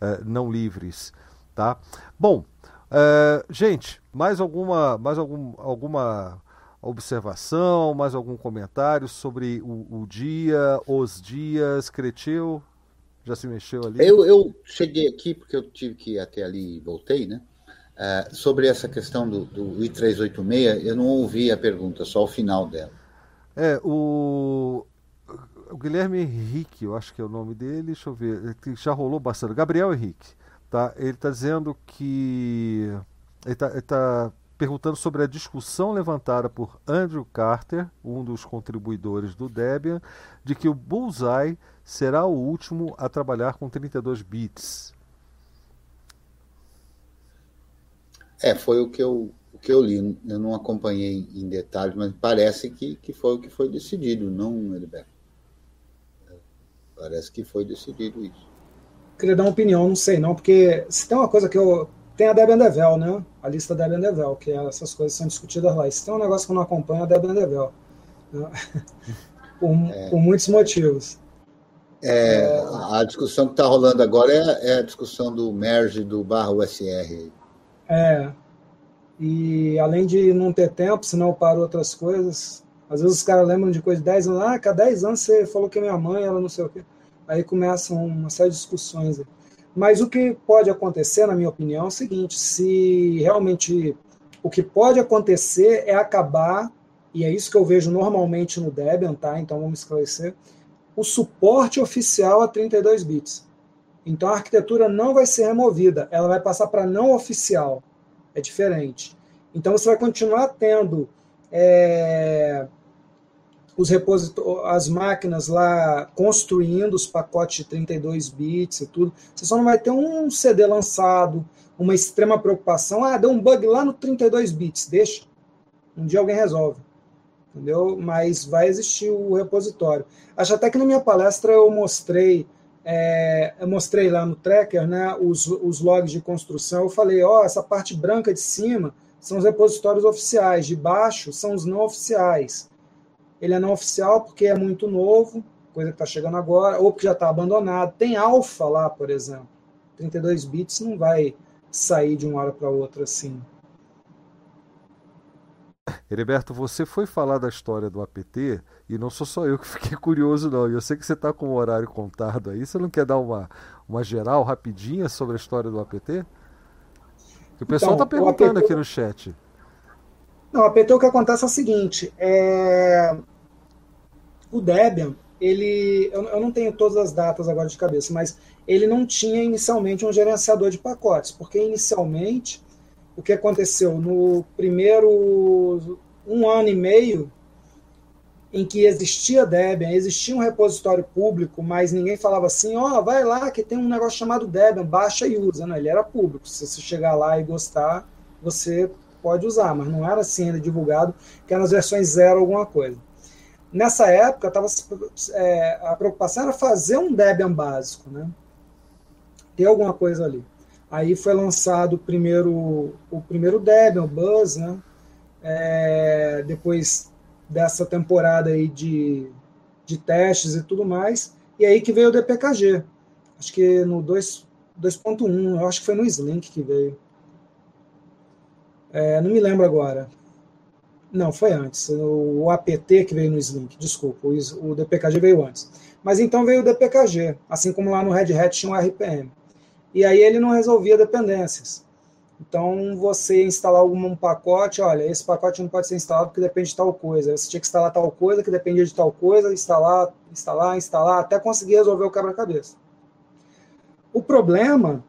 é, não livres. Tá? Bom, é, gente, mais alguma, mais algum, alguma observação, mais algum comentário sobre o, o dia, os dias, Cretil? Já se mexeu ali? Eu, eu cheguei aqui porque eu tive que ir até ali e voltei, né? É, sobre essa questão do, do I386, eu não ouvi a pergunta, só o final dela. É, o, o Guilherme Henrique, eu acho que é o nome dele, deixa eu ver, já rolou bastante. Gabriel Henrique. Tá? Ele está dizendo que. Ele está tá perguntando sobre a discussão levantada por Andrew Carter, um dos contribuidores do Debian, de que o Bullseye será o último a trabalhar com 32 bits. É, foi o que eu, o que eu li. Eu não acompanhei em detalhes, mas parece que, que foi o que foi decidido, não, Heriberto? Parece que foi decidido isso queria dar uma opinião, não sei não, porque se tem uma coisa que eu. Tem a Debian Devel, né? A lista da Debian Devel, que é, essas coisas são discutidas lá. E se tem um negócio que eu não acompanho, é a Debian Devel. Né? por, é. por, muitos motivos. É, é, a discussão que está rolando agora é, é, a discussão do merge do barra USR. É. E além de não ter tempo, senão paro outras coisas. Às vezes os caras lembram de coisa de 10 anos. Ah, há 10 anos você falou que é minha mãe, ela não sei o quê. Aí começam uma série de discussões. Mas o que pode acontecer, na minha opinião, é o seguinte: se realmente o que pode acontecer é acabar, e é isso que eu vejo normalmente no Debian, tá? Então vamos esclarecer, o suporte oficial a 32 bits. Então a arquitetura não vai ser removida, ela vai passar para não oficial. É diferente. Então você vai continuar tendo é, os as máquinas lá construindo os pacotes de 32 bits e tudo. Você só não vai ter um CD lançado, uma extrema preocupação. Ah, deu um bug lá no 32 bits, deixa. Um dia alguém resolve. Entendeu? Mas vai existir o repositório. Acho até que na minha palestra eu mostrei, é, eu mostrei lá no tracker né, os, os logs de construção. Eu falei, ó, oh, essa parte branca de cima são os repositórios oficiais, de baixo são os não oficiais. Ele é não oficial porque é muito novo, coisa que está chegando agora, ou porque já está abandonado. Tem alfa lá, por exemplo. 32 bits não vai sair de uma hora para outra assim. Heriberto, você foi falar da história do APT e não sou só eu que fiquei curioso, não. Eu sei que você está com o horário contado aí. Você não quer dar uma, uma geral rapidinha sobre a história do APT? Que o pessoal está então, perguntando APT... aqui no chat. Não, a PT o que acontece é o seguinte, é... o Debian, ele, eu, eu não tenho todas as datas agora de cabeça, mas ele não tinha inicialmente um gerenciador de pacotes, porque inicialmente o que aconteceu no primeiro um ano e meio em que existia Debian, existia um repositório público, mas ninguém falava assim, ó, oh, vai lá que tem um negócio chamado Debian, baixa e usa. Não, ele era público. Se você chegar lá e gostar, você pode usar, mas não era assim ainda divulgado, que era nas versões zero alguma coisa. Nessa época, tava, é, a preocupação era fazer um Debian básico, né? ter alguma coisa ali. Aí foi lançado o primeiro, o primeiro Debian, o Buzz, né? É, depois dessa temporada aí de, de testes e tudo mais, e aí que veio o DPKG. Acho que no 2.1, eu acho que foi no Slink que veio. É, não me lembro agora. Não, foi antes. O APT que veio no Slink, desculpa, o DPKG veio antes. Mas então veio o DPKG, assim como lá no Red Hat tinha um RPM. E aí ele não resolvia dependências. Então você instalar algum pacote, olha, esse pacote não pode ser instalado porque depende de tal coisa. Você tinha que instalar tal coisa que dependia de tal coisa, instalar, instalar, instalar, até conseguir resolver o quebra-cabeça. O problema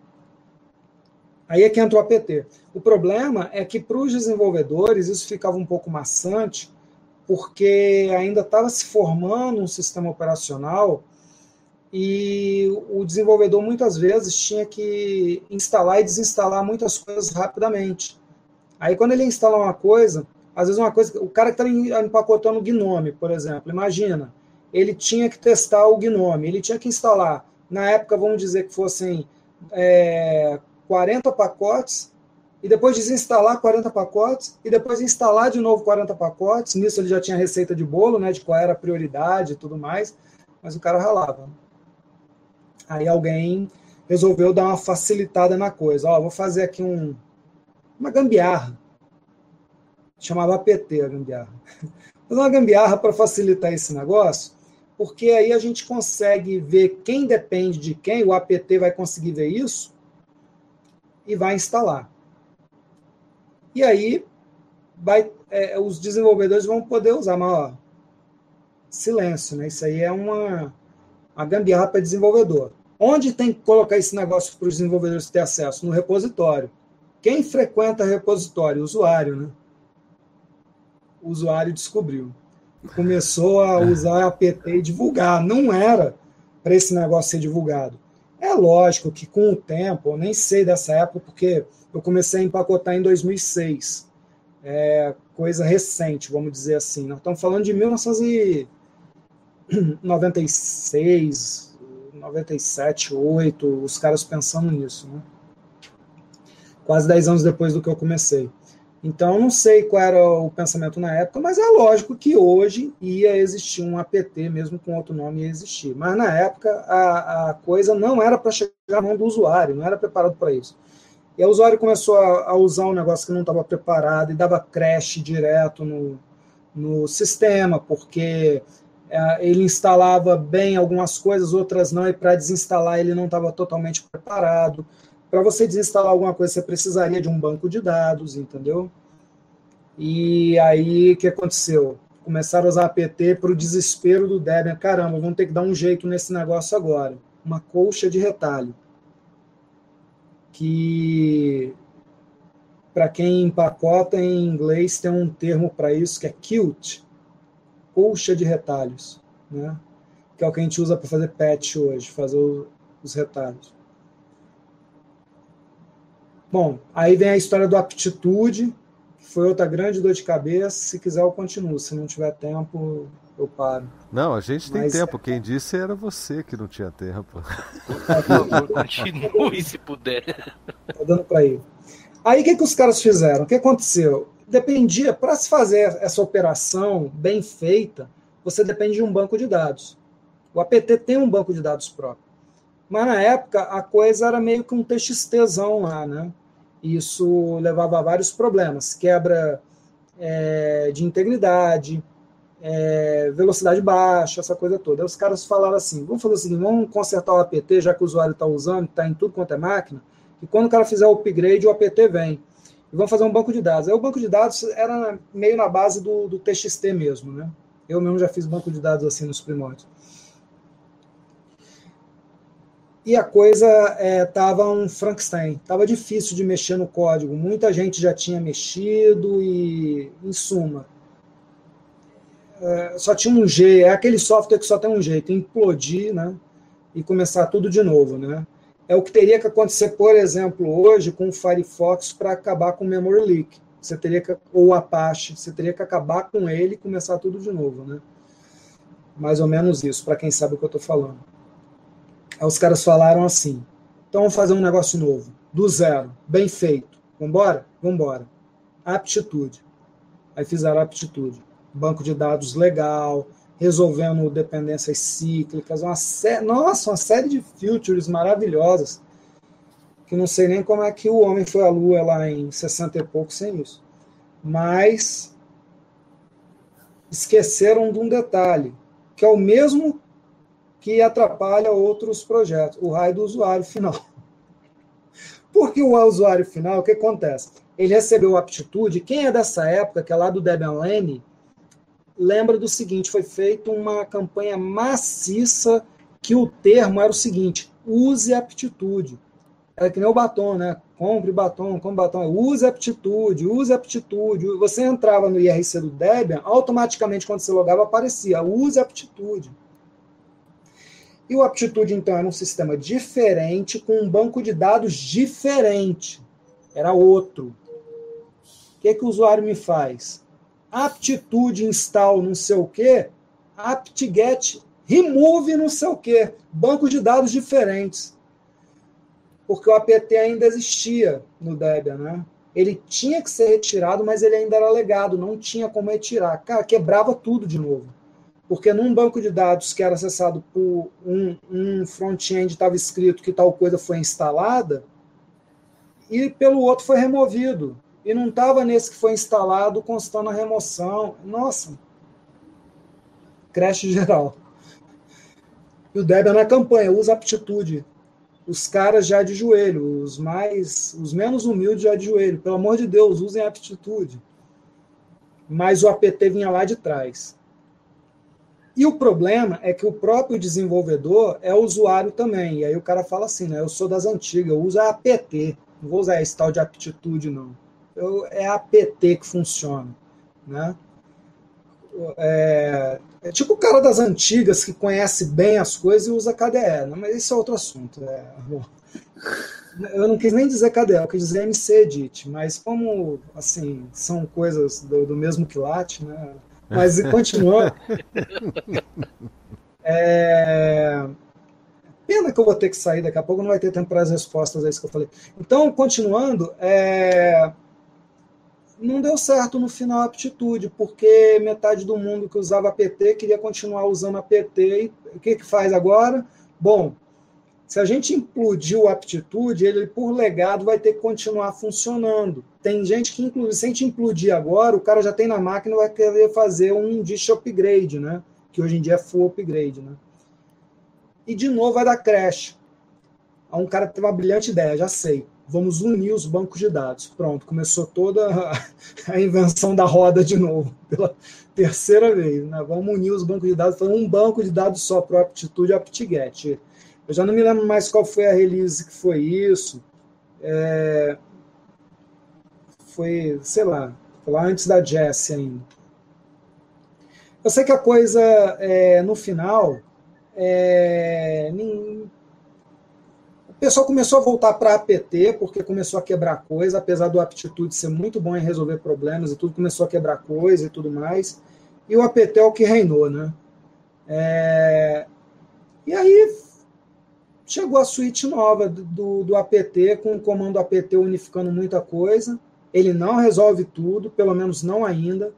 Aí é que entra o APT. O problema é que para os desenvolvedores isso ficava um pouco maçante, porque ainda estava se formando um sistema operacional e o desenvolvedor muitas vezes tinha que instalar e desinstalar muitas coisas rapidamente. Aí quando ele instala uma coisa, às vezes uma coisa, o cara que está empacotando o Gnome, por exemplo, imagina, ele tinha que testar o Gnome, ele tinha que instalar, na época vamos dizer que fossem é, 40 pacotes e depois desinstalar 40 pacotes e depois instalar de novo 40 pacotes. Nisso ele já tinha receita de bolo, né, de qual era a prioridade e tudo mais, mas o cara ralava. Aí alguém resolveu dar uma facilitada na coisa. Ó, vou fazer aqui um, uma gambiarra. Chamava APT a gambiarra. Fazer uma gambiarra para facilitar esse negócio, porque aí a gente consegue ver quem depende de quem, o APT vai conseguir ver isso, e vai instalar. E aí vai, é, os desenvolvedores vão poder usar, mas ó, silêncio, né? Isso aí é uma, uma gambiarra para desenvolvedor. Onde tem que colocar esse negócio para os desenvolvedores ter acesso? No repositório. Quem frequenta repositório? O usuário, né? O usuário descobriu. Começou a usar a PT e divulgar. Não era para esse negócio ser divulgado. É lógico que com o tempo, eu nem sei dessa época, porque eu comecei a empacotar em 2006. É coisa recente, vamos dizer assim. Nós estamos falando de 1996, 97, 8, os caras pensando nisso, né? Quase 10 anos depois do que eu comecei. Então, não sei qual era o pensamento na época, mas é lógico que hoje ia existir um APT, mesmo com outro nome ia existir. Mas na época a, a coisa não era para chegar na mão do usuário, não era preparado para isso. E o usuário começou a, a usar um negócio que não estava preparado e dava crash direto no, no sistema, porque ele instalava bem algumas coisas, outras não, e para desinstalar ele não estava totalmente preparado. Para você desinstalar alguma coisa, você precisaria de um banco de dados, entendeu? E aí, o que aconteceu? Começaram a usar apt para o desespero do Debian. Caramba, vamos ter que dar um jeito nesse negócio agora. Uma colcha de retalho. Que para quem empacota em inglês, tem um termo para isso que é quilt, colcha de retalhos, né? que é o que a gente usa para fazer patch hoje, fazer os retalhos. Bom, aí vem a história do aptitude, que foi outra grande dor de cabeça. Se quiser, eu continuo. Se não tiver tempo, eu paro. Não, a gente tem Mas, tempo. Quem disse era você que não tinha tempo. Por favor, continue se puder. Tá dando para ir. Aí o que, que os caras fizeram? O que aconteceu? Dependia, para se fazer essa operação bem feita, você depende de um banco de dados. O APT tem um banco de dados próprio. Mas na época a coisa era meio que um TXTzão lá, né? Isso levava a vários problemas, quebra é, de integridade, é, velocidade baixa, essa coisa toda. Aí os caras falaram assim: vamos fazer o seguinte, vamos consertar o APT, já que o usuário está usando, está em tudo quanto é máquina, e quando o cara fizer o upgrade, o APT vem. Vamos fazer um banco de dados. Aí o banco de dados era meio na base do, do TXT mesmo, né? Eu mesmo já fiz banco de dados assim nos primórdios. e a coisa estava é, um Frankenstein, estava difícil de mexer no código, muita gente já tinha mexido e, em suma, é, só tinha um jeito, é aquele software que só tem um jeito, implodir, né, e começar tudo de novo, né. É o que teria que acontecer, por exemplo, hoje com o Firefox para acabar com o memory leak. Você teria que, ou Apache, você teria que acabar com ele e começar tudo de novo, né. Mais ou menos isso, para quem sabe o que eu estou falando. Aí os caras falaram assim: então vamos fazer um negócio novo, do zero, bem feito. Vambora? Vambora. Aptitude. Aí fizeram aptitude. Banco de dados legal, resolvendo dependências cíclicas, uma nossa, uma série de features maravilhosas. Que não sei nem como é que o homem foi à lua lá em 60 e pouco sem isso. Mas esqueceram de um detalhe, que é o mesmo que atrapalha outros projetos, o raio do usuário final. Porque o usuário final, o que acontece? Ele recebeu aptitude, quem é dessa época, que é lá do Debian Lane, lembra do seguinte, foi feita uma campanha maciça que o termo era o seguinte, use aptitude. Era que nem o batom, né? Compre batom, compre batom. Use aptitude, use aptitude. Você entrava no IRC do Debian, automaticamente quando você logava aparecia, use aptitude. E o Aptitude, então, era um sistema diferente, com um banco de dados diferente. Era outro. O que, é que o usuário me faz? Aptitude install não sei o quê, apt-get remove não sei o quê. Banco de dados diferentes. Porque o apt ainda existia no Debian, né? Ele tinha que ser retirado, mas ele ainda era legado, não tinha como retirar. Cara, quebrava tudo de novo porque num banco de dados que era acessado por um, um front-end estava escrito que tal coisa foi instalada, e pelo outro foi removido. E não estava nesse que foi instalado constando a remoção. Nossa, crash geral. E o Debian na campanha, usa aptitude. Os caras já de joelho, os mais, os menos humildes já de joelho. Pelo amor de Deus, usem aptitude. Mas o apt vinha lá de trás. E o problema é que o próprio desenvolvedor é usuário também. E aí o cara fala assim, né? Eu sou das antigas, eu uso a APT. Não vou usar esse tal de aptitude, não. Eu, é a APT que funciona, né? É, é, tipo o cara das antigas que conhece bem as coisas e usa KDE, né? mas isso é outro assunto. É, eu não quis nem dizer KDE, eu quis dizer MC Edit, mas como assim são coisas do, do mesmo quilate, né? Mas continuando. é... Pena que eu vou ter que sair daqui a pouco, não vai ter tempo para as respostas a isso que eu falei. Então, continuando, é... não deu certo no final a aptitude, porque metade do mundo que usava APT queria continuar usando APT. E o que, que faz agora? Bom, se a gente implodir o aptitude, ele por legado vai ter que continuar funcionando. Tem gente que, inclusive, se a gente implodir agora, o cara já tem na máquina vai querer fazer um dish upgrade, né? Que hoje em dia é full upgrade, né? E de novo vai dar crash. Um cara teve uma brilhante ideia, já sei. Vamos unir os bancos de dados. Pronto, começou toda a invenção da roda de novo, pela terceira vez. Né? Vamos unir os bancos de dados, fazer um banco de dados só para o Aptitude e AptGet. Eu já não me lembro mais qual foi a release que foi isso. É, foi, sei lá, foi lá antes da Jess ainda. Eu sei que a coisa, é, no final, é, o pessoal começou a voltar para APT, porque começou a quebrar coisa, apesar do aptitude ser muito bom em resolver problemas e tudo, começou a quebrar coisa e tudo mais. E o APT é o que reinou, né? É, e aí chegou a suíte nova do, do APT, com o comando APT unificando muita coisa. Ele não resolve tudo, pelo menos não ainda.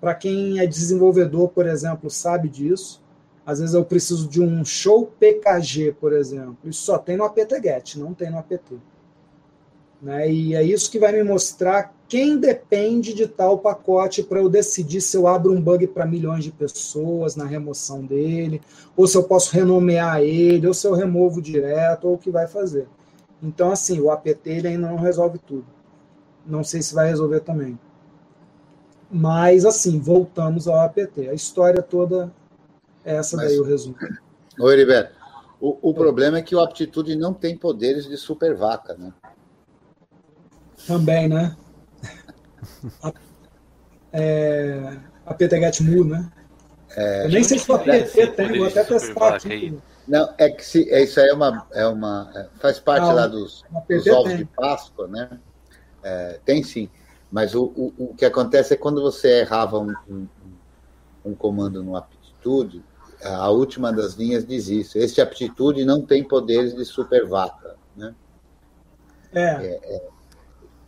Para quem é desenvolvedor, por exemplo, sabe disso. Às vezes eu preciso de um show PKG, por exemplo. Isso só tem no apt-get, não tem no apt. Né? E é isso que vai me mostrar quem depende de tal pacote para eu decidir se eu abro um bug para milhões de pessoas na remoção dele, ou se eu posso renomear ele, ou se eu removo direto, ou o que vai fazer. Então, assim, o apt ele ainda não resolve tudo. Não sei se vai resolver também. Mas, assim, voltamos ao apt. A história toda essa Mas, daí, o resumo. Oi, Heriberto. O, o problema é que o Aptitude não tem poderes de super vaca, né? Também, né? a, é, a Mu, né? É, eu nem sei se o APT tem, vou até testar aqui. Não, é que se, é, isso aí é uma, é uma. É, faz parte lá dos, dos ovos tem. de Páscoa, né? É, tem sim. Mas o, o, o, que acontece é quando você errava um, um, um comando no aptitude, a última das linhas diz isso. Este aptitude não tem poderes de super vaca, né? É. é, é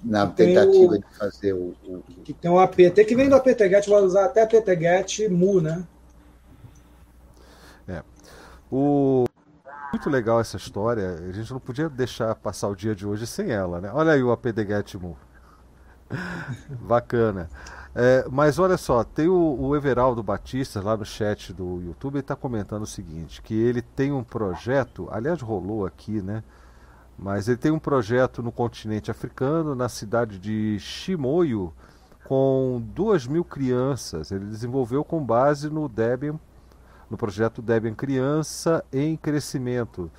na tentativa o, de fazer o, o, Que tem o APT, que vem do apt-get, vai usar até apt-get mu, né? É. O... Muito legal essa história. A gente não podia deixar passar o dia de hoje sem ela, né? Olha aí o apt-get mu. Bacana. É, mas olha só, tem o, o, Everaldo Batista lá no chat do YouTube, ele está comentando o seguinte, que ele tem um projeto, aliás rolou aqui, né? Mas ele tem um projeto no continente africano, na cidade de Chimoio, com duas mil crianças. Ele desenvolveu com base no Debian, no projeto Debian Criança em Crescimento.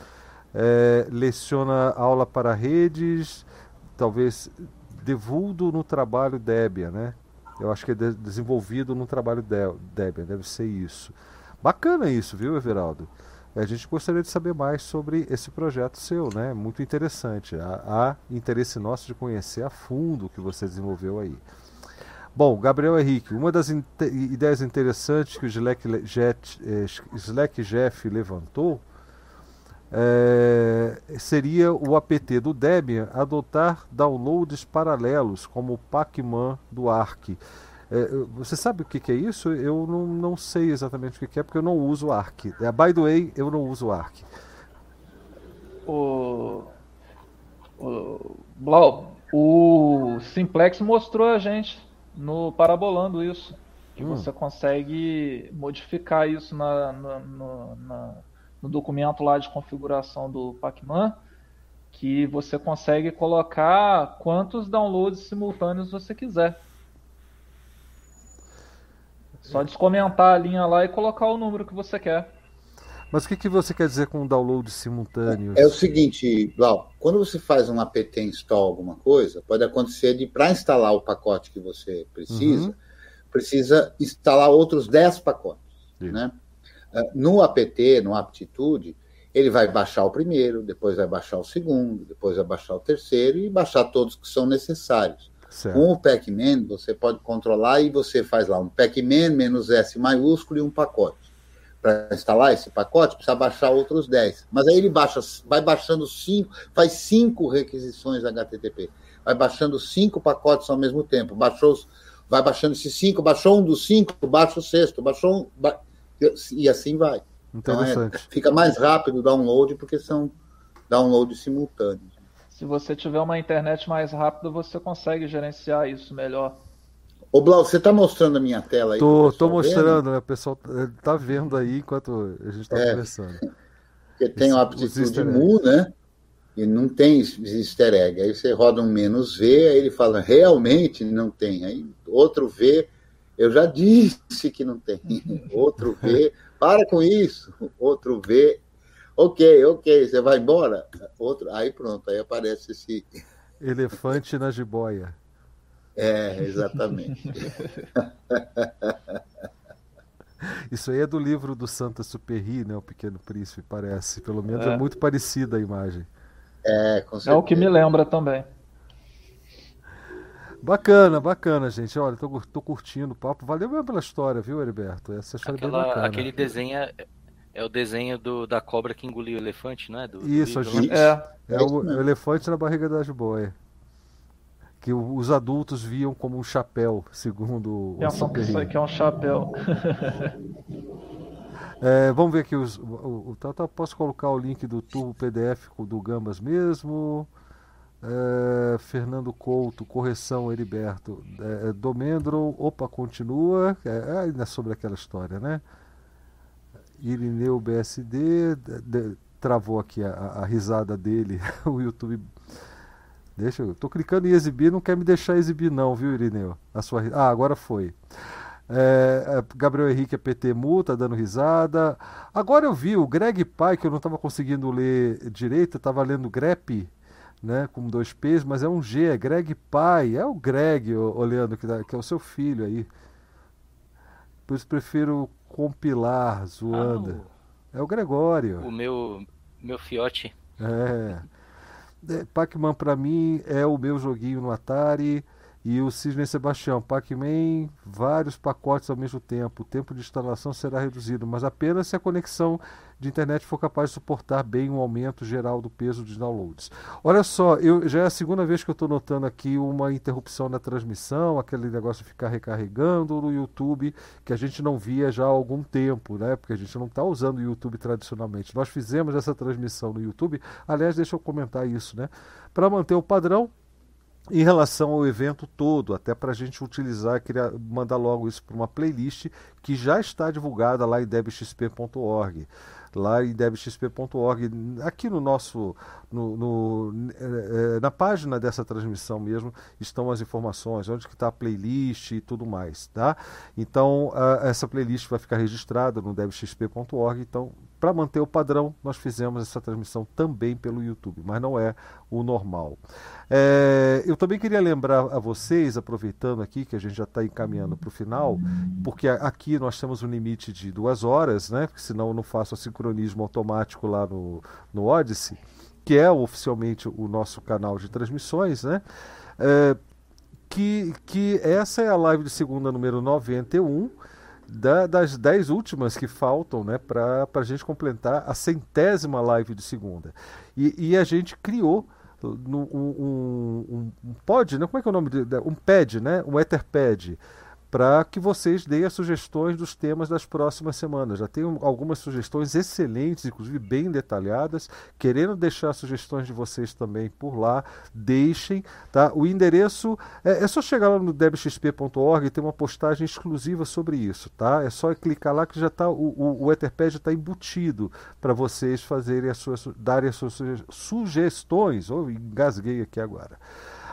É, leciona aula para redes, talvez devolvido no trabalho Debian, né? Eu acho que é de desenvolvido no trabalho Debian, deve ser isso. Bacana isso, viu, Everaldo? A gente gostaria de saber mais sobre esse projeto seu, né? Muito interessante. Há, há interesse nosso de conhecer a fundo o que você desenvolveu aí. Bom, Gabriel Henrique, uma das in ideias interessantes que o Slack, Jet, eh, Slack Jeff levantou é, seria o apt do Debian adotar downloads paralelos, como o Pacman do Arc. É, você sabe o que, que, é isso? Eu não, não sei exatamente o que, que, é, porque eu não uso Arc. É, by the way, eu não uso Arc. O, o, Blau, o Simplex mostrou a gente no Parabolando isso. Que hum. você consegue modificar isso na, na, na, no documento lá de configuração do Pacman que você consegue colocar quantos downloads simultâneos você quiser. Só descomentar a linha lá e colocar o número que você quer. Mas o que, que você quer dizer com download simultâneo? É o seguinte, Blau, quando você faz um apt install alguma coisa, pode acontecer de para instalar o pacote que você precisa, uhum. precisa instalar outros 10 pacotes, né? Ah, no apt, no aptitude, ele vai baixar o primeiro, depois vai baixar o segundo, depois vai baixar o terceiro e baixar todos que são necessários. Certo. Com o Pacman, você pode controlar e você faz lá um Pacman menos S maiúsculo e um pacote. Para instalar esse pacote, precisa baixar outros 10. Mas aí ele baixa, vai baixando cinco, faz cinco requisições HTTP. Vai baixando cinco pacotes ao mesmo tempo. Baixou, vai baixando esses cinco, baixou um dos cinco, baixa o sexto, baixou um, ba... e assim vai. Então é, fica mais rápido o download porque são downloads simultâneos. Se você tiver uma internet mais rápida, você consegue gerenciar isso melhor. Ô, Blau, você está mostrando a minha tela aí? Tô, tô mostrando, né? O pessoal tá vendo aí enquanto a gente está é, conversando. Porque tem o aptitude mu, né? E não tem easter egg. Aí você roda um menos V, aí ele fala, realmente não tem. Aí outro V, eu já disse que não tem. Outro V, para com isso. Outro V, ok, ok, você vai embora? Outro, aí pronto, aí aparece esse. Elefante na jiboia. É, exatamente. Isso aí é do livro do Santa Superri, né? O Pequeno Príncipe, parece. Pelo menos é, é muito parecida a imagem. É, com certeza. É o que me lembra também. Bacana, bacana, gente. Olha, tô, tô curtindo o papo. Valeu mesmo pela história, viu, Heriberto? Essa história Aquela, é bem bacana. Aquele desenho é, é o desenho do, da cobra que engoliu o elefante, não é? Do, Isso, do gente. É, é o, o, elefante na barriga da jiboia. Que os adultos viam como um chapéu, segundo que o é um, Que é um chapéu. É, vamos ver aqui os. O, o, tá, tá, posso colocar o link do Turbo PDF do Gambas mesmo. É, Fernando Couto, correção, Heriberto. É, é Domendro, opa, continua. É, é, ainda sobre aquela história, né? Irineu BSD, de, de, travou aqui a, a, risada dele. o YouTube. Deixa eu. Tô clicando em exibir, não quer me deixar exibir, não, viu, Irineu? A sua, ah, agora foi. É, é Gabriel Henrique é PT Mu, tá dando risada. Agora eu vi o Greg Pai, que eu não estava conseguindo ler direito, estava lendo Grep né, com dois P's, mas é um G, é Greg Pai, é o Greg, olhando que, que é o seu filho aí. Por isso prefiro compilar, zoando. Ah, o... É o Gregório. O meu, meu fiote. É. é Pac-Man para mim é o meu joguinho no Atari. E o Cisne Sebastião, Pac-Man, vários pacotes ao mesmo tempo. O tempo de instalação será reduzido, mas apenas se a conexão de internet for capaz de suportar bem um aumento geral do peso dos downloads. Olha só, eu, já é a segunda vez que eu estou notando aqui uma interrupção na transmissão, aquele negócio de ficar recarregando no YouTube, que a gente não via já há algum tempo, né? Porque a gente não está usando o YouTube tradicionalmente. Nós fizemos essa transmissão no YouTube, aliás, deixa eu comentar isso, né? Para manter o padrão, em relação ao evento todo, até para a gente utilizar, queria mandar logo isso para uma playlist que já está divulgada lá em debxp.org lá em debxp.org, aqui no nosso, no, no, é, na página dessa transmissão mesmo, estão as informações, onde que está a playlist e tudo mais, tá? Então, essa playlist vai ficar registrada no debxp.org, então para manter o padrão, nós fizemos essa transmissão também pelo YouTube, mas não é o normal. É, eu também queria lembrar a vocês, aproveitando aqui que a gente já está encaminhando para o final, porque aqui nós temos um limite de duas horas, né? Porque senão eu não faço o sincronismo automático lá no, no Odyssey, que é oficialmente o nosso canal de transmissões, né? É, que, que essa é a live de segunda número 91 da, das dez últimas que faltam né, para a gente completar a centésima live de segunda. E, e a gente criou no, um, um, um, pod, né? como é que é o nome? De, um pad, né? um Etherpad para que vocês deem as sugestões dos temas das próximas semanas. Já tenho algumas sugestões excelentes, inclusive bem detalhadas. Querendo deixar sugestões de vocês também por lá, deixem. Tá? O endereço é, é só chegar lá no debxp.org e ter uma postagem exclusiva sobre isso. Tá? É só clicar lá que já está o, o, o Etherpad está embutido para vocês fazerem as suas, darem as suas sugestões. Oh, engasguei aqui agora.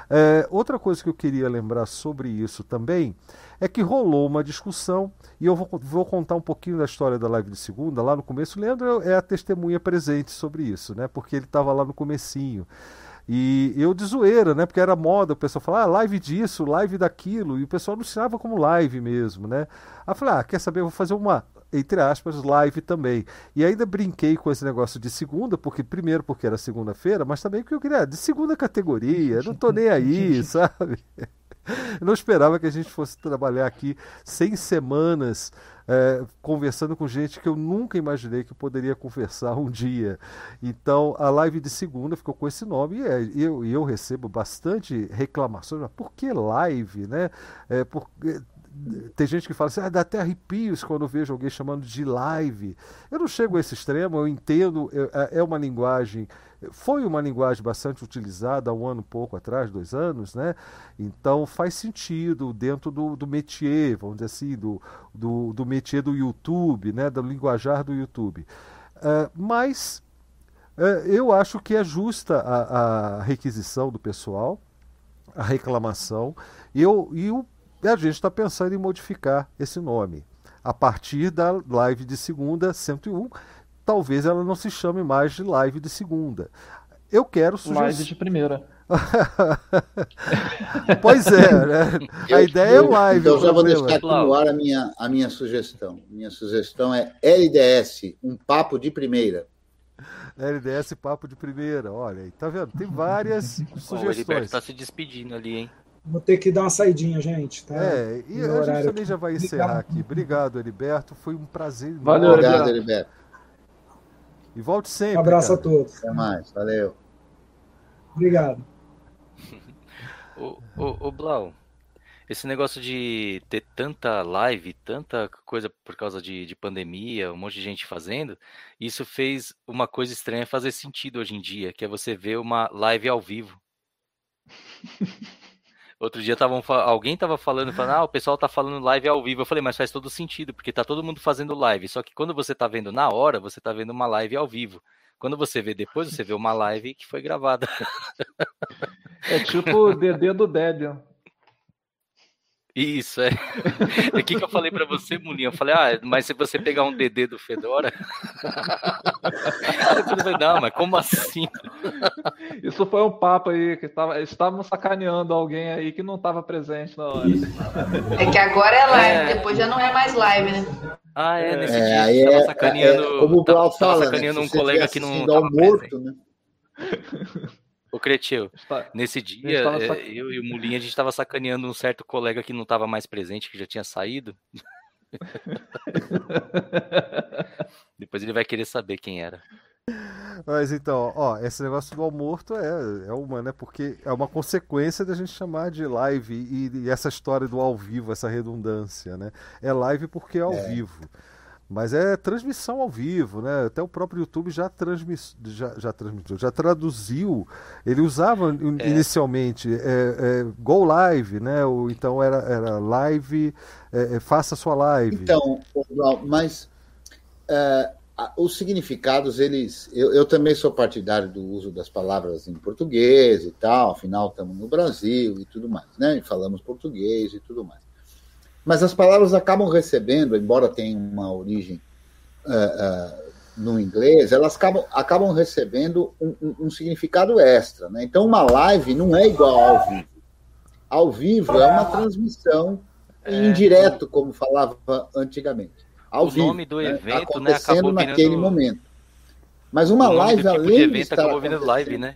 É, outra coisa que eu queria lembrar sobre isso também é que rolou uma discussão, e eu vou, vou, contar um pouquinho da história da live de segunda. Lá no começo, o Leandro é a testemunha presente sobre isso, né? Porque ele estava lá no comecinho. E eu de zoeira, né? Porque era moda, o pessoal falava, ah, live disso, live daquilo, e o pessoal anunciava como live mesmo, né? Aí eu falei, ah, quer saber, eu vou fazer uma, entre aspas, live também. E ainda brinquei com esse negócio de segunda, porque primeiro porque era segunda-feira, mas também porque eu queria, de segunda categoria, não tô nem aí, sabe? Eu não esperava que a gente fosse trabalhar aqui 100 semanas é, conversando com gente que eu nunca imaginei que poderia conversar um dia. Então, a live de segunda ficou com esse nome e é, eu, eu recebo bastante reclamações. Mas por que live, né? É, por, tem gente que fala assim, ah, dá até arrepios quando vejo alguém chamando de live. Eu não chego a esse extremo, eu entendo, é, é uma linguagem, foi uma linguagem bastante utilizada há um ano pouco atrás, dois anos, né? Então faz sentido dentro do, do métier, vamos dizer assim, do, do, do métier do YouTube, né? Do linguajar do YouTube. Uh, mas uh, eu acho que é justa a, a requisição do pessoal, a reclamação, eu, e o e a gente está pensando em modificar esse nome. A partir da live de segunda 101, talvez ela não se chame mais de live de segunda. eu quero sugestões. Live de primeira. pois é, né? A ideia eu, é live. Então, já vou deixar aqui no ar a minha, a minha sugestão. Minha sugestão é LDS, um papo de primeira. LDS Papo de Primeira. Olha aí, tá vendo? Tem várias sugestões. O Heriberto tá se despedindo ali, hein? Vou ter que dar uma saidinha, gente. Tá? É, e a gente também já vai encerrar aqui. Obrigado, Heriberto. Foi um prazer. Valeu, Obrigado, Heriberto. E volte sempre. Um abraço cara. a todos. Até mais. Valeu. Obrigado. ô, ô, ô, Blau, esse negócio de ter tanta live, tanta coisa por causa de, de, pandemia, um monte de gente fazendo, isso fez uma coisa estranha fazer sentido hoje em dia, que é você ver uma live ao vivo. Outro dia tavam, alguém tava falando, falando, ah, o pessoal tá falando live ao vivo. Eu falei, mas faz todo sentido, porque tá todo mundo fazendo live. Só que quando você tá vendo na hora, você tá vendo uma live ao vivo. Quando você vê depois, você vê uma live que foi gravada. É tipo o DD do Debian. Isso, é. O que, que eu falei para você, Mulinha? Eu falei, ah, mas se você pegar um DD do Fedora. eu falei, não, mas como assim? Isso foi um papo aí, que tava, estavam sacaneando alguém aí que não estava presente na hora. É que agora é live, é... depois já não é mais live, né? Ah, é, nesse é, dia aí é, sacaneando. É, como o Paulo fala, né? sacaneando né? um colega que não. Tava morto, né? Ô, Cretil, nesse dia, é, sac... eu e o Mulinha, a gente estava sacaneando um certo colega que não estava mais presente, que já tinha saído. Depois ele vai querer saber quem era. Mas então, ó, esse negócio do ao morto é, é uma, né? Porque é uma consequência da gente chamar de live e, e essa história do ao vivo, essa redundância, né? É live porque é ao é. vivo. Mas é transmissão ao vivo, né? Até o próprio YouTube já, transmis, já, já transmitiu, já traduziu. Ele usava é. inicialmente é, é, Go Live, né? Ou, então era, era live, é, é, faça sua live. Então, mas é, os significados, eles. Eu, eu, também sou partidário do uso das palavras em português e tal, afinal estamos no Brasil e tudo mais, né? E falamos português e tudo mais. Mas as palavras acabam recebendo, embora tenham uma origem uh, uh, no inglês, elas acabam, acabam recebendo um, um, um, significado extra. Né? Então, uma live não é igual ao vivo. Ao vivo é uma transmissão é. indireto, como falava antigamente. Ao o vivo, nome do né? evento né, acontecendo né, naquele virando... momento. Mas uma live, tipo além de, evento, de estar live, né?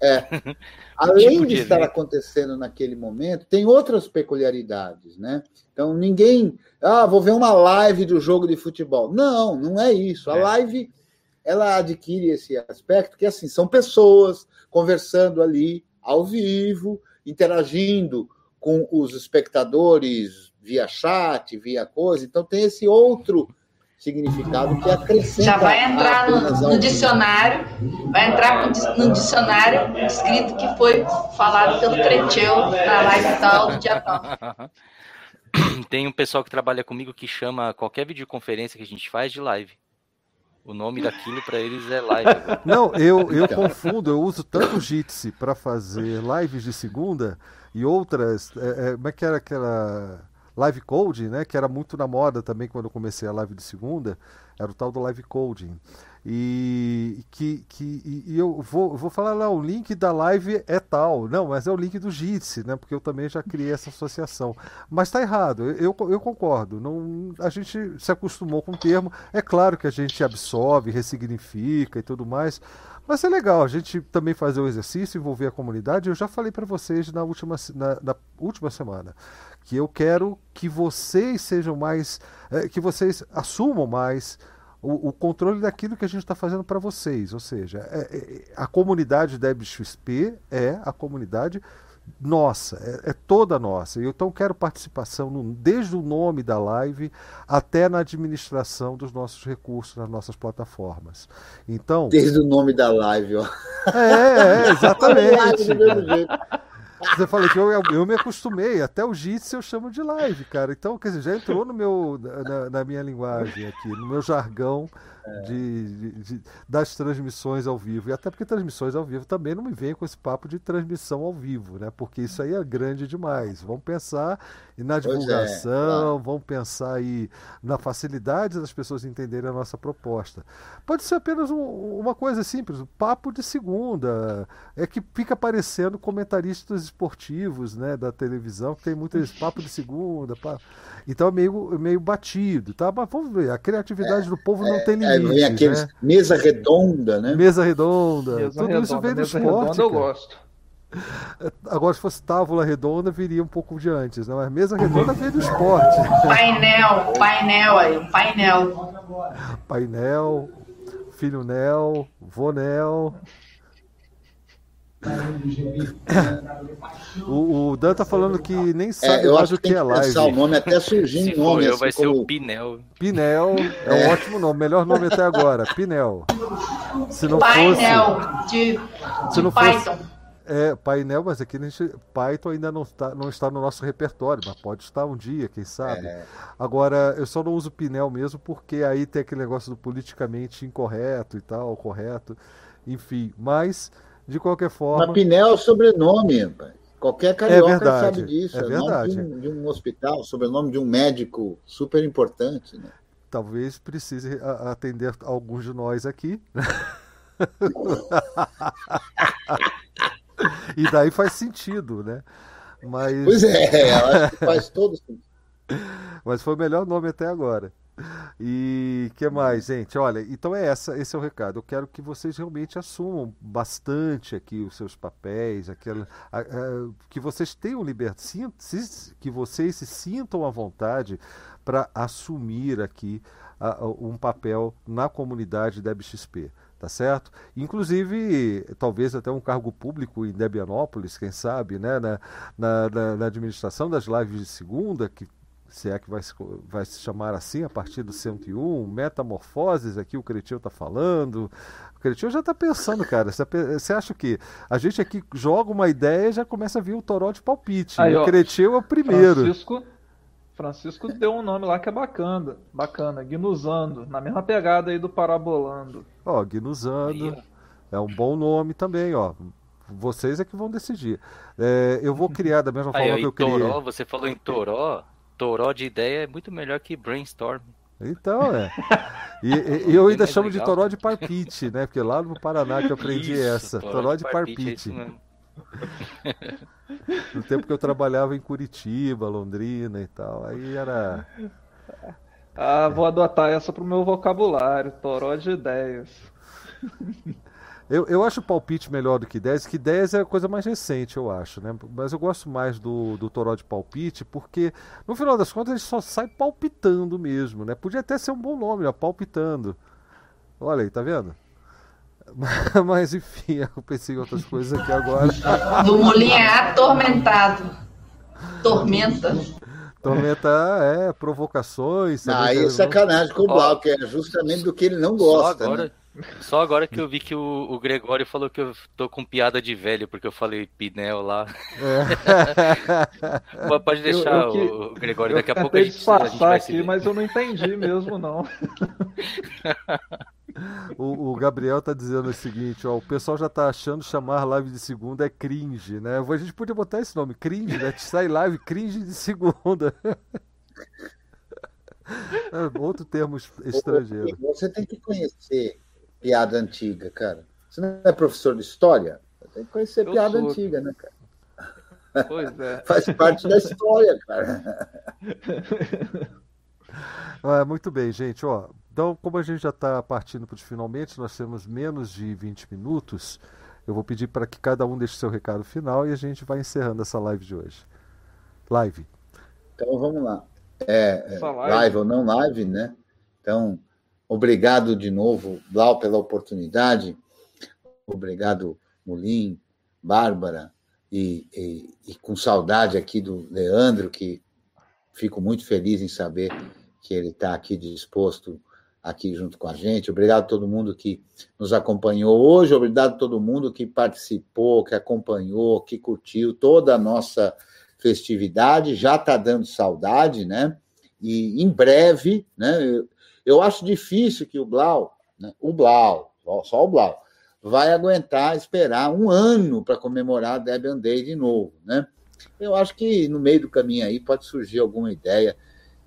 É. Além tipo de, de estar acontecendo naquele momento, tem outras peculiaridades, né? Então ninguém, ah, vou ver uma live do jogo de futebol. Não, não é isso. A é. live ela adquire esse aspecto que assim são pessoas conversando ali ao vivo, interagindo com os espectadores via chat, via coisa. Então tem esse outro significado que acrescenta. Já vai entrar no, no dicionário, vai entrar no dicionário escrito que foi falado pelo Creteu na live tal do dia tal. Tem um pessoal que trabalha comigo que chama qualquer videoconferência que a gente faz de live. O nome daquilo para eles é live. Não, eu, eu confundo, eu uso tanto o Jitsi para fazer lives de segunda e outras. É, é, como é que era aquela live coding, né, que era muito na moda também quando eu comecei a live de segunda, era o tal do live coding. E que, que e eu vou, vou falar lá, o link da live é tal. Não, mas é o link do Jitsi, né? Porque eu também já criei essa associação. Mas está errado, eu, eu concordo. Não, a gente se acostumou com o termo. É claro que a gente absorve, ressignifica e tudo mais. Mas é legal a gente também fazer o exercício, envolver a comunidade. Eu já falei para vocês na última, na, na última semana que eu quero que vocês sejam mais, é, que vocês assumam mais o, o, controle daquilo que a gente está fazendo para vocês. Ou seja, é, é, a comunidade da XP é a comunidade nossa, é, é, toda nossa. Eu então quero participação no, desde o nome da live até na administração dos nossos recursos nas nossas plataformas. Então desde o nome da live, ó. É, é exatamente. Você falou que eu, eu me acostumei, até o Jitsi eu chamo de live, cara. Então, quer dizer, já entrou no meu, na, na minha linguagem aqui, no meu jargão. De, de, das transmissões ao vivo. E até porque transmissões ao vivo também não me vem com esse papo de transmissão ao vivo, né? Porque isso aí é grande demais. Vamos pensar na é, divulgação, é, vamos pensar aí na facilidade das pessoas entenderem a nossa proposta. Pode ser apenas um, uma coisa simples, um papo de segunda. É que fica aparecendo comentaristas esportivos né, da televisão, que tem muito esse papo de segunda. Pá. Então é meio, meio batido, tá? Mas vamos ver, a criatividade é, do povo não é, tem limite. É, vem aqueles né? mesa redonda, né? Mesa redonda. Mesa Tudo redonda, isso vem do esporte. eu gosto. Agora, se fosse tábua redonda, viria um pouco de antes, né? Mas mesa redonda veio do esporte. Painel, painel aí, painel. Painel, filho Nel, vô Nel. O, o Dan tá falando que nem é, sabe é, mais o que, que é live. O nome até surgindo nome. Eu, assim, vai ser o Pinel. Pinel é, é um ótimo nome, melhor nome até agora. Pinel. Se não Painel fosse, de, se não Python. Fosse, é, painel, mas aqui a gente, Python ainda não está, não está no nosso repertório, mas pode estar um dia, quem sabe. É. Agora, eu só não uso Pinel mesmo porque aí tem aquele negócio do politicamente incorreto e tal, correto, enfim. Mas, de qualquer forma. Mas Pinel é o sobrenome, Qualquer é carioca é verdade, sabe disso. É, é verdade. Nome de um, de um hospital, sobrenome de um médico super importante, né? Talvez precise atender alguns de nós aqui. e daí faz sentido, né? Mas... Pois é, eu acho que faz todo sentido. Mas foi o melhor nome até agora. E que mais, gente? Olha, então é essa, esse é o recado. Eu quero que vocês realmente assumam bastante aqui os seus papéis, aquela, a, a, que vocês tenham liberdade, que vocês se sintam à vontade para assumir aqui a, um papel na comunidade da BXP tá certo? Inclusive, talvez até um cargo público em Debianópolis, quem sabe, né? Na, na, na, administração das lives de segunda, que se é que vai se, vai se chamar assim a partir do 101, metamorfoses, aqui o Cretinho está falando. O Cretinho já está pensando, cara. Você acha que a gente aqui joga uma ideia e já começa a vir o toró de palpite. Aí, o Cretinho é o primeiro. Francisco, Francisco deu um nome lá que é bacana, bacana, Gnusando, na mesma pegada aí do Parabolando. Ó, Gnusando, é um bom nome também, ó. Vocês é que vão decidir. É, eu vou criar da mesma forma aí, que eu criei. Toró, você falou em Toró, Toró de ideia é muito melhor que Brainstorm. Então, é. E, e eu ainda chamo legal. de Toró de Parpite, né? Porque lá no Paraná que eu aprendi Isso, essa. Toró, toró de Parpite. É no tempo que eu trabalhava em Curitiba, Londrina e tal. Aí era. Ah, vou adotar essa pro meu vocabulário, toró de ideias. Eu, eu acho o palpite melhor do que 10, que 10 é a coisa mais recente, eu acho, né? Mas eu gosto mais do, do toró de palpite, porque no final das contas ele só sai palpitando mesmo, né? Podia até ser um bom nome, ó, palpitando. Olha aí, tá vendo? Mas enfim, eu pensei em outras coisas aqui agora. Do Molim é atormentado. Tormenta. Tormenta é provocações. Ah, aí é sacanagem com o Blau, que é justamente do que ele não gosta. Só agora, né? Só agora que eu vi que o, o, Gregório falou que eu tô com piada de velho, porque eu falei Pinel lá. É. Pode deixar eu, eu o, o Gregório, daqui a pouco a gente, a gente vai aqui, mas eu não entendi mesmo, não. O, o, Gabriel tá dizendo o seguinte, ó, o pessoal já tá achando chamar live de segunda é cringe, né? A gente podia botar esse nome, cringe, né? Sai live cringe de segunda. É outro termo estrangeiro. Você tem que conhecer piada antiga, cara. Você não é professor de história? Você tem que conhecer Eu piada sou. antiga, né, cara? Pois é. Faz parte da história, cara. É, muito bem, gente. Ó, então, como a gente já está partindo para finalmente, nós temos menos de 20 minutos. Eu vou pedir para que cada um deixe seu recado final e a gente vai encerrando essa live de hoje. Live. Então vamos lá. É, é live. live ou não live, né? Então, obrigado de novo, Blau, pela oportunidade. Obrigado, Mulim, Bárbara, e, e, e com saudade aqui do Leandro, que fico muito feliz em saber que ele está aqui disposto aqui junto com a gente. Obrigado a todo mundo que nos acompanhou hoje, obrigado a todo mundo que participou, que acompanhou, que curtiu toda a nossa festividade. Já está dando saudade, né? E em breve, né? Eu acho difícil que o Blau, né, o Blau, só o Blau, vai aguentar esperar um ano para comemorar a Debian Day de novo, né? Eu acho que no meio do caminho aí pode surgir alguma ideia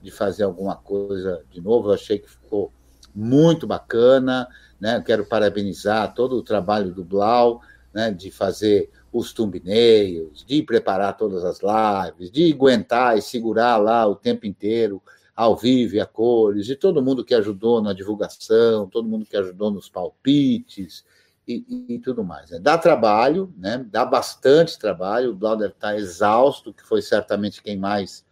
de fazer alguma coisa de novo. Eu achei que ficou muito bacana, né? quero parabenizar todo o trabalho do Blau, né? De fazer os thumbnails, de preparar todas as lives, de aguentar e segurar lá o tempo inteiro ao vivo e a cores, de todo mundo que ajudou na divulgação, todo mundo que ajudou nos palpites e, e, e tudo mais. Né? Dá trabalho, né? dá bastante trabalho, o Blau deve estar exausto, que foi certamente quem mais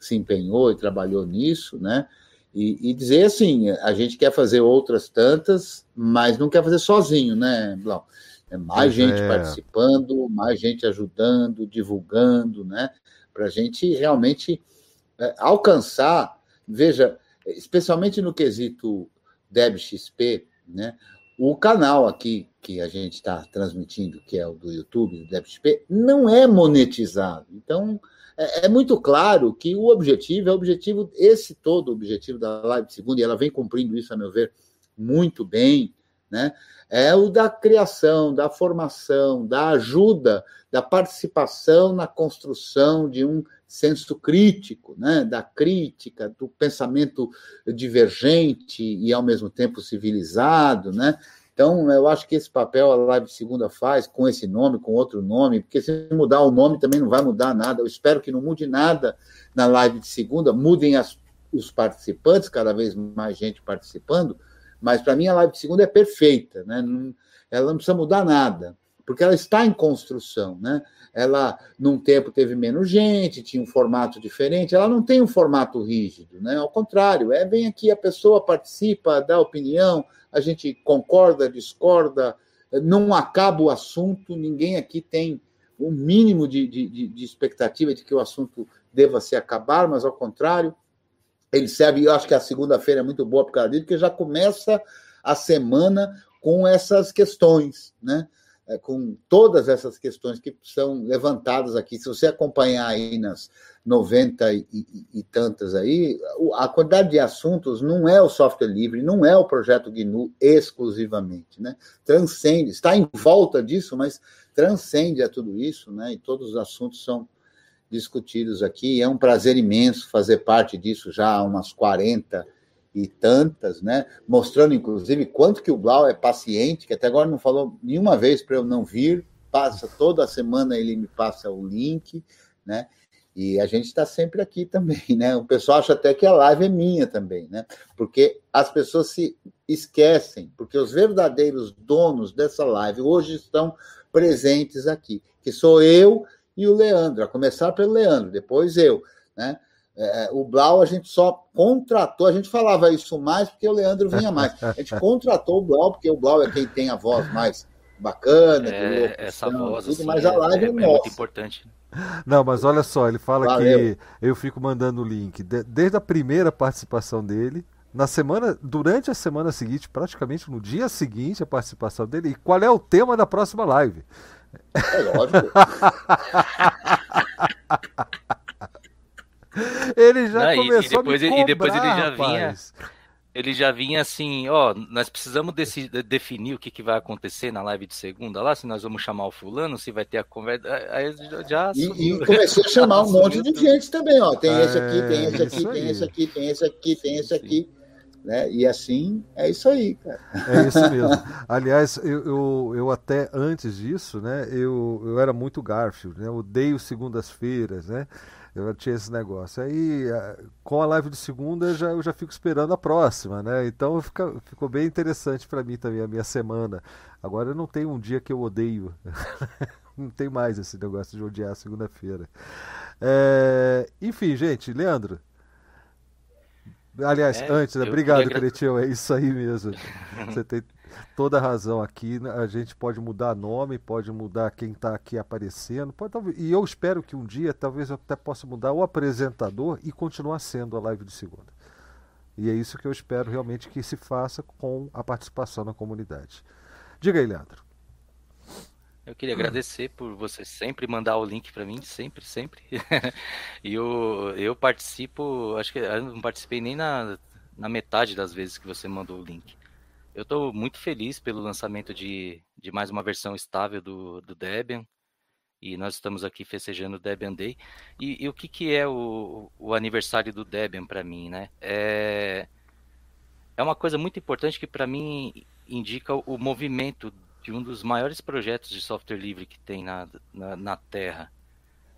se empenhou e trabalhou nisso, né? E, e, dizer assim, a gente quer fazer outras tantas, mas não quer fazer sozinho, né, Blau? É mais gente é. participando, mais gente ajudando, divulgando, né? Para a gente realmente é, alcançar Veja, especialmente no quesito DebXP, né? O canal aqui que a gente está transmitindo, que é o do YouTube, do DebXP, não é monetizado. Então, é, é, muito claro que o objetivo é o objetivo, esse todo o objetivo da live segunda, e ela vem cumprindo isso, a meu ver, muito bem, né? É o da criação, da formação, da ajuda, da participação na construção de um senso crítico, né, da crítica, do pensamento divergente e ao mesmo tempo civilizado, né? Então, eu acho que esse papel a Live Segunda faz com esse nome, com outro nome, porque se mudar o nome também não vai mudar nada. Eu espero que não mude nada na Live de Segunda, mudem as, os participantes, cada vez mais gente participando, mas para mim a Live de Segunda é perfeita, né? Não, ela não precisa mudar nada, porque ela está em construção, né? ela num tempo teve menos gente, tinha um formato diferente, ela não tem um formato rígido, né? Ao contrário, é vem aqui a pessoa participa, dá opinião, a gente concorda, discorda, não acaba o assunto, ninguém aqui tem o um mínimo de, de, de, expectativa de que o assunto deva se acabar, mas ao contrário, ele serve, eu acho que a segunda-feira é muito boa por causa disso, porque já começa a semana com essas questões, né? é, com todas essas questões que são levantadas aqui. Se você acompanhar aí nas 90 e, e, e, tantas aí, a quantidade de assuntos não é o software livre, não é o projeto GNU exclusivamente, né? Transcende, está em volta disso, mas transcende a tudo isso, né? E todos os assuntos são discutidos aqui. É um prazer imenso fazer parte disso já há umas 40 e tantas, né? Mostrando, inclusive, quanto que o Blau é paciente, que até agora não falou nenhuma vez para eu não vir, passa toda semana ele me passa o link, né? E a gente está sempre aqui também, né? O pessoal acha até que a live é minha também, né? Porque as pessoas se esquecem, porque os verdadeiros donos dessa live hoje estão presentes aqui, que sou eu e o Leandro, a começar pelo Leandro, depois eu, né? É, o Blau a gente só contratou, a gente falava isso mais porque o Leandro vinha mais. A gente contratou o Blau, porque o Blau é quem tem a voz mais bacana, é, essa voz, tudo, assim, mas a live é, é, é muito importante. Não, mas olha só, ele fala Valeu. que eu fico mandando o link desde a primeira participação dele, na semana, durante a semana seguinte, praticamente no dia seguinte, a participação dele. E qual é o tema da próxima live? É lógico. Ele já Não, começou e, depois, a me cobrar, E depois ele já vinha... Ele já vinha assim, ó, nós precisamos desse, definir o que, que vai acontecer na live de segunda lá, se nós vamos chamar o fulano, se vai ter a conversa. Aí já. E, e começou a chamar um monte de gente também, ó. Tem esse aqui, tem esse aqui, tem esse aqui, tem esse aqui, tem esse aqui. Né? E assim, é isso aí, cara. É isso mesmo. Aliás, eu, eu, eu, até antes disso, né, eu, eu era muito Garfield, né? Eu odeio segundas-feiras, né? Eu tinha esse negócio. Aí, com a live de segunda, eu já, eu já fico esperando a próxima, né? Então fica, ficou bem interessante para mim também a minha semana. Agora eu não tenho um dia que eu odeio. não tem mais esse negócio de odiar segunda-feira. É... Enfim, gente, Leandro. Aliás, é, antes, obrigado, Cretinho, é isso aí mesmo. Você tem toda razão aqui. Né? A gente pode mudar nome, pode mudar quem está aqui aparecendo. Pode, e eu espero que um dia, talvez eu até possa mudar o apresentador e continuar sendo a live de segunda. E é isso que eu espero realmente que se faça com a participação na comunidade. Diga aí, Leandro. Eu queria agradecer por você sempre mandar o link para mim, sempre, sempre. e eu, eu participo, acho que eu não participei nem na na metade das vezes que você mandou o link. Eu estou muito feliz pelo lançamento de, de mais uma versão estável do, do Debian. E nós estamos aqui festejando o Debian Day. E, e o que, que é o, o aniversário do Debian para mim, né? É, é uma coisa muito importante que para mim indica o movimento de um dos maiores projetos de software livre que tem na, na, na Terra.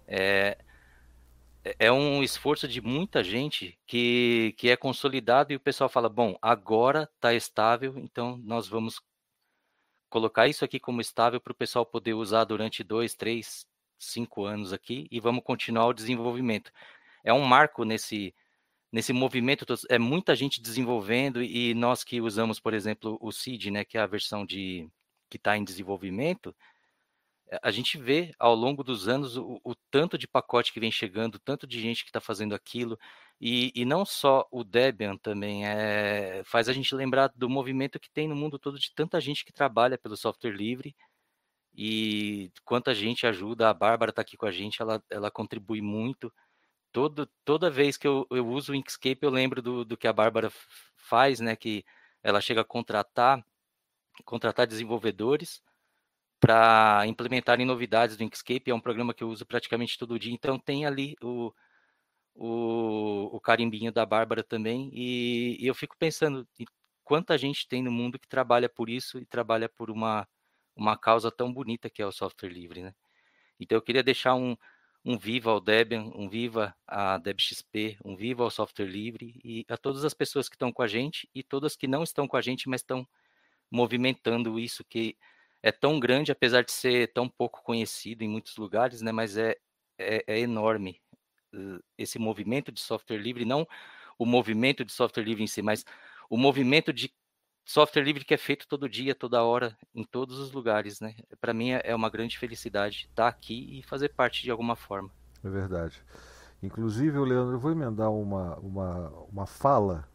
É, é um esforço de muita gente que, que é consolidado e o pessoal fala: bom, agora está estável, então nós vamos colocar isso aqui como estável para o pessoal poder usar durante dois, três, cinco anos aqui e vamos continuar o desenvolvimento. É um marco nesse, nesse movimento, é muita gente desenvolvendo e nós que usamos, por exemplo, o CID, né, que é a versão de que está em desenvolvimento, eh, a gente vê ao longo dos anos o, o, tanto de pacote que vem chegando, o tanto de gente que está fazendo aquilo, e, e, não só o Debian também é, faz a gente lembrar do movimento que tem no mundo todo de tanta gente que trabalha pelo software livre e quanta gente ajuda. A Bárbara está aqui com a gente, ela, ela contribui muito. Todo, toda vez que eu, eu uso o Inkscape, eu lembro do, do que a Bárbara faz, né? Que ela chega a contratar, contratar desenvolvedores para implementarem novidades do Inkscape. É um programa que eu uso praticamente todo dia, então tem ali o o, o carimbinho da Bárbara também, e, e eu fico pensando quanta gente tem no mundo que trabalha por isso e trabalha por uma, uma causa tão bonita que é o software livre, né? Então eu queria deixar um, um viva ao Debian, um viva a DebXP, um viva ao software livre e a todas as pessoas que estão com a gente e todas que não estão com a gente, mas estão movimentando isso que é tão grande, apesar de ser tão pouco conhecido em muitos lugares, né? Mas é, é, é enorme esse movimento de software livre, não o movimento de software livre em si, mas o movimento de software livre que é feito todo dia, toda hora, em todos os lugares, né? Para mim é, é uma grande felicidade estar aqui e fazer parte de alguma forma. É verdade. Inclusive, Leandro, eu vou emendar uma, uma, uma fala.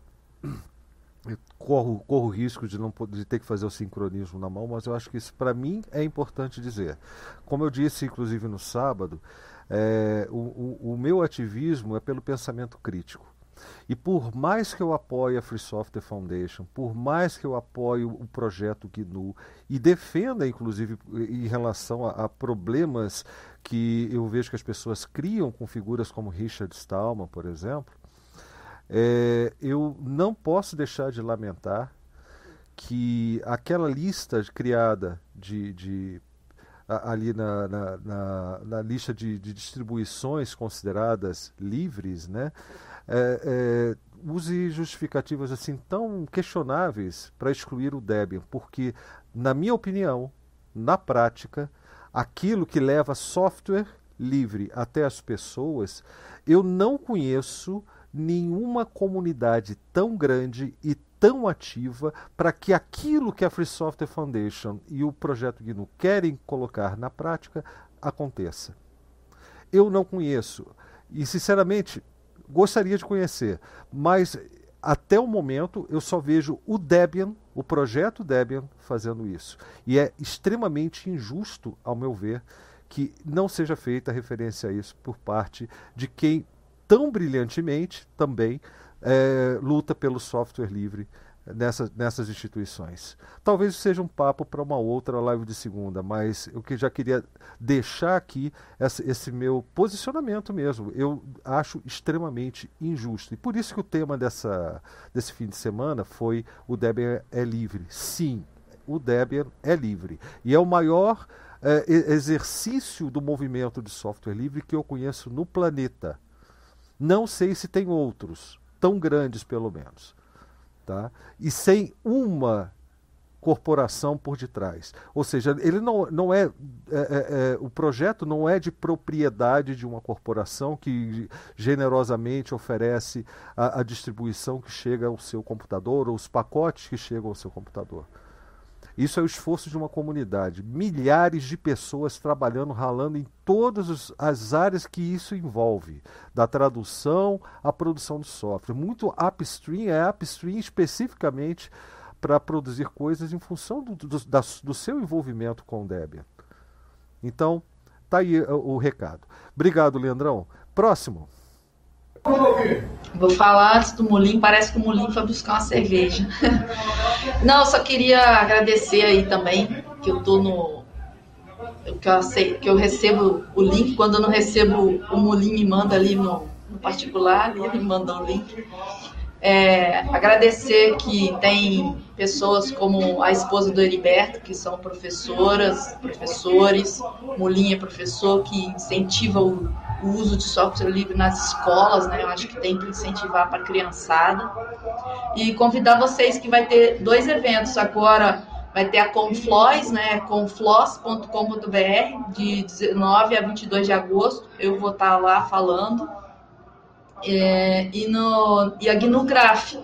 Corro, corro risco de não de ter que fazer o sincronismo na mão, mas eu acho que isso para mim é importante dizer. Como eu disse, inclusive no sábado, é, o, o, o meu ativismo é pelo pensamento crítico. E por mais que eu apoie a Free Software Foundation, por mais que eu apoie o projeto GNU e defenda, inclusive, em relação a, a, problemas que eu vejo que as pessoas criam com figuras como Richard Stallman, por exemplo, é, eu não posso deixar de lamentar que aquela lista criada de, de ali na, na, na, na lista de, de, distribuições consideradas livres, né, é, é, use justificativas assim tão questionáveis para excluir o Debian, porque, na minha opinião, na prática, aquilo que leva software livre até as pessoas, eu não conheço nenhuma comunidade tão grande e tão ativa para que aquilo que a Free Software Foundation e o projeto GNU querem colocar na prática aconteça. Eu não conheço e, sinceramente, gostaria de conhecer, mas até o momento eu só vejo o Debian, o projeto Debian, fazendo isso. E é extremamente injusto, ao meu ver, que não seja feita referência a isso por parte de quem tão brilhantemente também é, luta pelo software livre nessa, nessas instituições. Talvez seja um papo para uma outra live de segunda, mas eu que já queria deixar aqui esse, esse, meu posicionamento mesmo. Eu acho extremamente injusto. E por isso que o tema dessa, desse fim de semana foi o Debian é livre. Sim, o Debian é livre. E é o maior é, exercício do movimento de software livre que eu conheço no planeta. Não sei se tem outros, tão grandes pelo menos. Tá? E sem uma corporação por detrás. Ou seja, ele não, não é, é, é, é, o projeto não é de propriedade de uma corporação que generosamente oferece a, a distribuição que chega ao seu computador ou os pacotes que chegam ao seu computador. Isso é o esforço de uma comunidade. Milhares de pessoas trabalhando, ralando em todas as áreas que isso envolve, da tradução à produção de software. Muito upstream, é upstream especificamente para produzir coisas em função do, do, da, do seu envolvimento com o Debian. Então, tá aí o, o recado. Obrigado, Leandrão. Próximo. Vou falar antes do Mulim, parece que o Mulim foi buscar uma cerveja. Não, só queria agradecer aí também, que eu tô no. Que eu, sei, que eu recebo o link, quando eu não recebo, o Mulim me manda ali no, no particular, ele me manda o link. É, agradecer que tem pessoas como a esposa do Heriberto, que são professoras, professores, Molinha é professor, que incentiva o, o, uso de software livre nas escolas, né? Eu acho que tem que incentivar para a criançada. E convidar vocês que vai ter dois eventos agora. Vai ter a Confloss, né? confloss.com.br, de 19 a 22 de agosto. Eu vou estar lá falando é, e, no, e a GNUGraph,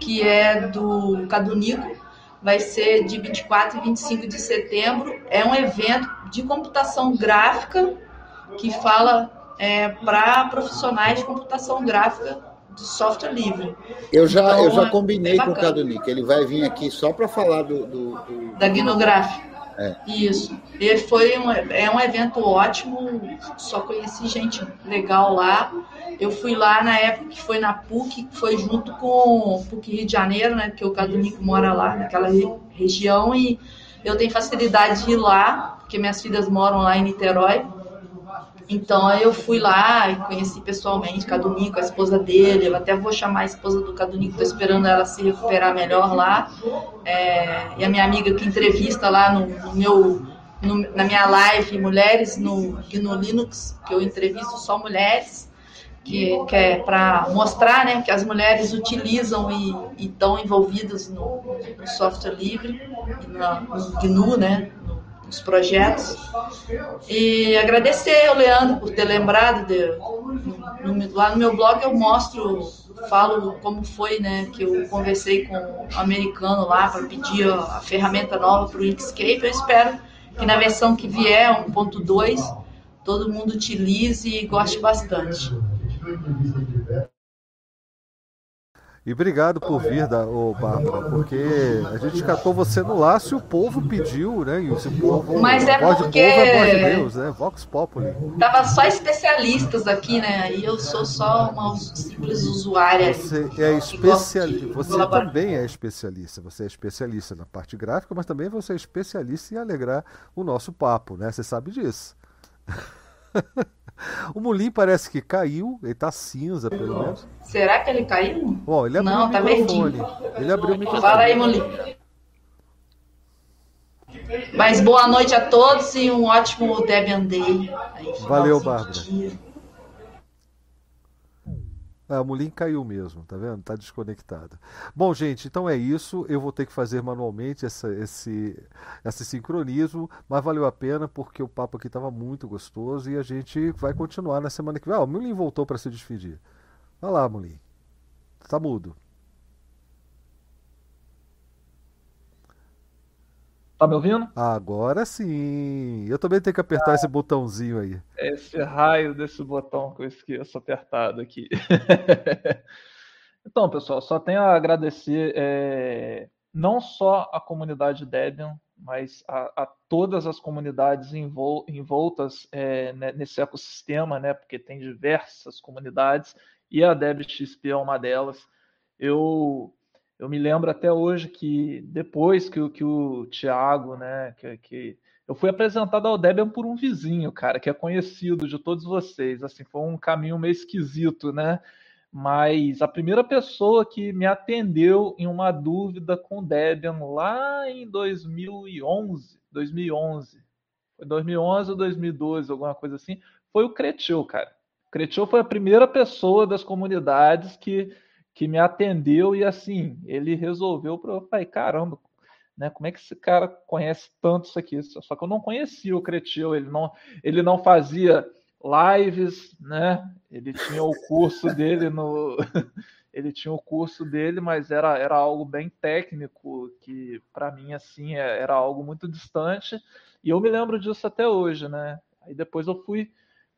que é do Cadunico, vai ser de 24 e 25 de setembro. É um evento de computação gráfica que fala é, para profissionais de computação gráfica de software livre. Eu já, então, eu já é combinei com o Cadunico, ele vai vir aqui só para falar do, do, do, da GNUGraph. É. Isso. E foi um, é um evento ótimo, só conheci gente legal lá. Eu fui lá na época que foi na PUC, que foi junto com o PUC Rio de Janeiro, né? Porque o Cadunico mora lá naquela região e eu tenho facilidade de ir lá, porque minhas filhas moram lá em Niterói. Então eu fui lá e conheci pessoalmente Cadunico, a esposa dele. Eu até vou chamar a esposa do Cadunico, estou esperando ela se recuperar melhor lá. É, e a minha amiga que entrevista lá no, no meu, no, na minha live Mulheres no, no Linux, que eu entrevisto só mulheres, que, que é para mostrar né, que as mulheres utilizam e estão envolvidas no, no, software livre, no GNU, né? Os projetos. E agradecer ao Leandro por ter lembrado de, no, lá no meu blog eu mostro, falo como foi, né, que eu conversei com um americano lá para pedir a, a, ferramenta nova para o Inkscape. Eu espero que na versão que vier, 1.2, todo mundo utilize e goste bastante. E obrigado por vir, da, ô, Bárbara, porque a gente catou você no laço e o povo pediu, né? E o povo, Mas é voz porque... povo é voz de Deus, né? Vox Populi. Tava só especialistas aqui, né? E eu sou só uma simples usuária. Você é especialista. Você também é especialista. Você é especialista na parte gráfica, mas também você é especialista em alegrar o nosso papo, né? Você sabe disso. O Mulim parece que caiu, ele tá cinza, pelo menos. Será que ele caiu? Ele abriu Não, o tá microfone. Verdinho. Ele abriu o microfone. Fala aí, Mulim. Mas boa noite a todos e um ótimo Debian Day. Aí, Valeu, Bárbara. Ah, o Mulim caiu mesmo, tá vendo? Tá desconectado. Bom, gente, então é isso. Eu vou ter que fazer manualmente essa, esse, esse sincronismo, mas valeu a pena porque o papo aqui estava muito gostoso e a gente vai continuar na semana que vem. Ah, o Mulim voltou para se despedir. Vai lá, Mulim. Tá mudo. Tá me ouvindo? Agora sim. Eu também tenho que apertar ah, esse botãozinho aí. Esse raio desse botão que eu esqueço apertado aqui. então, pessoal, só tenho a agradecer é, não só a comunidade Debian, mas a, a todas as comunidades envol, envoltas é, nesse ecossistema, né? Porque tem diversas comunidades e a DebXP é uma delas. Eu eu me lembro até hoje que depois que, que o Thiago, né, que, que eu fui apresentado ao Debian por um vizinho, cara, que é conhecido de todos vocês. Assim, foi um caminho meio esquisito, né? Mas a primeira pessoa que me atendeu em uma dúvida com Debian lá em 2011, 2011, foi 2011 ou 2012, alguma coisa assim, foi o Cretil, cara. O Cretil foi a primeira pessoa das comunidades que que me atendeu e assim, ele resolveu para eu falei, caramba, né? Como é que esse cara conhece tanto isso aqui? Só que eu não conhecia o Cretil, ele não, ele não fazia lives, né? Ele tinha o curso dele no ele tinha o curso dele, mas era, era algo bem técnico que para mim assim é, era algo muito distante e eu me lembro disso até hoje, né? Aí depois eu fui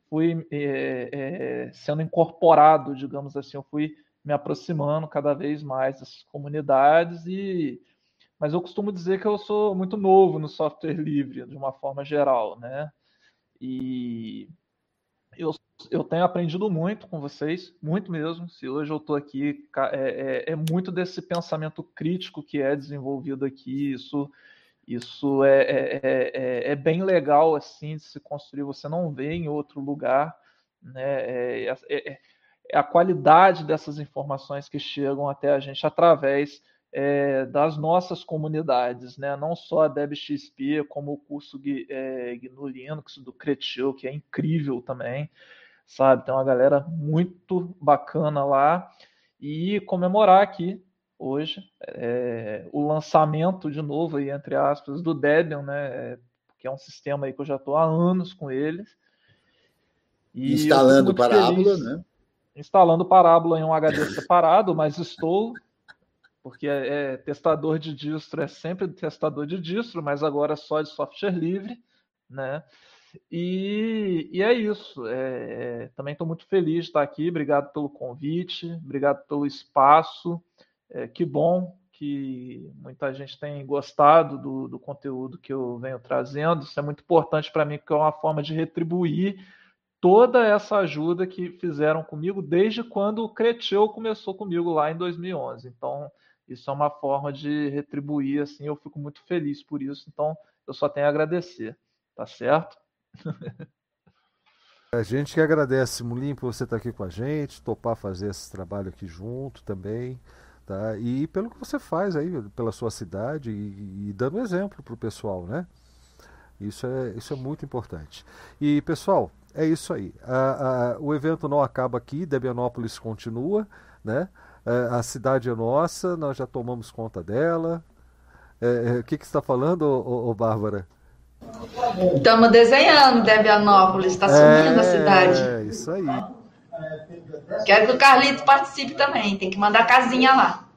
fui é, é, sendo incorporado, digamos assim, eu fui me aproximando cada vez mais dessas comunidades e mas eu costumo dizer que eu sou muito novo no software livre de uma forma geral, né? E eu, eu tenho aprendido muito com vocês, muito mesmo. Se hoje eu estou aqui, é, é, é, muito desse pensamento crítico que é desenvolvido aqui. Isso, isso é, é, é, é bem legal assim de se construir. Você não vê em outro lugar, né? É, é, é a qualidade dessas informações que chegam até a gente através é, das nossas comunidades, né? não só a DebXP, como o curso é, GNU Linux do Cretio, que é incrível também, sabe? Tem uma galera muito bacana lá. E comemorar aqui hoje é, o lançamento de novo, aí, entre aspas, do Debian, né? que é um sistema aí que eu já estou há anos com eles. E instalando parábola, né? Instalando parábola em um HD separado, mas estou porque é, é, testador de distro é sempre testador de distro, mas agora só de software livre, né? E, e é isso. É, é também estou muito feliz de estar aqui. Obrigado pelo convite, obrigado pelo espaço. É, que bom que muita gente tem gostado do, do conteúdo que eu venho trazendo. Isso é muito importante para mim, porque é uma forma de retribuir toda essa ajuda que fizeram comigo desde quando o Creteu começou comigo lá em 2011. Então, isso é uma forma de retribuir, assim, eu fico muito feliz por isso, então eu só tenho a agradecer, tá certo? A gente que agradece, Mulim, por você estar aqui com a gente, topar fazer esse trabalho aqui junto também, tá? E pelo que você faz aí, pela sua cidade e, e dando exemplo para o pessoal, né? Isso é, isso é muito importante. E, pessoal, é isso aí. O evento não acaba aqui, Debianópolis continua, né? É, a cidade é nossa, nós já tomamos conta dela. É, é o que, que você está falando, ô, ô, Bárbara? Estamos desenhando Debianópolis, está sumindo é, a cidade. É, isso aí. Quero que o Carlito participe também, tem que mandar casinha lá.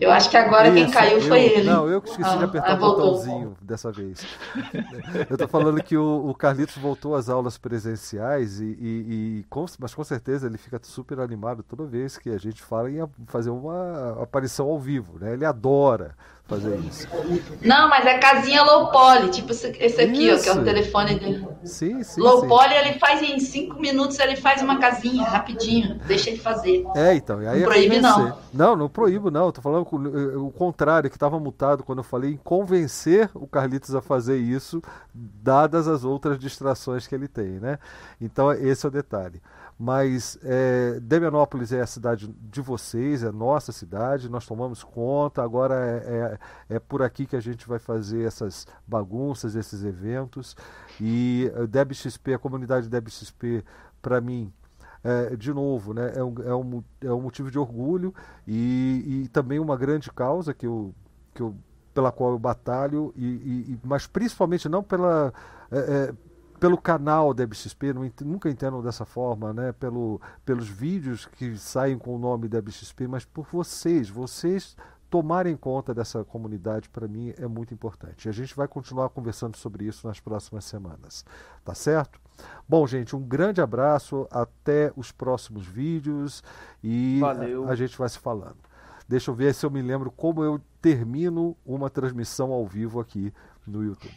Eu acho que agora Isso, quem caiu eu, foi ele. Não, eu que esqueci ah, de apertar o botãozinho dessa vez. eu tô falando que o, o, Carlitos voltou às aulas presenciais, e, e, e com, mas com certeza ele fica super animado toda vez que a gente fala em fazer uma aparição ao vivo. Né? Ele adora fazer isso. Não, mas é casinha low poly, tipo esse aqui, ó, que é o telefone dele. Sim, sim. Low sim. poly ele faz em cinco minutos, ele faz uma casinha rapidinho, deixa ele fazer. É, então. E aí não proíbe, não. Não, não proíbo, não. Tô falando eh, o contrário, que estava mutado quando eu falei em convencer o Carlitos a fazer isso, dadas as outras distrações que ele tem, né? Então, esse é o detalhe. Mas é, Demianópolis é a cidade de vocês, é nossa cidade, nós tomamos conta, agora é, é, é por aqui que a gente vai fazer essas bagunças, esses eventos. E a DebXP, a comunidade DebXP, para mim, é, de novo, né, é, um, é, um, é um motivo de orgulho e, e também uma grande causa que eu, que eu, pela qual eu batalho, e, e mas principalmente não pela. É, é pelo canal da BXP, nunca entendam dessa forma, né? Pelo, pelos vídeos que saem com o nome da BXP, mas por vocês, vocês tomarem conta dessa comunidade para mim é muito importante. E a gente vai continuar conversando sobre isso nas próximas semanas, tá certo? Bom, gente, um grande abraço, até os próximos vídeos e a, a gente vai se falando. Deixa eu ver se eu me lembro como eu termino uma transmissão ao vivo aqui no YouTube.